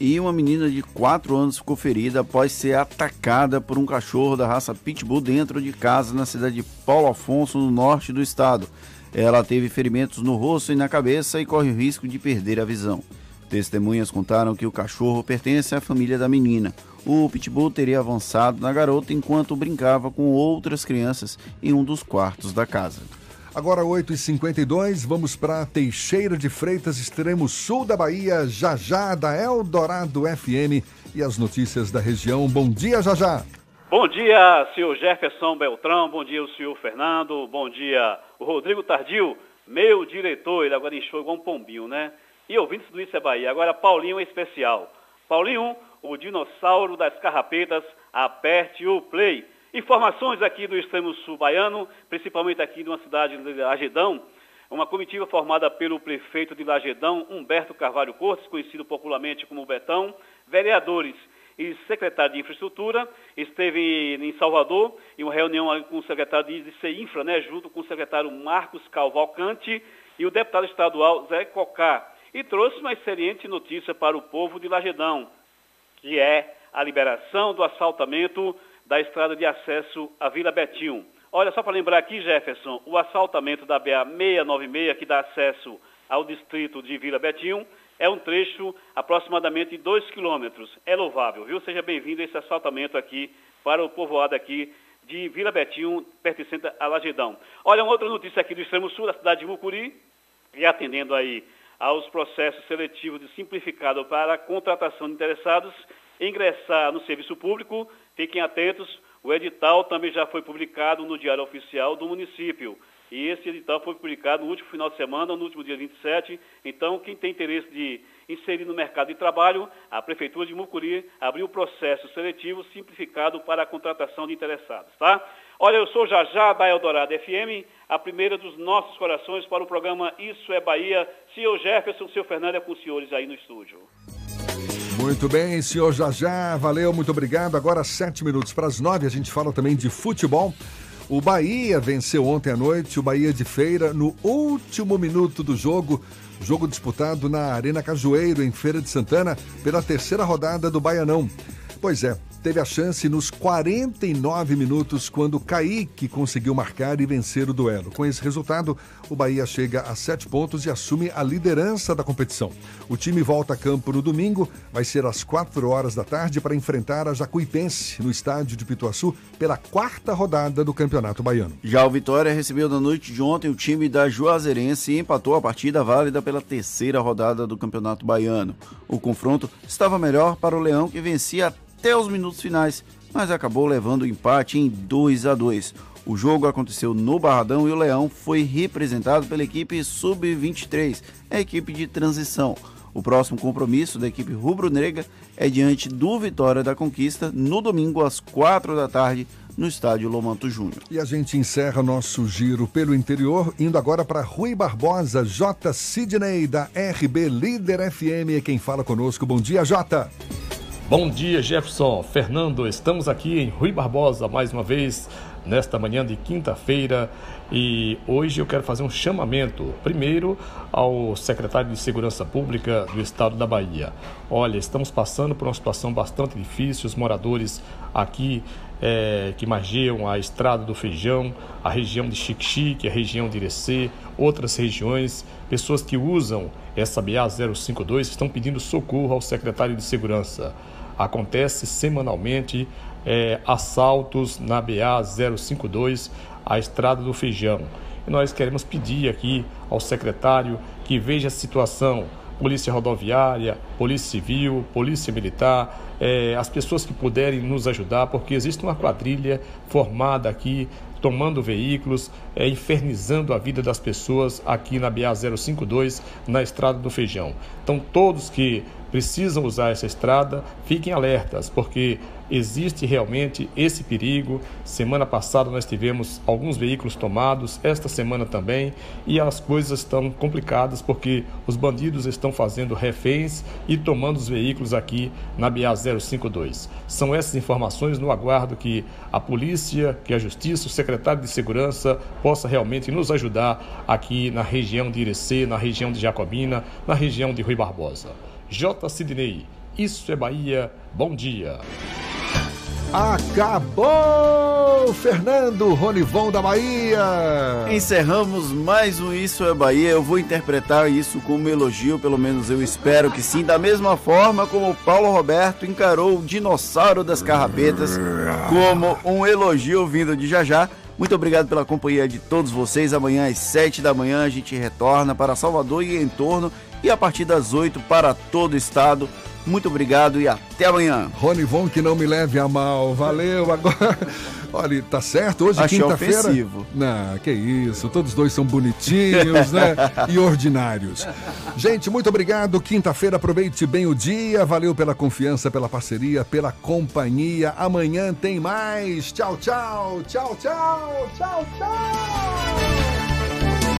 E uma menina de 4 anos ficou ferida após ser atacada por um cachorro da raça Pitbull dentro de casa na cidade de Paulo Afonso, no norte do estado. Ela teve ferimentos no rosto e na cabeça e corre o risco de perder a visão. Testemunhas contaram que o cachorro pertence à família da menina. O pitbull teria avançado na garota enquanto brincava com outras crianças em um dos quartos da casa. Agora 8h52, vamos para Teixeira de Freitas, extremo sul da Bahia, já já da Eldorado FM e as notícias da região. Bom dia, já já. Bom dia, senhor Jefferson Beltrão, bom dia o senhor Fernando, bom dia o Rodrigo Tardio, meu diretor, ele agora enxou igual um pombinho, né? E ouvintes do Isso é Bahia, agora Paulinho em especial. Paulinho, o dinossauro das carrapetas, aperte o play. Informações aqui do extremo sul baiano, principalmente aqui de uma cidade de Lagedão, uma comitiva formada pelo prefeito de Lagedão, Humberto Carvalho Cortes, conhecido popularmente como Betão, vereadores e secretário de Infraestrutura, esteve em Salvador em uma reunião com o secretário de CINFRA, né, junto com o secretário Marcos Calvalcante e o deputado estadual Zé Cocá, e trouxe uma excelente notícia para o povo de Lagedão, que é a liberação do assaltamento da estrada de acesso à Vila Betinho. Olha, só para lembrar aqui, Jefferson, o assaltamento da BA 696, que dá acesso ao distrito de Vila Betinho, é um trecho aproximadamente de 2 quilômetros. É louvável, viu? Seja bem-vindo esse assaltamento aqui para o povoado aqui de Vila Betinho, pertencente a Lagedão. Olha, uma outra notícia aqui do extremo sul, da cidade de Mucuri, e atendendo aí aos processos seletivos de simplificado para a contratação de interessados, ingressar no serviço público, fiquem atentos, o edital também já foi publicado no Diário Oficial do município. E esse edital foi publicado no último final de semana, no último dia 27. Então, quem tem interesse de inserir no mercado de trabalho, a Prefeitura de Mucuri abriu o processo seletivo simplificado para a contratação de interessados, tá? Olha, eu sou Jajá da Eldorado FM, a primeira dos nossos corações para o programa Isso é Bahia. Senhor Jefferson, senhor Fernando é com os senhores aí no estúdio. Muito bem, senhor Jajá, valeu, muito obrigado. Agora, sete minutos para as nove, a gente fala também de futebol. O Bahia venceu ontem à noite, o Bahia de Feira, no último minuto do jogo. Jogo disputado na Arena Cajueiro, em Feira de Santana, pela terceira rodada do Baianão. Pois é, teve a chance nos 49 minutos quando Kaique conseguiu marcar e vencer o duelo. Com esse resultado, o Bahia chega a sete pontos e assume a liderança da competição. O time volta a campo no domingo, vai ser às 4 horas da tarde para enfrentar a Jacuipense no estádio de Pituaçu pela quarta rodada do Campeonato Baiano. Já o Vitória recebeu na noite de ontem o time da Juazeirense e empatou a partida válida pela terceira rodada do Campeonato Baiano. O confronto estava melhor para o Leão que vencia até os minutos finais, mas acabou levando o empate em 2 a 2. O jogo aconteceu no Barradão e o Leão foi representado pela equipe Sub-23, a equipe de transição. O próximo compromisso da equipe rubro-negra é diante do Vitória da Conquista no domingo às 4 da tarde no estádio Lomanto Júnior. E a gente encerra nosso giro pelo interior, indo agora para Rui Barbosa, J. Sidney, da RB Líder FM, é quem fala conosco. Bom dia, Jota. Bom dia, Jefferson. Fernando, estamos aqui em Rui Barbosa mais uma vez nesta manhã de quinta-feira e hoje eu quero fazer um chamamento, primeiro ao secretário de Segurança Pública do Estado da Bahia. Olha, estamos passando por uma situação bastante difícil, os moradores aqui é, que margeiam a Estrada do Feijão, a região de Xique-Xique, a região de Irecê, outras regiões, pessoas que usam essa BA 052 estão pedindo socorro ao secretário de Segurança. Acontece semanalmente é, assaltos na BA 052, a Estrada do Feijão. E nós queremos pedir aqui ao secretário que veja a situação. Polícia Rodoviária, Polícia Civil, Polícia Militar, é, as pessoas que puderem nos ajudar, porque existe uma quadrilha formada aqui tomando veículos, é, infernizando a vida das pessoas aqui na BA 052, na Estrada do Feijão. Então, todos que precisam usar essa estrada, fiquem alertas, porque existe realmente esse perigo. Semana passada nós tivemos alguns veículos tomados, esta semana também, e as coisas estão complicadas porque os bandidos estão fazendo reféns e tomando os veículos aqui na BA 052. São essas informações no aguardo que a polícia, que a justiça, o secretário de segurança possa realmente nos ajudar aqui na região de Irecê, na região de Jacobina, na região de Rui Barbosa. J. Sidney, isso é Bahia, bom dia. Acabou! Fernando Ronivon da Bahia! Encerramos mais um Isso é Bahia. Eu vou interpretar isso como elogio, pelo menos eu espero que sim, da mesma forma como o Paulo Roberto encarou o dinossauro das carrapetas como um elogio vindo de Jajá. Muito obrigado pela companhia de todos vocês. Amanhã às 7 da manhã a gente retorna para Salvador e em torno e a partir das 8 para todo o estado. Muito obrigado e até amanhã. Rony Von, que não me leve a mal. Valeu. Agora, olha, tá certo? Hoje, quinta-feira. Não, que isso. Todos dois são bonitinhos, né? E ordinários. Gente, muito obrigado. Quinta-feira, aproveite bem o dia. Valeu pela confiança, pela parceria, pela companhia. Amanhã tem mais. Tchau, tchau. Tchau, tchau. Tchau, tchau.